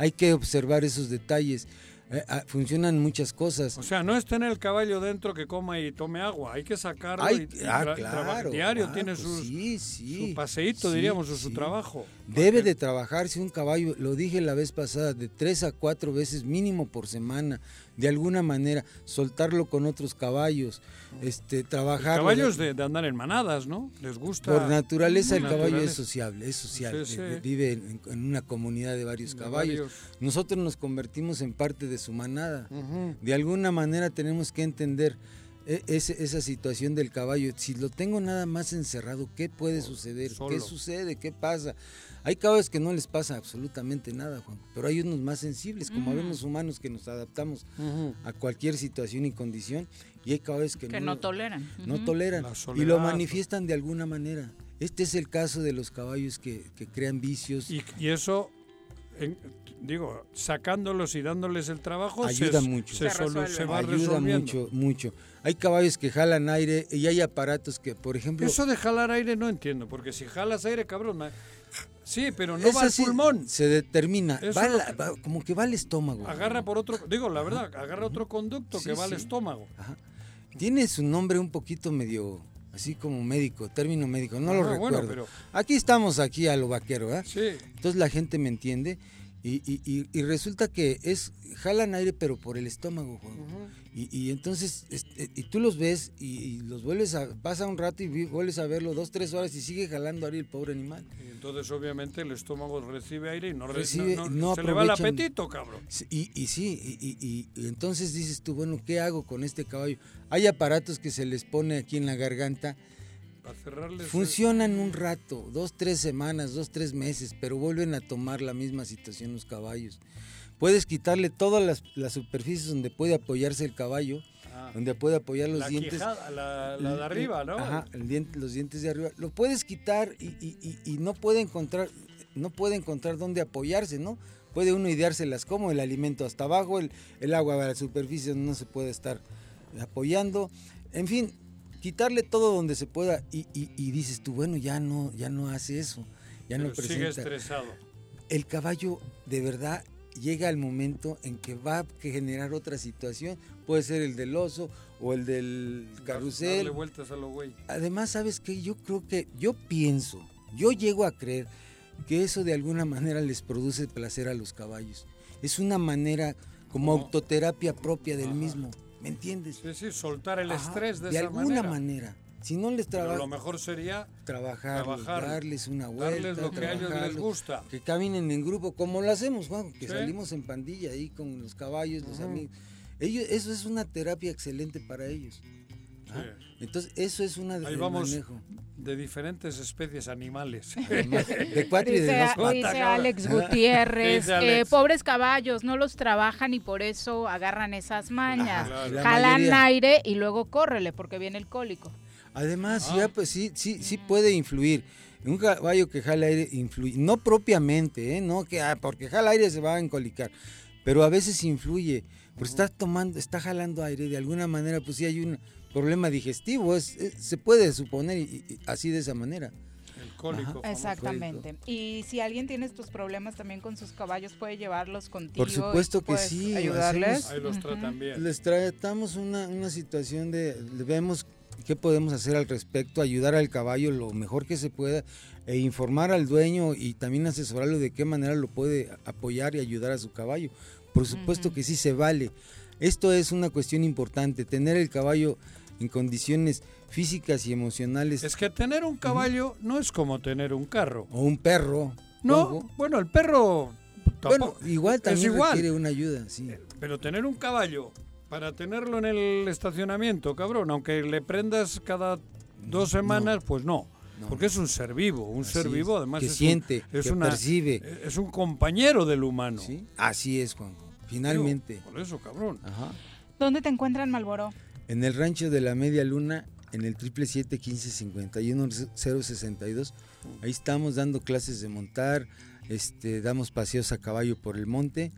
Hay que observar esos detalles. Eh, ah, funcionan muchas cosas. O sea, no es tener el caballo dentro que coma y tome agua, hay que sacarlo y, ah, claro, diario, tiene pues su paseíto, diríamos, o su trabajo. Debe de trabajarse un caballo, lo dije la vez pasada, de tres a cuatro veces mínimo por semana de alguna manera soltarlo con otros caballos, este, trabajar. Caballos de, andar en manadas, ¿no? Les gusta. Por naturaleza el caballo es sociable, es social, eh, vive en, una comunidad de varios caballos. Nosotros nos convertimos en parte de su manada. De alguna manera tenemos que entender e, esa situación del caballo. Si lo tengo nada más encerrado, ¿qué puede suceder? ¿Qué sucede? ¿Qué pasa? Hay caballos que no les pasa absolutamente nada, Juan, pero hay unos más sensibles, como vemos humanos que nos adaptamos a cualquier situación y condición, y hay caballos que, no, toleran. No toleran y lo manifiestan de alguna manera. Este es el caso de los caballos que, crean vicios. Y, eso, digo, sacándolos y dándoles el trabajo, ayuda mucho. Se, va ayuda mucho, mucho. Hay caballos que jalan aire y hay aparatos que, por ejemplo... Eso de jalar aire no entiendo, porque si jalas aire, cabrón, Sí, pero no va al pulmón. Se determina, como que va al estómago. Agarra por otro, digo la verdad, agarra otro conducto que va al estómago. Tiene su nombre un poquito medio, así como médico, término médico, no lo recuerdo. pero... Aquí estamos, aquí a lo vaquero. Sí. Entonces la gente me entiende y, y, y, resulta que es jalan aire pero por el estómago, y, entonces, este, y tú los ves y, los vuelves a, pasa un rato y vuelves a verlo dos, tres horas y sigue jalando aire el pobre animal. Y entonces obviamente el estómago recibe aire y no recibe, no, se le va el apetito, cabrón. Y, y sí, y, entonces dices tú, bueno, ¿qué hago con este caballo? Hay aparatos que se les pone aquí en la garganta Funcionan un rato, dos, tres semanas, dos, tres meses, pero vuelven a tomar la misma situación los caballos. Puedes quitarle todas las, superficies donde puede apoyarse el caballo, ah. donde puede apoyar los dientes. la, de arriba, ¿no? Ajá, los dientes de arriba. Lo puedes quitar y, no puede encontrar, no puede encontrar dónde apoyarse, ¿no? Puede uno ideárselas como el alimento hasta abajo, el, el agua a la superficie no se puede estar apoyando. En fin, quitarle todo donde se pueda y, dices tú, bueno, ya no, ya no hace eso, ya no presenta. Sigue estresado. El caballo de verdad llega al momento en que va a generar otra situación, puede ser el del oso o el del carrusel. Darle vueltas a lo güey. Además, ¿sabes qué? Yo creo que, yo pienso, yo llego a creer que eso de alguna manera les produce placer a los caballos. Es una manera como autoterapia propia del mismo. ¿Me entiendes? Sí, sí, soltar el estrés de, de esa alguna manera. Si no les trabaja. Lo mejor sería trabajar, darles una vuelta. Darles lo que a ellos les gusta. Que caminen en grupo, como lo hacemos, Juan, que salimos en pandilla ahí con los caballos, los amigos. Ellos, eso es una terapia excelente para ellos. ¿ah? Entonces, eso es una Ahí vamos de diferentes especies animales. de cuatro y de dos Dice Alex Gutiérrez, eh, pobres caballos, no los trabajan y por eso agarran esas mañas. Jalan aire y luego córrele porque viene el cólico. Además, ah. ya pues sí, sí, sí puede influir. Un caballo que jala aire influye, no propiamente, ¿eh? no que ah, porque jala aire se va a encolicar, pero a veces influye, porque está tomando, está jalando aire, de alguna manera pues sí hay un problema digestivo, es, se puede suponer así de esa manera. El cólico. Exactamente. Y si alguien tiene estos problemas también con sus caballos, puede llevarlos contigo. Por supuesto que sí. Ayudarles. Ahí los tratan bien. Les tratamos una, una situación de, vemos qué podemos hacer al respecto, ayudar al caballo lo mejor que se pueda e informar al dueño y también asesorarlo de qué manera lo puede apoyar y ayudar a su caballo. Por supuesto que sí se vale. Esto es una cuestión importante, tener el caballo en condiciones físicas y emocionales. Es que tener un caballo no es como tener un carro. O un perro. No, bueno, el perro bueno, igual también requiere una ayuda, sí. Pero tener un caballo para tenerlo en el estacionamiento, cabrón, aunque le prendas cada dos semanas, pues no. Porque es un ser vivo, un ser vivo además que siente, es que percibe. Es un compañero del humano. ¿Sí? Así es, Juan. Finalmente. por eso, cabrón. Ajá. ¿Dónde te encuentran, Malboro? En el rancho de la Media Luna, en el triple siete quince cincuenta y Ahí estamos dando clases de montar, este, damos paseos a caballo por el monte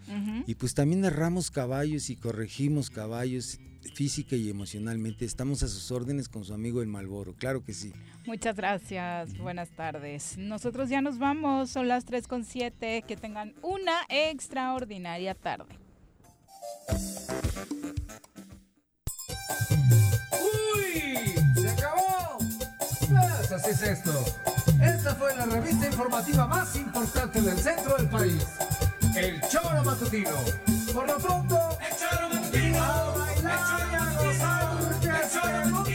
y pues también narramos caballos y corregimos caballos física y emocionalmente. Estamos a sus órdenes con su amigo el Malboro, claro que sí. Muchas gracias, buenas tardes. Nosotros ya nos vamos, son las 3 con 7, que tengan una extraordinaria tarde. ¡Uy! ¡Se acabó! Pues así es esto. Esta fue la revista informativa más importante del centro del país. El Choro Matutino. Por lo pronto, el Choro Matutino. A bailar el Matutino, y a gozar, Matutino.